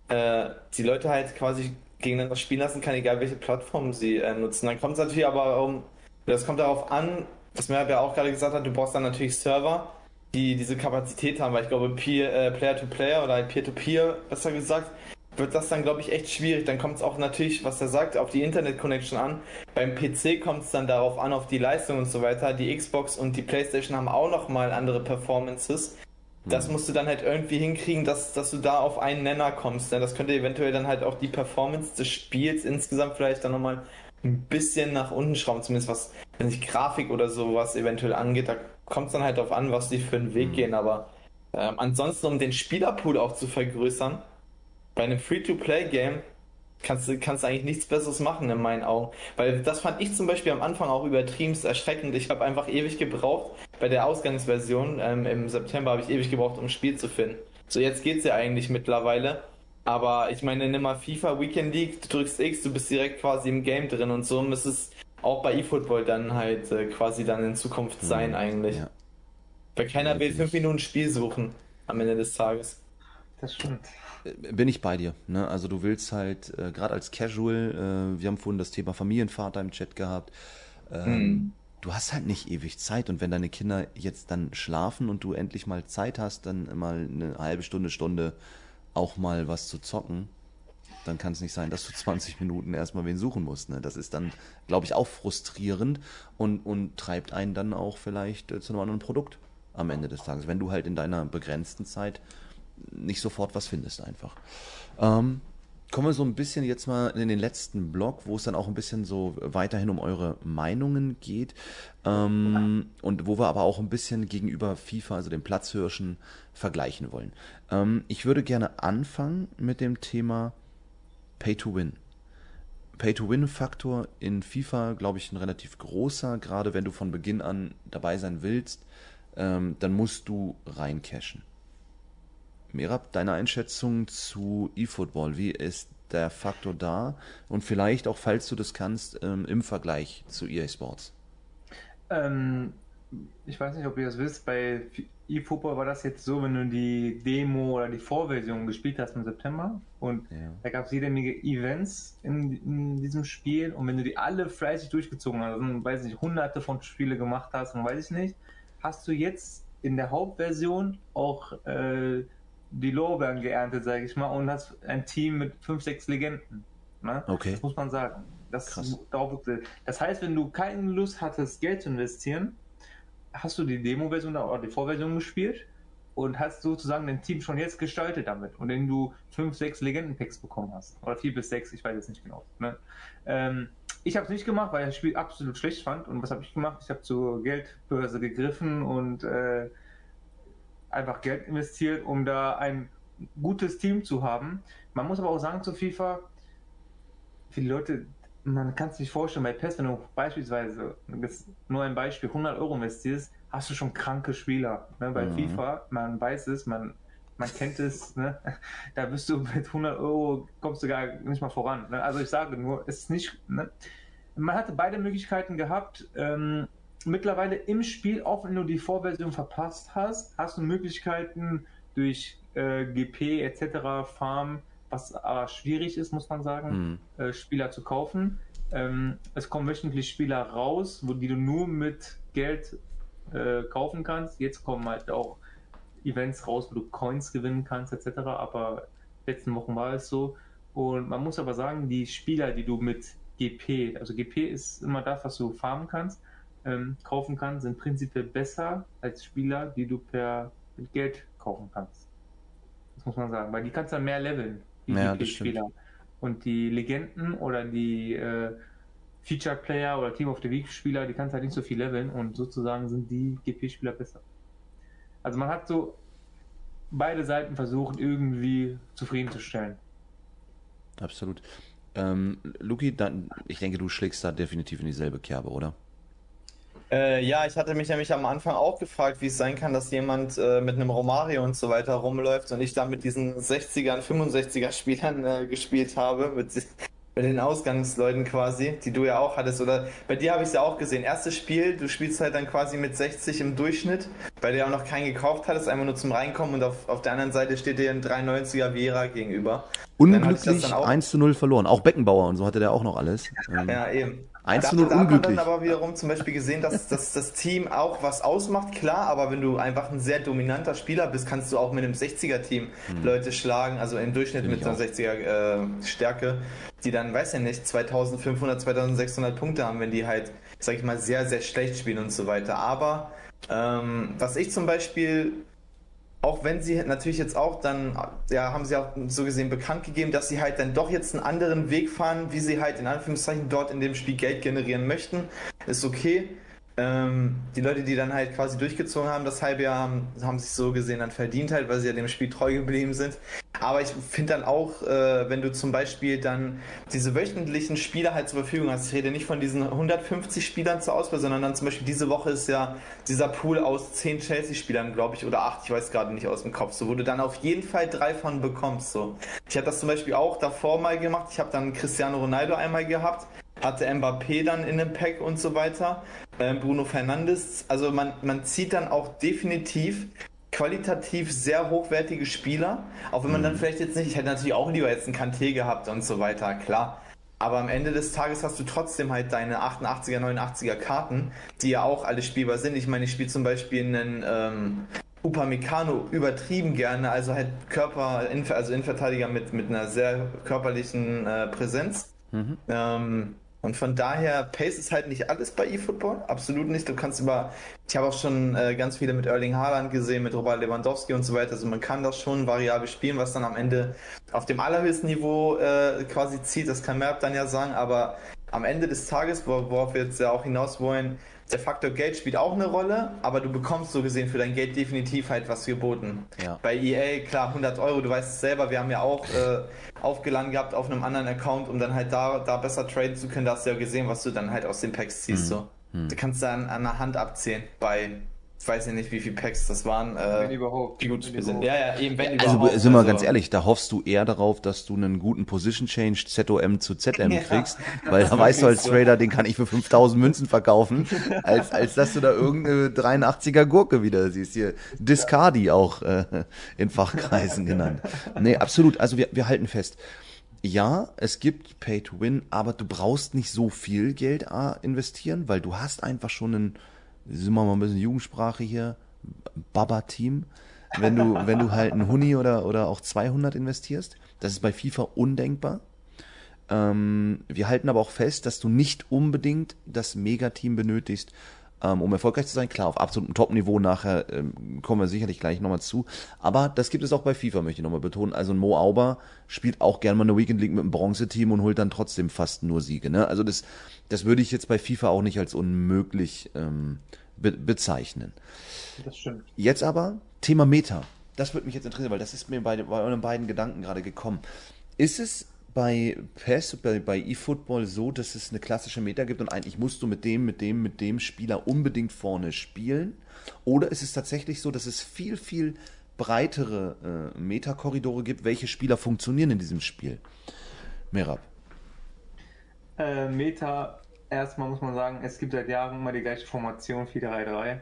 äh, die Leute halt quasi gegeneinander spielen lassen kann, egal welche Plattform sie äh, nutzen. Dann kommt es natürlich aber um, das kommt darauf an, was Merab ja auch gerade gesagt hat, du brauchst dann natürlich Server, die diese Kapazität haben, weil ich glaube, Peer, äh, Player-to-Player oder halt Peer-to-Peer, besser gesagt, wird das dann, glaube ich, echt schwierig. Dann kommt es auch natürlich, was er sagt, auf die Internet-Connection an. Beim PC kommt es dann darauf an, auf die Leistung und so weiter. Die Xbox und die PlayStation haben auch nochmal andere Performances. Das hm. musst du dann halt irgendwie hinkriegen, dass, dass du da auf einen Nenner kommst. Denn das könnte eventuell dann halt auch die Performance des Spiels insgesamt vielleicht dann nochmal ein bisschen nach unten schrauben, zumindest was, wenn sich Grafik oder sowas eventuell angeht. Da kommt es dann halt darauf an, was die für einen Weg mhm. gehen. Aber ähm, ansonsten, um den Spielerpool auch zu vergrößern, bei einem Free-to-Play-Game kannst du kannst eigentlich nichts Besseres machen in meinen Augen. Weil das fand ich zum Beispiel am Anfang auch übertrieben erschreckend. Ich habe einfach ewig gebraucht. Bei der Ausgangsversion ähm, im September habe ich ewig gebraucht, um ein Spiel zu finden. So, jetzt geht's ja eigentlich mittlerweile. Aber ich meine, nimm mal FIFA Weekend League, du drückst X, du bist direkt quasi im Game drin und so muss es auch bei eFootball dann halt äh, quasi dann in Zukunft hm, sein eigentlich. Ja. Weil keiner will fünf Minuten Spiel suchen am Ende des Tages. Das stimmt. Bin ich bei dir. Ne? Also du willst halt, äh, gerade als Casual, äh, wir haben vorhin das Thema Familienvater im Chat gehabt, ähm, hm. du hast halt nicht ewig Zeit und wenn deine Kinder jetzt dann schlafen und du endlich mal Zeit hast, dann mal eine halbe Stunde, Stunde auch mal was zu zocken, dann kann es nicht sein, dass du 20 Minuten erstmal wen suchen musst. Ne? Das ist dann, glaube ich, auch frustrierend und, und treibt einen dann auch vielleicht äh, zu einem anderen Produkt am Ende des Tages, wenn du halt in deiner begrenzten Zeit nicht sofort was findest einfach. Ähm, kommen wir so ein bisschen jetzt mal in den letzten Blog, wo es dann auch ein bisschen so weiterhin um eure Meinungen geht ähm, und wo wir aber auch ein bisschen gegenüber FIFA, also den Platzhirschen, vergleichen wollen. Ähm, ich würde gerne anfangen mit dem Thema Pay to Win. Pay-to-Win-Faktor in FIFA, glaube ich, ein relativ großer. Gerade wenn du von Beginn an dabei sein willst, ähm, dann musst du reincashen. Merab, deine Einschätzung zu eFootball, wie ist der Faktor da? Und vielleicht auch, falls du das kannst, ähm, im Vergleich zu EA Sports. Ähm, ich weiß nicht, ob ihr das wisst, bei eFootball war das jetzt so, wenn du die Demo oder die Vorversion gespielt hast im September und ja. da gab es jede Menge Events in, in, diesem Spiel und wenn du die alle fleißig durchgezogen hast, also, weiß nicht, hunderte von Spiele gemacht hast und weiß ich nicht, hast du jetzt in der Hauptversion auch äh, die Lorbeeren geerntet, sage ich mal, und hast ein Team mit fünf, sechs Legenden. Ne? Okay. Das muss man sagen. Das, das heißt, wenn du keine Lust hattest, Geld zu investieren, hast du die Demo-Version oder die Vorversion gespielt und hast sozusagen dein Team schon jetzt gestaltet damit und indem du fünf, sechs Legenden-Packs bekommen hast. Oder vier bis sechs, ich weiß jetzt nicht genau. Ne? Ähm, ich habe es nicht gemacht, weil ich das Spiel absolut schlecht fand. Und was habe ich gemacht? Ich habe zur Geldbörse gegriffen und äh, einfach Geld investiert, um da ein gutes Team zu haben. Man muss aber auch sagen zu FIFA, viele Leute, man kann es nicht vorstellen, bei PES, wenn du beispielsweise, das nur ein Beispiel, 100 Euro investierst, hast du schon kranke Spieler. Ne? Bei mhm. FIFA, man weiß es, man, man kennt es, ne? da bist du mit 100 Euro, kommst du gar nicht mal voran. Ne? Also ich sage nur, es ist nicht, ne? man hatte beide Möglichkeiten gehabt, ähm, mittlerweile im Spiel, auch wenn du die Vorversion verpasst hast, hast du Möglichkeiten durch äh, GP etc. Farm, was aber schwierig ist, muss man sagen, mhm. äh, Spieler zu kaufen. Ähm, es kommen wöchentlich Spieler raus, wo die du nur mit Geld äh, kaufen kannst. Jetzt kommen halt auch Events raus, wo du Coins gewinnen kannst etc. Aber letzten Wochen war es so. Und man muss aber sagen, die Spieler, die du mit GP, also GP ist immer das, was du farmen kannst, ähm, kaufen kann, sind prinzipiell besser als Spieler, die du per mit Geld kaufen kannst. Das muss man sagen, weil die kannst dann mehr leveln, die ja, GP-Spieler. Und die Legenden oder die äh, Feature Player oder Team of the Week Spieler, die kannst halt nicht so viel leveln und sozusagen sind die GP-Spieler besser. Also man hat so beide Seiten versucht irgendwie zufriedenzustellen. Absolut. Ähm, Luki, dann, ich denke, du schlägst da definitiv in dieselbe Kerbe, oder? Äh, ja, ich hatte mich nämlich am Anfang auch gefragt, wie es sein kann, dass jemand äh, mit einem Romario und so weiter rumläuft und ich da mit diesen 60er und 65er Spielern äh, gespielt habe, mit Bei den Ausgangsleuten quasi, die du ja auch hattest. Oder bei dir habe ich es ja auch gesehen. Erstes Spiel, du spielst halt dann quasi mit 60 im Durchschnitt, du ja auch noch keinen gekauft hattest, einfach nur zum Reinkommen und auf, auf der anderen Seite steht dir ein 93er Viera gegenüber. Unglücklich 1 zu 0 verloren. Auch Beckenbauer und so hatte der auch noch alles. Ja, eben. 1 zu 0 da, unglücklich. Da hat man dann aber wiederum zum Beispiel gesehen, dass, dass das Team auch was ausmacht, klar, aber wenn du einfach ein sehr dominanter Spieler bist, kannst du auch mit einem 60er-Team hm. Leute schlagen, also im Durchschnitt Find mit einer 60er äh, Stärke, die dann, weiß ja nicht, 2500, 2600 Punkte haben, wenn die halt, sag ich mal, sehr, sehr schlecht spielen und so weiter. Aber ähm, was ich zum Beispiel auch wenn sie natürlich jetzt auch dann, ja, haben sie auch so gesehen bekannt gegeben, dass sie halt dann doch jetzt einen anderen Weg fahren, wie sie halt in Anführungszeichen dort in dem Spiel Geld generieren möchten, ist okay. Ähm, die Leute, die dann halt quasi durchgezogen haben, das halbe Jahr, haben, haben sich so gesehen dann verdient halt, weil sie ja dem Spiel treu geblieben sind. Aber ich finde dann auch, äh, wenn du zum Beispiel dann diese wöchentlichen Spieler halt zur Verfügung hast, ich rede nicht von diesen 150 Spielern zur Auswahl, sondern dann zum Beispiel diese Woche ist ja dieser Pool aus 10 Chelsea-Spielern, glaube ich, oder 8, ich weiß gerade nicht aus dem Kopf, so, wo du dann auf jeden Fall drei von bekommst. So. Ich habe das zum Beispiel auch davor mal gemacht, ich habe dann Cristiano Ronaldo einmal gehabt, hatte Mbappé dann in dem Pack und so weiter. Ähm, Bruno Fernandes. Also man, man zieht dann auch definitiv qualitativ sehr hochwertige Spieler, auch wenn man dann mhm. vielleicht jetzt nicht, ich hätte natürlich auch lieber jetzt einen Kanté gehabt und so weiter, klar. Aber am Ende des Tages hast du trotzdem halt deine 88er, 89er Karten, die ja auch alle spielbar sind. Ich meine, ich spiele zum Beispiel einen ähm, Upamecano übertrieben gerne, also halt Körper, also Innenverteidiger mit, mit einer sehr körperlichen äh, Präsenz. Mhm. Ähm, und von daher, Pace ist halt nicht alles bei eFootball, absolut nicht. Du kannst über, ich habe auch schon äh, ganz viele mit Erling Haaland gesehen, mit Robert Lewandowski und so weiter. Also man kann das schon variabel spielen, was dann am Ende auf dem allerhöchsten Niveau äh, quasi zieht. Das kann Merb dann ja sagen, aber am Ende des Tages, worauf wir jetzt ja auch hinaus wollen, der Faktor Geld spielt auch eine Rolle, aber du bekommst so gesehen für dein Geld definitiv halt was geboten. Ja. Bei EA, klar, 100 Euro, du weißt es selber, wir haben ja auch äh, aufgeladen gehabt auf einem anderen Account, um dann halt da, da besser traden zu können. Da hast du ja gesehen, was du dann halt aus den Packs ziehst. Mhm. So. Mhm. Du kannst dann an der Hand abzählen bei ich weiß ja nicht, wie viele Packs das waren. Äh, wenn überhaupt. Wie gut sind. Ja, ja, eben wenn also, überhaupt. sind wir also, ganz ehrlich, da hoffst du eher darauf, dass du einen guten Position Change ZOM zu ZM ja, kriegst, weil da weißt du als Trader, den kann ich für 5000 Münzen verkaufen, als, als dass du da irgendeine 83er Gurke wieder siehst. Hier Discardi auch äh, in Fachkreisen genannt. Nee, absolut. Also wir, wir halten fest. Ja, es gibt Pay to Win, aber du brauchst nicht so viel Geld äh, investieren, weil du hast einfach schon einen sind wir mal ein bisschen Jugendsprache hier, Baba-Team, wenn du, wenn du halt einen Huni oder, oder auch 200 investierst. Das ist bei FIFA undenkbar. Ähm, wir halten aber auch fest, dass du nicht unbedingt das Megateam benötigst, um erfolgreich zu sein. Klar, auf absolutem Top-Niveau nachher ähm, kommen wir sicherlich gleich nochmal zu. Aber das gibt es auch bei FIFA, möchte ich nochmal betonen. Also ein Mo Auber spielt auch gerne mal eine Weekend League mit einem Bronzeteam und holt dann trotzdem fast nur Siege. Ne? Also das, das würde ich jetzt bei FIFA auch nicht als unmöglich ähm, be bezeichnen. Das stimmt. Jetzt aber Thema Meta. Das würde mich jetzt interessieren, weil das ist mir bei, bei euren beiden Gedanken gerade gekommen. Ist es bei PES, bei, bei eFootball so, dass es eine klassische Meta gibt und eigentlich musst du mit dem, mit dem, mit dem Spieler unbedingt vorne spielen? Oder ist es tatsächlich so, dass es viel, viel breitere äh, Meta-Korridore gibt, welche Spieler funktionieren in diesem Spiel? Merab. Äh, Meta, erstmal muss man sagen, es gibt seit Jahren immer die gleiche Formation 4-3-3.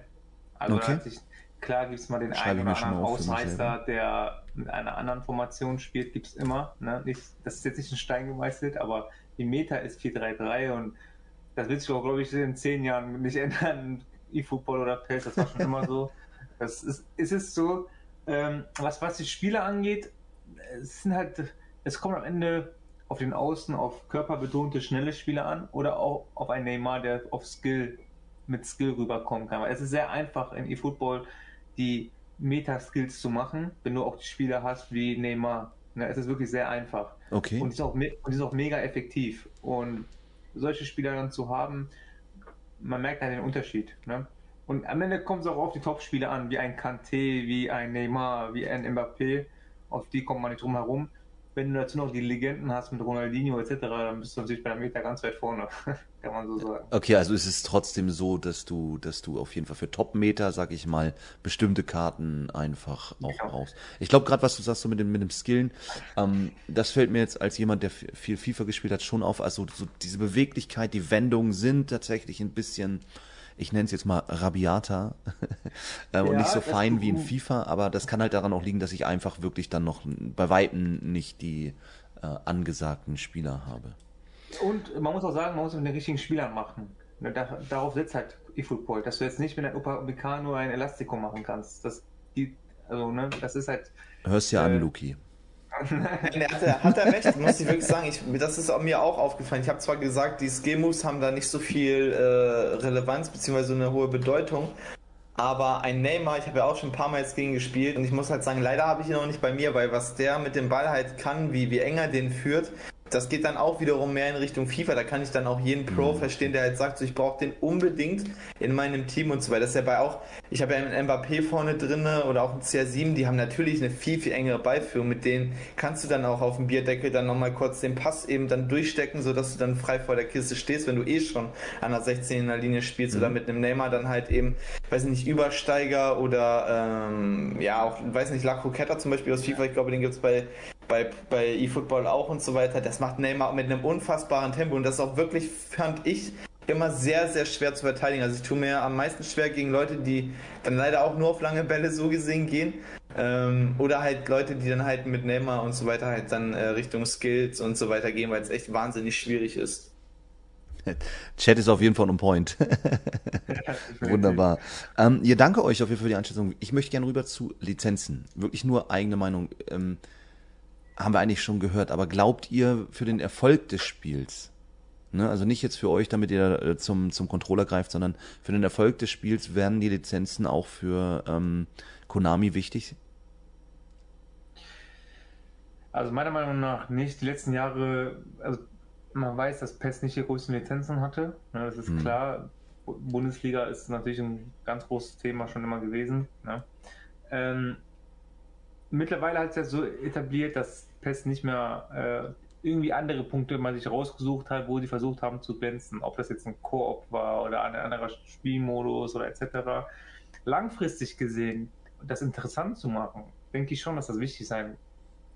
Also okay. sich, klar gibt es mal den einen oder anderen Ausreißer, der mit einer anderen Formation spielt, gibt es immer. Ne? Nicht, das ist jetzt nicht ein Stein gemeißelt, aber die Meta ist 4-3-3 und das wird sich auch, glaube ich, in zehn Jahren nicht ändern. E-Football oder PES, das war schon immer so. Das ist, es ist so, ähm, was, was die Spiele angeht, es sind halt, es kommt am Ende auf den Außen auf körperbetonte, schnelle Spieler an oder auch auf einen Neymar, der auf Skill, mit Skill rüberkommen kann. Weil es ist sehr einfach in eFootball die Meta-Skills zu machen, wenn du auch die Spieler hast wie Neymar. Ne, es ist wirklich sehr einfach. Okay. Und ist auch, und ist auch mega effektiv. Und solche Spieler dann zu haben, man merkt dann den Unterschied. Ne? Und am Ende kommt es auch auf die Top-Spieler an, wie ein Kanté, wie ein Neymar, wie ein Mbappé. Auf die kommt man nicht drum herum. Wenn du dazu noch die Legenden hast mit Ronaldinho etc., dann bist du natürlich bei der Meta ganz weit vorne, kann man so sagen. Okay, also ist es trotzdem so, dass du, dass du auf jeden Fall für Top-Meter, sag ich mal, bestimmte Karten einfach auch ja. brauchst. Ich glaube, gerade was du sagst, so mit dem, mit dem Skillen, ähm, das fällt mir jetzt als jemand, der viel FIFA gespielt hat, schon auf. Also so diese Beweglichkeit, die Wendungen sind tatsächlich ein bisschen ich nenne es jetzt mal rabiater äh, und ja, nicht so fein wie in FIFA, aber das kann halt daran auch liegen, dass ich einfach wirklich dann noch bei Weitem nicht die äh, angesagten Spieler habe. Und man muss auch sagen, man muss mit den richtigen Spielern machen. Ne, da, darauf setzt halt eFootball, dass du jetzt nicht mit einem Upamecano ein Elastico machen kannst. Das, die, also, ne, das ist halt. Hörst ja äh, an, Luki nee, hat, er, hat er recht, muss ich wirklich sagen. Ich, das ist mir auch aufgefallen. Ich habe zwar gesagt, die Skill-Moves haben da nicht so viel äh, Relevanz bzw. eine hohe Bedeutung, aber ein Neymar, ich habe ja auch schon ein paar Mal jetzt gegen gespielt und ich muss halt sagen, leider habe ich ihn noch nicht bei mir, weil was der mit dem Ball halt kann, wie, wie enger den führt, das geht dann auch wiederum mehr in Richtung FIFA. Da kann ich dann auch jeden Pro mhm. verstehen, der halt sagt, so, ich brauche den unbedingt in meinem Team und so weiter. Das ist ja bei auch, ich habe ja einen Mbappé vorne drin oder auch einen CR7, die haben natürlich eine viel, viel engere Beiführung. Mit denen kannst du dann auch auf dem Bierdeckel dann nochmal kurz den Pass eben dann durchstecken, sodass du dann frei vor der Kiste stehst, wenn du eh schon an der 16 in der Linie spielst mhm. oder mit einem Neymar dann halt eben, weiß nicht, Übersteiger oder ähm, ja, auch, weiß nicht, La Croqueta zum Beispiel aus FIFA, ich glaube, den gibt es bei bei, bei eFootball auch und so weiter. Das macht Neymar mit einem unfassbaren Tempo und das ist auch wirklich, fand ich, immer sehr, sehr schwer zu verteidigen. Also ich tue mir am meisten schwer gegen Leute, die dann leider auch nur auf lange Bälle so gesehen gehen. Ähm, oder halt Leute, die dann halt mit Neymar und so weiter halt dann äh, Richtung Skills und so weiter gehen, weil es echt wahnsinnig schwierig ist. Chat ist auf jeden Fall on point. Wunderbar. Ähm, ja, danke euch auf jeden Fall für die Einschätzung. Ich möchte gerne rüber zu Lizenzen. Wirklich nur eigene Meinung. Ähm, haben wir eigentlich schon gehört, aber glaubt ihr für den Erfolg des Spiels, ne, also nicht jetzt für euch, damit ihr äh, zum, zum Controller greift, sondern für den Erfolg des Spiels werden die Lizenzen auch für ähm, Konami wichtig? Also meiner Meinung nach nicht. Die letzten Jahre, also man weiß, dass PES nicht die größten Lizenzen hatte. Ne, das ist hm. klar. Bundesliga ist natürlich ein ganz großes Thema schon immer gewesen. Ne? Ähm, mittlerweile hat es ja so etabliert, dass PES nicht mehr äh, irgendwie andere Punkte man sich rausgesucht hat, wo sie versucht haben zu glänzen. Ob das jetzt ein Koop war oder ein anderer Spielmodus oder etc. Langfristig gesehen, das interessant zu machen, denke ich schon, dass das wichtig sein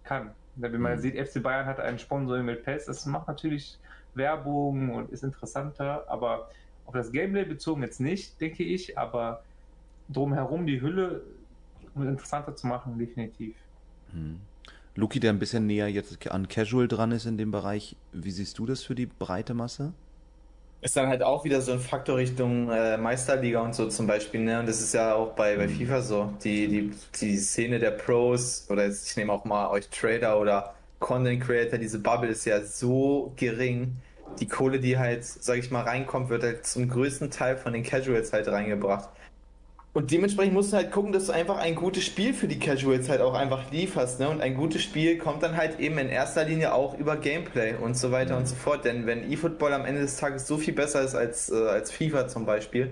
kann. Wenn man mhm. sieht, FC Bayern hat einen Sponsor mit PES, das macht natürlich Werbung und ist interessanter, aber auf das Gameplay bezogen jetzt nicht, denke ich, aber drumherum die Hülle interessanter zu machen, definitiv. Hm. Luki, der ein bisschen näher jetzt an Casual dran ist in dem Bereich, wie siehst du das für die breite Masse? Ist dann halt auch wieder so ein Faktor Richtung äh, Meisterliga und so zum Beispiel, ne? Und das ist ja auch bei, bei hm. FIFA so. Die, die, die Szene der Pros, oder jetzt, ich nehme auch mal euch Trader oder Content Creator, diese Bubble ist ja so gering. Die Kohle, die halt, sag ich mal, reinkommt, wird halt zum größten Teil von den Casuals halt reingebracht. Und dementsprechend musst du halt gucken, dass du einfach ein gutes Spiel für die Casuals halt auch einfach lieferst. Ne? Und ein gutes Spiel kommt dann halt eben in erster Linie auch über Gameplay und so weiter mhm. und so fort. Denn wenn eFootball am Ende des Tages so viel besser ist als, äh, als FIFA zum Beispiel,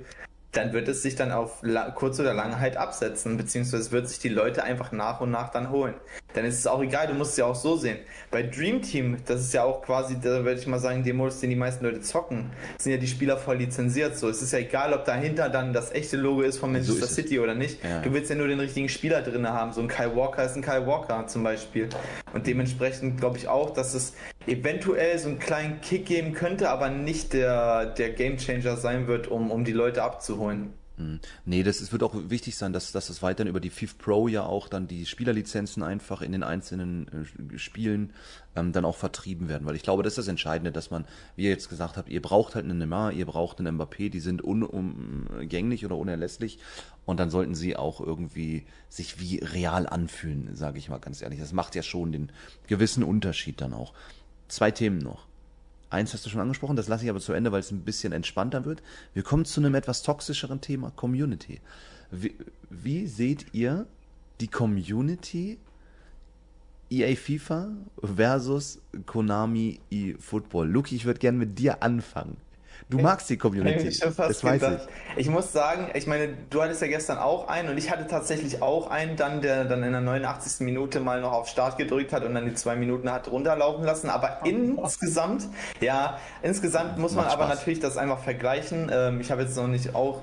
dann wird es sich dann auf kurz oder lang halt absetzen, beziehungsweise wird sich die Leute einfach nach und nach dann holen. Dann ist es auch egal, du musst es ja auch so sehen. Bei Dream Team, das ist ja auch quasi, da würde ich mal sagen, der Modus, den die meisten Leute zocken, sind ja die Spieler voll lizenziert. So, es ist ja egal, ob dahinter dann das echte Logo ist von Manchester so City oder nicht. Ja. Du willst ja nur den richtigen Spieler drin haben. So ein Kyle Walker ist ein Kyle Walker zum Beispiel. Und dementsprechend glaube ich auch, dass es eventuell so einen kleinen Kick geben könnte, aber nicht der, der Game Changer sein wird, um, um die Leute abzuholen. Hm. Nee, das ist, wird auch wichtig sein, dass, dass das weiterhin über die FIFA Pro ja auch dann die Spielerlizenzen einfach in den einzelnen äh, Spielen ähm, dann auch vertrieben werden. Weil ich glaube, das ist das Entscheidende, dass man, wie ihr jetzt gesagt habt, ihr braucht halt einen Neymar, ihr braucht einen Mbappé, die sind unumgänglich oder unerlässlich und dann sollten sie auch irgendwie sich wie real anfühlen, sage ich mal ganz ehrlich. Das macht ja schon den gewissen Unterschied dann auch. Zwei Themen noch. Eins hast du schon angesprochen, das lasse ich aber zu Ende, weil es ein bisschen entspannter wird. Wir kommen zu einem etwas toxischeren Thema, Community. Wie, wie seht ihr die Community EA FIFA versus Konami eFootball? Luki, ich würde gerne mit dir anfangen. Du magst die Community. Ich, das weiß ich. ich muss sagen, ich meine, du hattest ja gestern auch einen und ich hatte tatsächlich auch einen dann, der dann in der 89. Minute mal noch auf Start gedrückt hat und dann die zwei Minuten hat runterlaufen lassen. Aber insgesamt, ja, insgesamt muss man Macht aber Spaß. natürlich das einfach vergleichen. Ähm, ich habe jetzt noch nicht auch,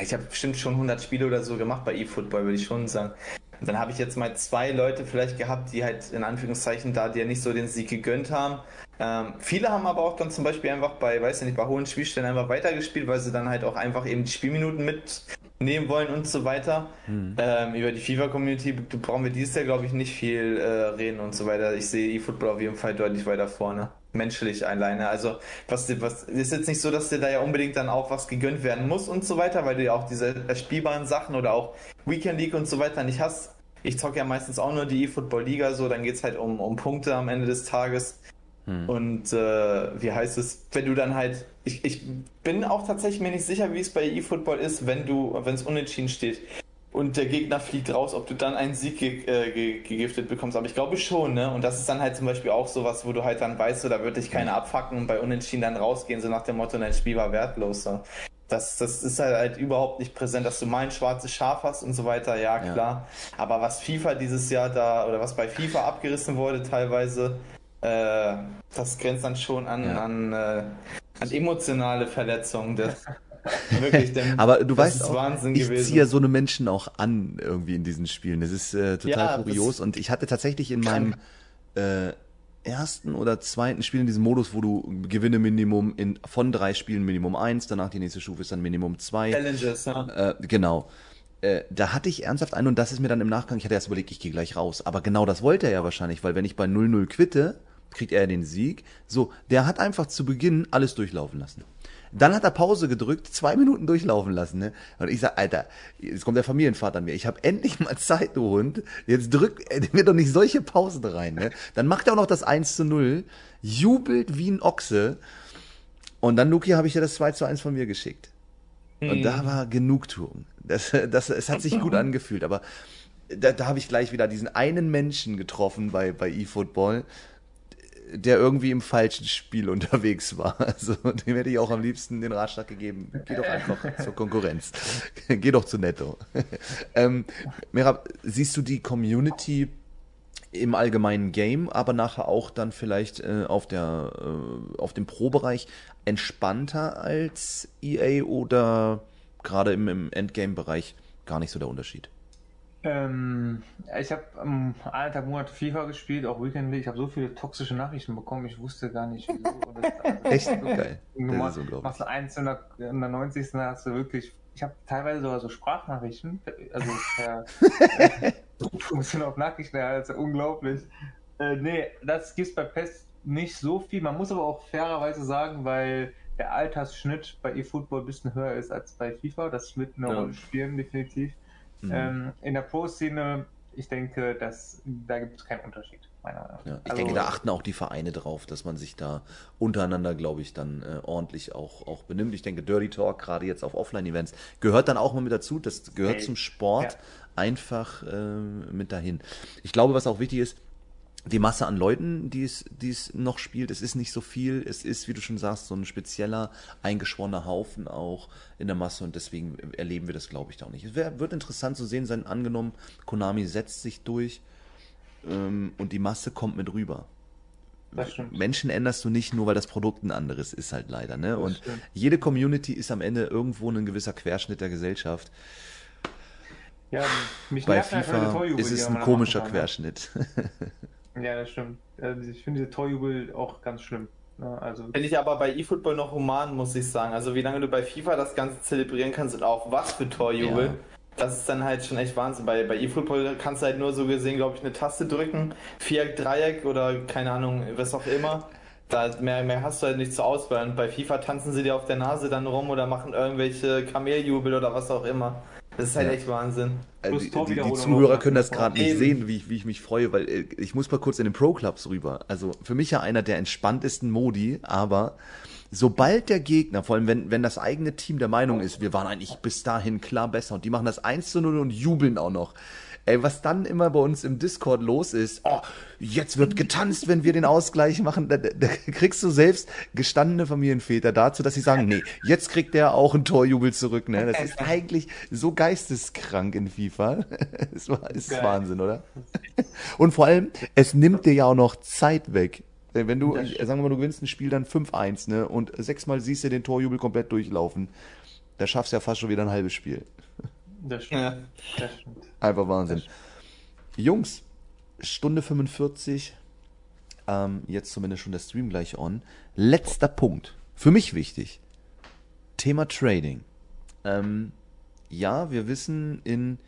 ich habe bestimmt schon 100 Spiele oder so gemacht bei eFootball, würde ich schon sagen. Und dann habe ich jetzt mal zwei Leute vielleicht gehabt, die halt in Anführungszeichen da dir nicht so den Sieg gegönnt haben. Ähm, viele haben aber auch dann zum Beispiel einfach bei, weiß ich nicht, bei hohen Spielstellen einfach weitergespielt, weil sie dann halt auch einfach eben die Spielminuten mitnehmen wollen und so weiter. Hm. Ähm, über die FIFA-Community brauchen wir dieses Jahr, glaube ich, nicht viel äh, reden und so weiter. Ich sehe eFootball auf jeden Fall deutlich weiter vorne menschlich alleine. Also was, was ist jetzt nicht so, dass dir da ja unbedingt dann auch was gegönnt werden muss und so weiter, weil du ja auch diese spielbaren Sachen oder auch Weekend League und so weiter nicht hast. Ich zocke ja meistens auch nur die E-Football Liga, so dann geht es halt um, um Punkte am Ende des Tages. Hm. Und äh, wie heißt es, wenn du dann halt, ich, ich bin auch tatsächlich mir nicht sicher, wie es bei E-Football ist, wenn du, wenn es unentschieden steht und der Gegner fliegt raus, ob du dann einen Sieg ge äh, ge gegiftet bekommst. Aber ich glaube schon, ne? Und das ist dann halt zum Beispiel auch sowas, wo du halt dann weißt, so, da wird dich keiner abfacken und bei Unentschieden dann rausgehen, so nach dem Motto, dein Spiel war wertlos. So. Das, das ist halt, halt überhaupt nicht präsent, dass du mal ein schwarzes Schaf hast und so weiter, ja klar. Ja. Aber was FIFA dieses Jahr da, oder was bei FIFA abgerissen wurde teilweise, äh, das grenzt dann schon an, ja. an, äh, an emotionale Verletzungen. Das, Wirklich, denn Aber du weißt auch, Wahnsinn ich gewesen. ziehe so eine Menschen auch an irgendwie in diesen Spielen. Das ist äh, total ja, kurios. Und ich hatte tatsächlich in meinem äh, ersten oder zweiten Spiel in diesem Modus, wo du Gewinne Minimum in, von drei Spielen Minimum eins, danach die nächste Stufe ist dann Minimum zwei. Challenges, ja. Äh, genau. Äh, da hatte ich ernsthaft einen und das ist mir dann im Nachgang, ich hatte erst überlegt, ich gehe gleich raus. Aber genau das wollte er ja wahrscheinlich, weil wenn ich bei 0-0 quitte, kriegt er den Sieg. So, der hat einfach zu Beginn alles durchlaufen lassen. Dann hat er Pause gedrückt, zwei Minuten durchlaufen lassen. Ne? Und ich sag, Alter, jetzt kommt der Familienvater an mir. Ich habe endlich mal Zeit, du Hund. Jetzt drück mir doch nicht solche Pausen rein. Ne? Dann macht er auch noch das 1 zu 0, jubelt wie ein Ochse. Und dann, Luki, habe ich dir das 2 zu 1 von mir geschickt. Und da mhm. war Genugtuung. Das, das, es hat sich gut angefühlt, aber da, da habe ich gleich wieder diesen einen Menschen getroffen bei, bei eFootball, der irgendwie im falschen Spiel unterwegs war. Also dem hätte ich auch am liebsten den Ratschlag gegeben, geh doch einfach zur Konkurrenz. geh doch zu Netto. ähm, Merab, siehst du die Community im allgemeinen Game, aber nachher auch dann vielleicht äh, auf, der, äh, auf dem Pro-Bereich entspannter als EA oder gerade im, im Endgame-Bereich gar nicht so der Unterschied? Ähm, ich habe am einen Tag Monat FIFA gespielt, auch Weekend League. Ich habe so viele toxische Nachrichten bekommen, ich wusste gar nicht, wieso. Das, also, Echt? Okay. Du machst, machst du eins in der, in der 90. hast du wirklich. Ich habe teilweise sogar so Sprachnachrichten, also per Funktion auf Nachrichten, also unglaublich. Äh, nee, das gibt's bei PES nicht so viel. Man muss aber auch fairerweise sagen, weil der Altersschnitt bei eFootball ein bisschen höher ist als bei FIFA. Das wird eine ja. Rolle spielen, definitiv. Mhm. Ähm, in der Pro-Szene, ich denke, dass, da gibt es keinen Unterschied. Ja, ich also, denke, da achten auch die Vereine drauf, dass man sich da untereinander, glaube ich, dann äh, ordentlich auch, auch benimmt. Ich denke, Dirty Talk, gerade jetzt auf Offline-Events, gehört dann auch mal mit dazu. Das gehört hey. zum Sport ja. einfach äh, mit dahin. Ich glaube, was auch wichtig ist, die Masse an Leuten, die es, die es noch spielt, es ist nicht so viel. Es ist, wie du schon sagst, so ein spezieller, eingeschworener Haufen auch in der Masse und deswegen erleben wir das, glaube ich, da auch nicht. Es wär, wird interessant zu sehen sein, angenommen, Konami setzt sich durch ähm, und die Masse kommt mit rüber. Menschen änderst du nicht nur, weil das Produkt ein anderes ist halt leider. Ne? Und jede Community ist am Ende irgendwo ein gewisser Querschnitt der Gesellschaft. Ja, Bei FIFA ist es ein komischer Querschnitt. Ja, das stimmt. Also ich finde diese Torjubel auch ganz schlimm. Ne? Also finde ich aber bei eFootball noch human, muss ich sagen. Also wie lange du bei FIFA das Ganze zelebrieren kannst und auch was für Torjubel. Ja. Das ist dann halt schon echt Wahnsinn. Bei, bei eFootball kannst du halt nur so gesehen, glaube ich, eine Taste drücken, Viereck, Dreieck oder keine Ahnung, was auch immer. Da mehr, mehr hast du halt nicht zur Auswahl. Und bei FIFA tanzen sie dir auf der Nase dann rum oder machen irgendwelche Kameljubel oder was auch immer. Das ist halt ja. echt Wahnsinn. Also die, die, die, Zuhörer können das gerade nicht sehen, wie ich, wie ich mich freue, weil äh, ich muss mal kurz in den Pro-Clubs rüber. Also für mich ja einer der entspanntesten Modi, aber sobald der Gegner, vor allem wenn, wenn das eigene Team der Meinung ist, wir waren eigentlich bis dahin klar besser und die machen das 1 zu 0 und jubeln auch noch. Ey, was dann immer bei uns im Discord los ist, oh, jetzt wird getanzt, wenn wir den Ausgleich machen, da, da, da kriegst du selbst gestandene Familienväter dazu, dass sie sagen, nee, jetzt kriegt der auch einen Torjubel zurück, ne? Das ist eigentlich so geisteskrank in FIFA. Das ist Geil. Wahnsinn, oder? Und vor allem, es nimmt dir ja auch noch Zeit weg. Wenn du, sagen wir mal, du gewinnst ein Spiel dann 5-1, ne? Und sechsmal siehst du den Torjubel komplett durchlaufen. Da schaffst du ja fast schon wieder ein halbes Spiel. Das stimmt. Ja. Das stimmt. Einfach Wahnsinn. Jungs, Stunde 45. Ähm, jetzt zumindest schon der Stream gleich on. Letzter Punkt. Für mich wichtig. Thema Trading. Ähm, ja, wir wissen, in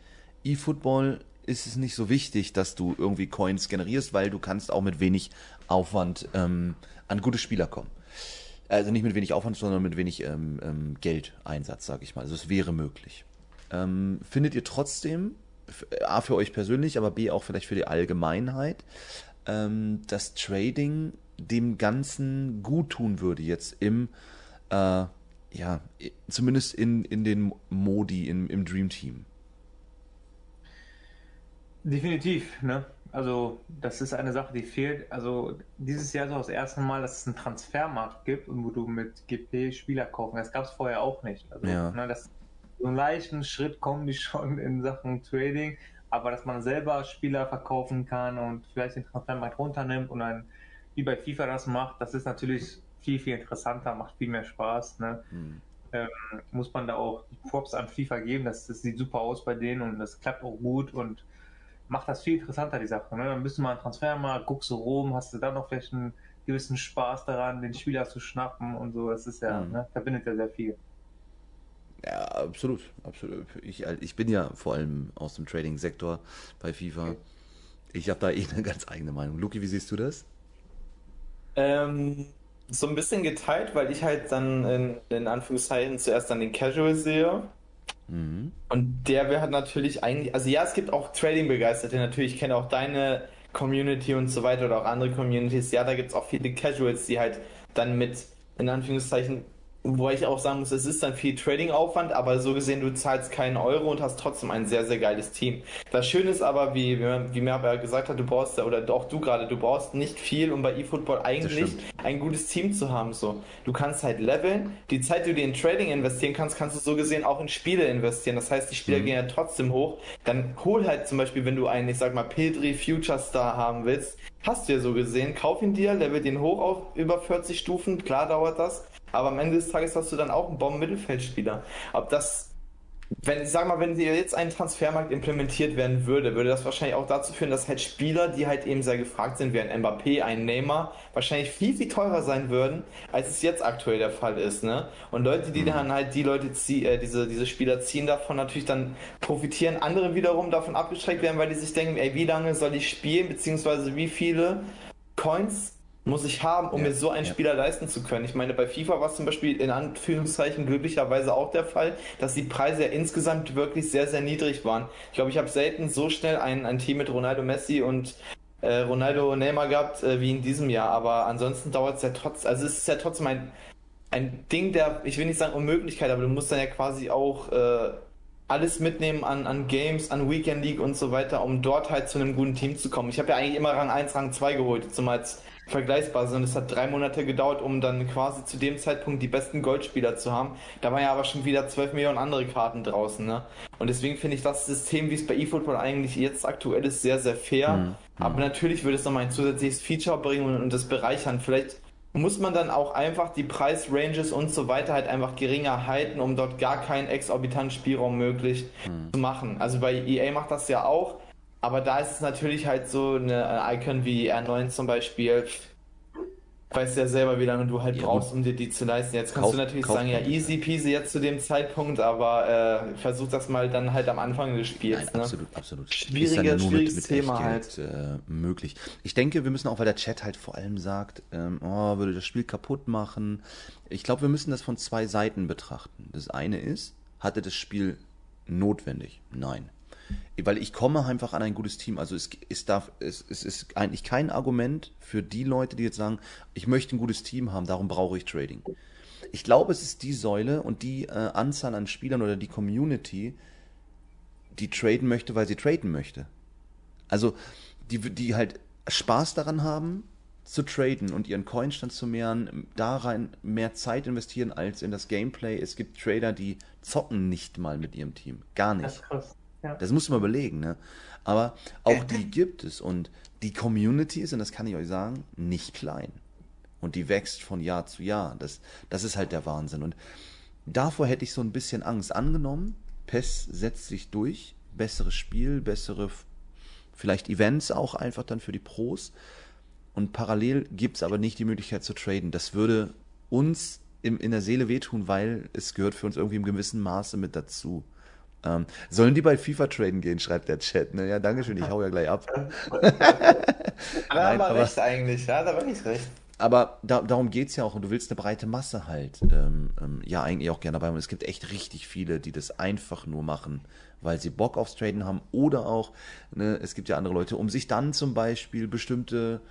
eFootball ist es nicht so wichtig, dass du irgendwie Coins generierst, weil du kannst auch mit wenig Aufwand ähm, an gute Spieler kommen. Also nicht mit wenig Aufwand, sondern mit wenig ähm, ähm, Geldeinsatz, sage ich mal. Also es wäre möglich. Ähm, findet ihr trotzdem, A für euch persönlich, aber B auch vielleicht für die Allgemeinheit, ähm, dass Trading dem Ganzen gut tun würde jetzt im, äh, ja, zumindest in, in den Modi im, im Dream Team? Definitiv, ne? Also, das ist eine Sache, die fehlt. Also, dieses Jahr ist auch das erste Mal, dass es einen Transfermarkt gibt und wo du mit GP Spieler kaufen. Das gab es vorher auch nicht. Also, ja. ne, das, so einen leichten Schritt kommen die schon in Sachen Trading, aber dass man selber Spieler verkaufen kann und vielleicht den Transfermarkt runternimmt und dann wie bei FIFA das macht, das ist natürlich viel, viel interessanter, macht viel mehr Spaß. Ne? Mhm. Ähm, muss man da auch Props an FIFA geben, das, das sieht super aus bei denen und das klappt auch gut und macht das viel interessanter, die Sache. Ne? Dann bist du mal ein Transfermarkt, guckst du rum, hast du dann noch vielleicht einen gewissen Spaß daran, den Spieler zu schnappen und so. Das ist ja, mhm. ne, verbindet ja sehr viel. Ja, absolut, absolut. Ich, halt, ich bin ja vor allem aus dem Trading-Sektor bei FIFA. Ich habe da eh eine ganz eigene Meinung. Luki, wie siehst du das? Ähm, so ein bisschen geteilt, weil ich halt dann in, in Anführungszeichen zuerst dann den Casual sehe Mhm. Und der wäre halt natürlich eigentlich, also ja, es gibt auch Trading-Begeisterte, natürlich, ich kenne auch deine Community und so weiter oder auch andere Communities. Ja, da gibt es auch viele Casuals, die halt dann mit, in Anführungszeichen, wo ich auch sagen muss, es ist dann viel Trading-Aufwand, aber so gesehen, du zahlst keinen Euro und hast trotzdem ein sehr, sehr geiles Team. Das Schöne ist aber, wie, wie mir aber gesagt hat, du brauchst, oder auch du gerade, du brauchst nicht viel, um bei eFootball eigentlich ein gutes Team zu haben. So, Du kannst halt leveln, die Zeit, die du in Trading investieren kannst, kannst du so gesehen auch in Spiele investieren. Das heißt, die Spieler mhm. gehen ja trotzdem hoch. Dann hol halt zum Beispiel, wenn du einen, ich sag mal, Pedri Future Star haben willst, hast du ja so gesehen, kauf ihn dir, level den hoch auf über 40 Stufen, klar dauert das aber am Ende des Tages hast du dann auch einen Bomben-Mittelfeldspieler. Ob das wenn, sag mal, wenn jetzt ein Transfermarkt implementiert werden würde, würde das wahrscheinlich auch dazu führen, dass halt Spieler, die halt eben sehr gefragt sind, wie ein Mbappé, ein Neymar, wahrscheinlich viel, viel teurer sein würden, als es jetzt aktuell der Fall ist, ne? Und Leute, die mhm. dann halt die Leute ziehen, äh, diese, diese Spieler ziehen davon natürlich dann profitieren, andere wiederum davon abgeschreckt werden, weil die sich denken, ey, wie lange soll ich spielen, beziehungsweise wie viele Coins muss ich haben, um ja, mir so einen ja. Spieler leisten zu können. Ich meine, bei FIFA war es zum Beispiel in Anführungszeichen glücklicherweise auch der Fall, dass die Preise ja insgesamt wirklich sehr, sehr niedrig waren. Ich glaube, ich habe selten so schnell ein, ein Team mit Ronaldo Messi und äh, Ronaldo Neymar gehabt äh, wie in diesem Jahr. Aber ansonsten dauert es ja trotzdem, also es ist ja trotzdem ein, ein Ding der, ich will nicht sagen Unmöglichkeit, aber du musst dann ja quasi auch äh, alles mitnehmen an, an Games, an Weekend League und so weiter, um dort halt zu einem guten Team zu kommen. Ich habe ja eigentlich immer Rang 1, Rang 2 geholt, zumal als Vergleichsbasis und es hat drei Monate gedauert, um dann quasi zu dem Zeitpunkt die besten Goldspieler zu haben. Da waren ja aber schon wieder 12 Millionen andere Karten draußen. Ne? Und deswegen finde ich das System, wie es bei eFootball eigentlich jetzt aktuell ist, sehr, sehr fair. Mhm. Aber natürlich würde es nochmal ein zusätzliches Feature bringen und, und das bereichern. Vielleicht muss man dann auch einfach die Preisranges und so weiter halt einfach geringer halten, um dort gar keinen exorbitanten Spielraum möglich mhm. zu machen. Also bei EA macht das ja auch aber da ist es natürlich halt so eine Icon wie R9 zum Beispiel. Weißt ja selber, wie lange du halt ja, brauchst, um dir die zu leisten. Jetzt kannst kauf, du natürlich sagen, ja, easy peasy jetzt zu dem Zeitpunkt, aber äh, versuch das mal dann halt am Anfang des Spiels. Nein, ne? Absolut, absolut. Schwieriger, schwieriges mit, mit Thema halt. Äh, möglich. Ich denke, wir müssen auch, weil der Chat halt vor allem sagt, ähm, oh, würde das Spiel kaputt machen. Ich glaube, wir müssen das von zwei Seiten betrachten. Das eine ist, hatte das Spiel notwendig? Nein. Weil ich komme einfach an ein gutes Team. Also es, es, darf, es, es ist eigentlich kein Argument für die Leute, die jetzt sagen, ich möchte ein gutes Team haben, darum brauche ich Trading. Ich glaube, es ist die Säule und die äh, Anzahl an Spielern oder die Community, die traden möchte, weil sie traden möchte. Also, die, die halt Spaß daran haben, zu traden und ihren Coinstand zu mehren, da rein mehr Zeit investieren als in das Gameplay. Es gibt Trader, die zocken nicht mal mit ihrem Team. Gar nicht. Das, krass. Ja. das muss man überlegen, ne? Aber auch die gibt es und die Community ist, und das kann ich euch sagen, nicht klein. Und die wächst von Jahr zu Jahr. Das, das ist halt der Wahnsinn. Und davor hätte ich so ein bisschen Angst angenommen. PES setzt sich durch. Besseres Spiel, bessere, vielleicht Events auch einfach dann für die Pros. Und parallel gibt es aber nicht die Möglichkeit zu traden. Das würde uns im, in der Seele wehtun, weil es gehört für uns irgendwie im gewissen Maße mit dazu. Ähm, sollen die bei FIFA traden gehen, schreibt der Chat. Ne? Ja, danke schön, ich hau ja gleich ab. da haben wir recht eigentlich, ja, da war ich recht. Aber da, darum geht es ja auch und du willst eine breite Masse halt ähm, ähm, ja eigentlich auch gerne dabei. Und es gibt echt richtig viele, die das einfach nur machen, weil sie Bock aufs Traden haben oder auch, ne, es gibt ja andere Leute, um sich dann zum Beispiel bestimmte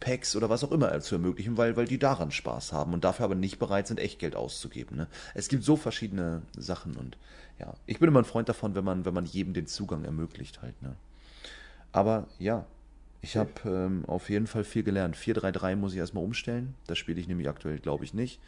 Packs oder was auch immer zu ermöglichen, weil, weil die daran Spaß haben und dafür aber nicht bereit sind, Echtgeld auszugeben. Ne? Es gibt so verschiedene Sachen und ja, ich bin immer ein Freund davon, wenn man, wenn man jedem den Zugang ermöglicht halt. Ne? Aber ja, ich habe ähm, auf jeden Fall viel gelernt. 4-3-3 muss ich erstmal umstellen. Das spiele ich nämlich aktuell, glaube ich, nicht.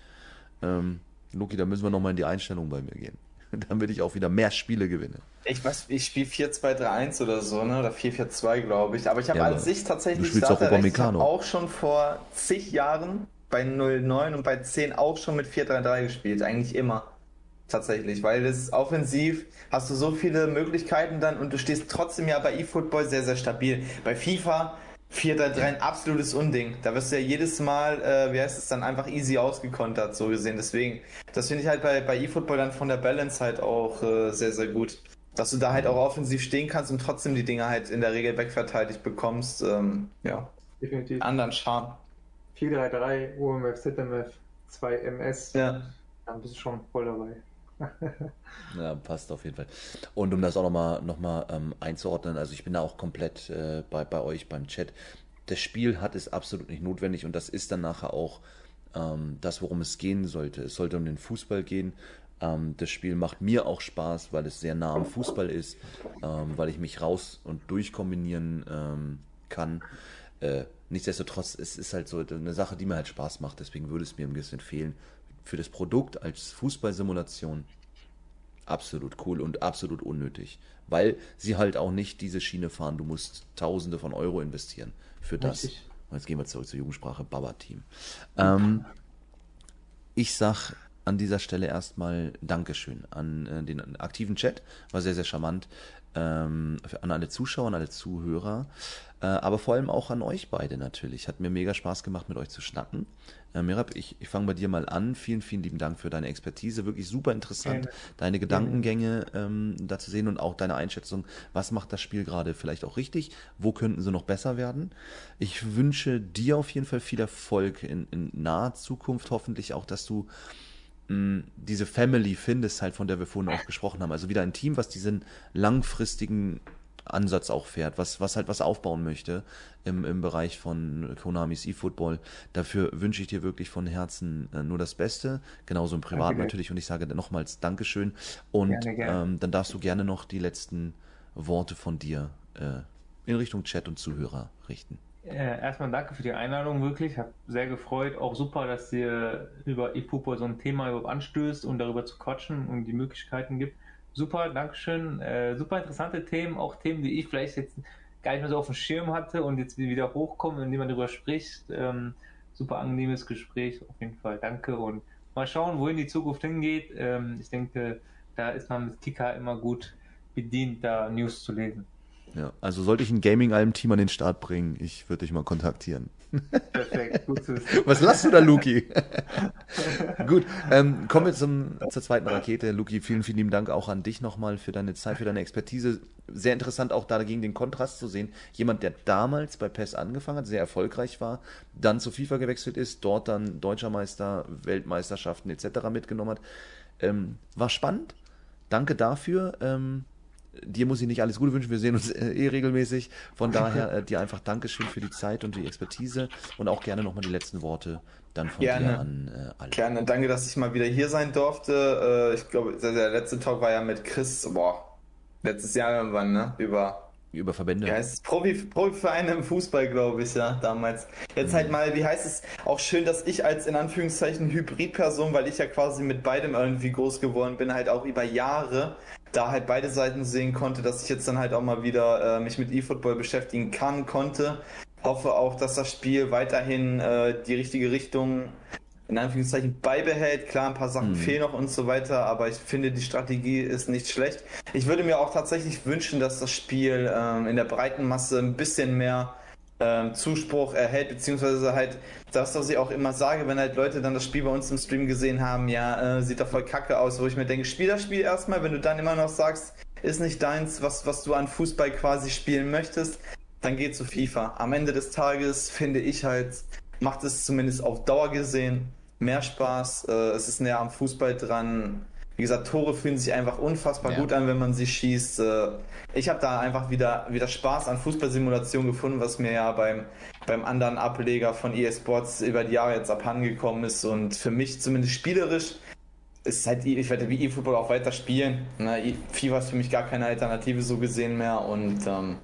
Ähm, Luki, da müssen wir nochmal in die Einstellung bei mir gehen. Damit ich auch wieder mehr Spiele gewinne. Ich, ich spiele 4-2-3-1 oder so, ne? Oder 4-4-2, glaube ich. Aber ich habe ja, an sich tatsächlich du auch, recht, auch schon vor zig Jahren bei 09 und bei 10 auch schon mit 4-3-3 gespielt. Eigentlich immer tatsächlich, weil das offensiv hast du so viele Möglichkeiten dann und du stehst trotzdem ja bei eFootball sehr, sehr stabil. Bei FIFA 4-3 ein absolutes Unding. Da wirst du ja jedes Mal, äh, wie heißt es dann, einfach easy ausgekontert, so gesehen. Deswegen, das finde ich halt bei, bei eFootball dann von der Balance halt auch äh, sehr, sehr gut. Dass du da halt auch offensiv stehen kannst und trotzdem die Dinge halt in der Regel wegverteidigt bekommst. Ähm, ja. Definitiv. Anderen Charme. 4-3-3, OMF, ZMF, 2 MS. Ja. Dann bist du schon voll dabei. Ja, passt auf jeden Fall. Und um das auch nochmal noch mal, ähm, einzuordnen, also ich bin da auch komplett äh, bei, bei euch beim Chat. Das Spiel hat es absolut nicht notwendig und das ist dann nachher auch ähm, das, worum es gehen sollte. Es sollte um den Fußball gehen. Ähm, das Spiel macht mir auch Spaß, weil es sehr nah am Fußball ist, ähm, weil ich mich raus und durchkombinieren ähm, kann. Äh, nichtsdestotrotz, es ist halt so eine Sache, die mir halt Spaß macht. Deswegen würde es mir ein bisschen fehlen, für das Produkt als Fußballsimulation absolut cool und absolut unnötig, weil sie halt auch nicht diese Schiene fahren. Du musst Tausende von Euro investieren für das. Richtig. Und jetzt gehen wir zurück zur Jugendsprache Baba-Team. Ähm, ich sag an dieser Stelle erstmal Dankeschön an äh, den aktiven Chat. War sehr, sehr charmant. Ähm, an alle Zuschauer, an alle Zuhörer. Äh, aber vor allem auch an euch beide natürlich. Hat mir mega Spaß gemacht, mit euch zu schnacken. Äh, Mirab, ich, ich fange bei dir mal an. Vielen, vielen lieben Dank für deine Expertise. Wirklich super interessant, Gerne. deine Gedankengänge ähm, da zu sehen und auch deine Einschätzung. Was macht das Spiel gerade vielleicht auch richtig? Wo könnten sie noch besser werden? Ich wünsche dir auf jeden Fall viel Erfolg in, in naher Zukunft. Hoffentlich auch, dass du mh, diese Family findest, halt, von der wir vorhin auch gesprochen haben. Also wieder ein Team, was diesen langfristigen Ansatz auch fährt, was, was halt was aufbauen möchte im, im Bereich von Konamis eFootball. Dafür wünsche ich dir wirklich von Herzen äh, nur das Beste, genauso im Privat okay. natürlich. Und ich sage nochmals Dankeschön. Und gerne, gerne. Ähm, dann darfst du gerne noch die letzten Worte von dir äh, in Richtung Chat und Zuhörer richten. Äh, erstmal danke für die Einladung, wirklich. Ich habe sehr gefreut. Auch super, dass ihr über eFootball so ein Thema überhaupt anstößt und darüber zu quatschen und die Möglichkeiten gibt super, Dankeschön. Äh, super interessante Themen, auch Themen, die ich vielleicht jetzt gar nicht mehr so auf dem Schirm hatte und jetzt wieder hochkommen, indem man darüber spricht. Ähm, super angenehmes Gespräch, auf jeden Fall. Danke und mal schauen, wohin die Zukunft hingeht. Ähm, ich denke, da ist man mit Kicker immer gut bedient, da News zu lesen. Ja, also sollte ich ein Gaming-Alm-Team an den Start bringen, ich würde dich mal kontaktieren. Perfekt, gut zu wissen. Was lachst du da, Luki? gut, ähm, kommen wir zum, zur zweiten Rakete. Luki, vielen, vielen lieben Dank auch an dich nochmal für deine Zeit, für deine Expertise. Sehr interessant auch dagegen den Kontrast zu sehen. Jemand, der damals bei PES angefangen hat, sehr erfolgreich war, dann zu FIFA gewechselt ist, dort dann Deutscher Meister, Weltmeisterschaften etc. mitgenommen hat. Ähm, war spannend. Danke dafür. Ähm, dir muss ich nicht alles Gute wünschen, wir sehen uns äh, eh regelmäßig. Von daher äh, dir einfach Dankeschön für die Zeit und die Expertise und auch gerne nochmal die letzten Worte dann von gerne. dir an äh, alle. Gerne, danke, dass ich mal wieder hier sein durfte. Äh, ich glaube, der letzte Talk war ja mit Chris, boah, Letztes Jahr irgendwann, ne? Über über Verbände. Ja, es ist Profi, Profivereine im Fußball, glaube ich, ja, damals. Jetzt halt mal, wie heißt es, auch schön, dass ich als in Anführungszeichen Hybridperson, weil ich ja quasi mit beidem irgendwie groß geworden bin, halt auch über Jahre da halt beide Seiten sehen konnte, dass ich jetzt dann halt auch mal wieder äh, mich mit E-Football beschäftigen kann, konnte. Hoffe auch, dass das Spiel weiterhin äh, die richtige Richtung in Anführungszeichen beibehält. Klar, ein paar Sachen mhm. fehlen noch und so weiter, aber ich finde, die Strategie ist nicht schlecht. Ich würde mir auch tatsächlich wünschen, dass das Spiel ähm, in der breiten Masse ein bisschen mehr ähm, Zuspruch erhält, beziehungsweise halt das, was ich auch immer sage, wenn halt Leute dann das Spiel bei uns im Stream gesehen haben, ja, äh, sieht doch voll kacke aus, wo ich mir denke, spiel das Spiel erstmal, wenn du dann immer noch sagst, ist nicht deins, was, was du an Fußball quasi spielen möchtest, dann geh zu FIFA. Am Ende des Tages finde ich halt, macht es zumindest auf Dauer gesehen mehr Spaß. Äh, es ist näher am Fußball dran. Wie gesagt, Tore fühlen sich einfach unfassbar ja. gut an, wenn man sie schießt. Äh, ich habe da einfach wieder, wieder Spaß an Fußballsimulation gefunden, was mir ja beim, beim anderen Ableger von EA Sports über die Jahre jetzt abhandengekommen ist. Und für mich zumindest spielerisch ist halt, ich werde wie E-Football auch weiter spielen. FIFA ist für mich gar keine Alternative so gesehen mehr. Und ähm,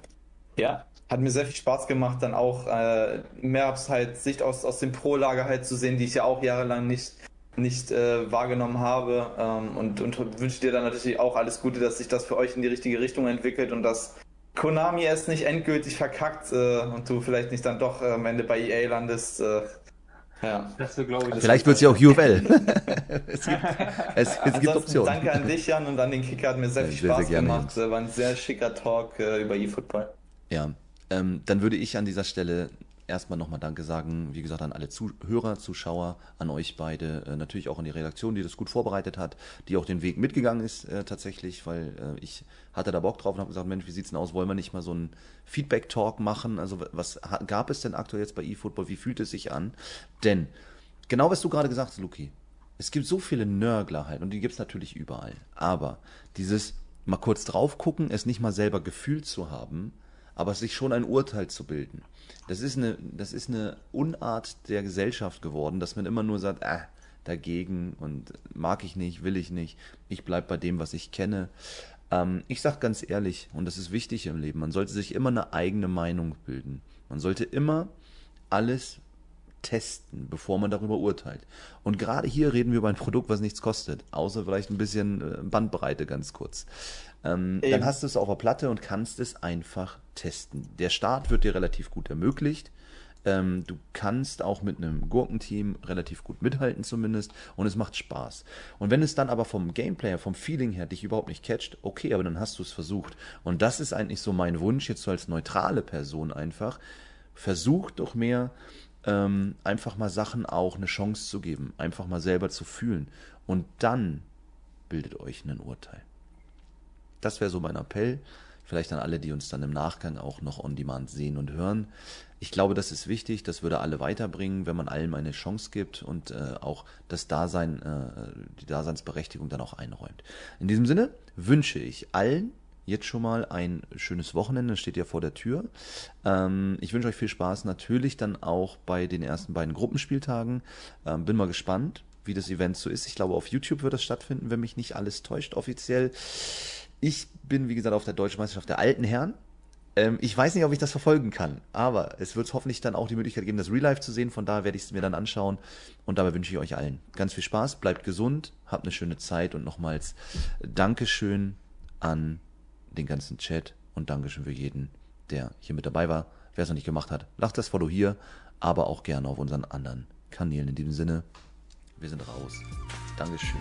ja, hat mir sehr viel Spaß gemacht, dann auch äh, mehr halt Sicht aus, aus dem Pro-Lager halt zu sehen, die ich ja auch jahrelang nicht, nicht äh, wahrgenommen habe. Ähm, und, und wünsche dir dann natürlich auch alles Gute, dass sich das für euch in die richtige Richtung entwickelt und dass Konami es nicht endgültig verkackt äh, und du vielleicht nicht dann doch am Ende bei EA landest. Äh, ja. Das wir, ich, Vielleicht wird es ja auch UFL. es gibt, es, es gibt Optionen. Danke an dich, Jan, und an den Kicker. Hat mir sehr viel Spaß sehr, sehr gemacht. War ein sehr schicker Talk äh, über eFootball. Ja, ähm, dann würde ich an dieser Stelle erstmal nochmal Danke sagen, wie gesagt, an alle Zuhörer, Zuschauer, an euch beide, äh, natürlich auch an die Redaktion, die das gut vorbereitet hat, die auch den Weg mitgegangen ist äh, tatsächlich, weil äh, ich hatte da Bock drauf und habe gesagt, Mensch, wie sieht's denn aus, wollen wir nicht mal so einen Feedback-Talk machen? Also was gab es denn aktuell jetzt bei eFootball, wie fühlt es sich an? Denn, genau was du gerade gesagt hast, Luki, es gibt so viele Nörgler halt und die gibt es natürlich überall, aber dieses mal kurz drauf gucken, es nicht mal selber gefühlt zu haben, aber sich schon ein Urteil zu bilden. Das ist eine, das ist eine Unart der Gesellschaft geworden, dass man immer nur sagt, äh, dagegen und mag ich nicht, will ich nicht, ich bleibe bei dem, was ich kenne. Ähm, ich sage ganz ehrlich, und das ist wichtig im Leben, man sollte sich immer eine eigene Meinung bilden. Man sollte immer alles testen, bevor man darüber urteilt. Und gerade hier reden wir über ein Produkt, was nichts kostet, außer vielleicht ein bisschen äh, Bandbreite ganz kurz. Ähm, dann hast du es auf der Platte und kannst es einfach testen. Der Start wird dir relativ gut ermöglicht. Ähm, du kannst auch mit einem Gurkenteam relativ gut mithalten zumindest und es macht Spaß. Und wenn es dann aber vom Gameplay, vom Feeling her dich überhaupt nicht catcht, okay, aber dann hast du es versucht. Und das ist eigentlich so mein Wunsch jetzt so als neutrale Person einfach. Versucht doch mehr ähm, einfach mal Sachen auch eine Chance zu geben, einfach mal selber zu fühlen und dann bildet euch ein Urteil. Das wäre so mein Appell. Vielleicht an alle, die uns dann im Nachgang auch noch on demand sehen und hören. Ich glaube, das ist wichtig. Das würde alle weiterbringen, wenn man allem eine Chance gibt und äh, auch das Dasein, äh, die Daseinsberechtigung dann auch einräumt. In diesem Sinne wünsche ich allen jetzt schon mal ein schönes Wochenende, steht ja vor der Tür. Ähm, ich wünsche euch viel Spaß natürlich dann auch bei den ersten beiden Gruppenspieltagen. Ähm, bin mal gespannt, wie das Event so ist. Ich glaube, auf YouTube wird das stattfinden, wenn mich nicht alles täuscht offiziell. Ich bin, wie gesagt, auf der Deutschen Meisterschaft der alten Herren. Ähm, ich weiß nicht, ob ich das verfolgen kann, aber es wird hoffentlich dann auch die Möglichkeit geben, das Real Life zu sehen. Von daher werde ich es mir dann anschauen. Und dabei wünsche ich euch allen ganz viel Spaß, bleibt gesund, habt eine schöne Zeit und nochmals Dankeschön an den ganzen Chat und Dankeschön für jeden, der hier mit dabei war. Wer es noch nicht gemacht hat, lasst das Follow hier, aber auch gerne auf unseren anderen Kanälen. In diesem Sinne, wir sind raus. Dankeschön.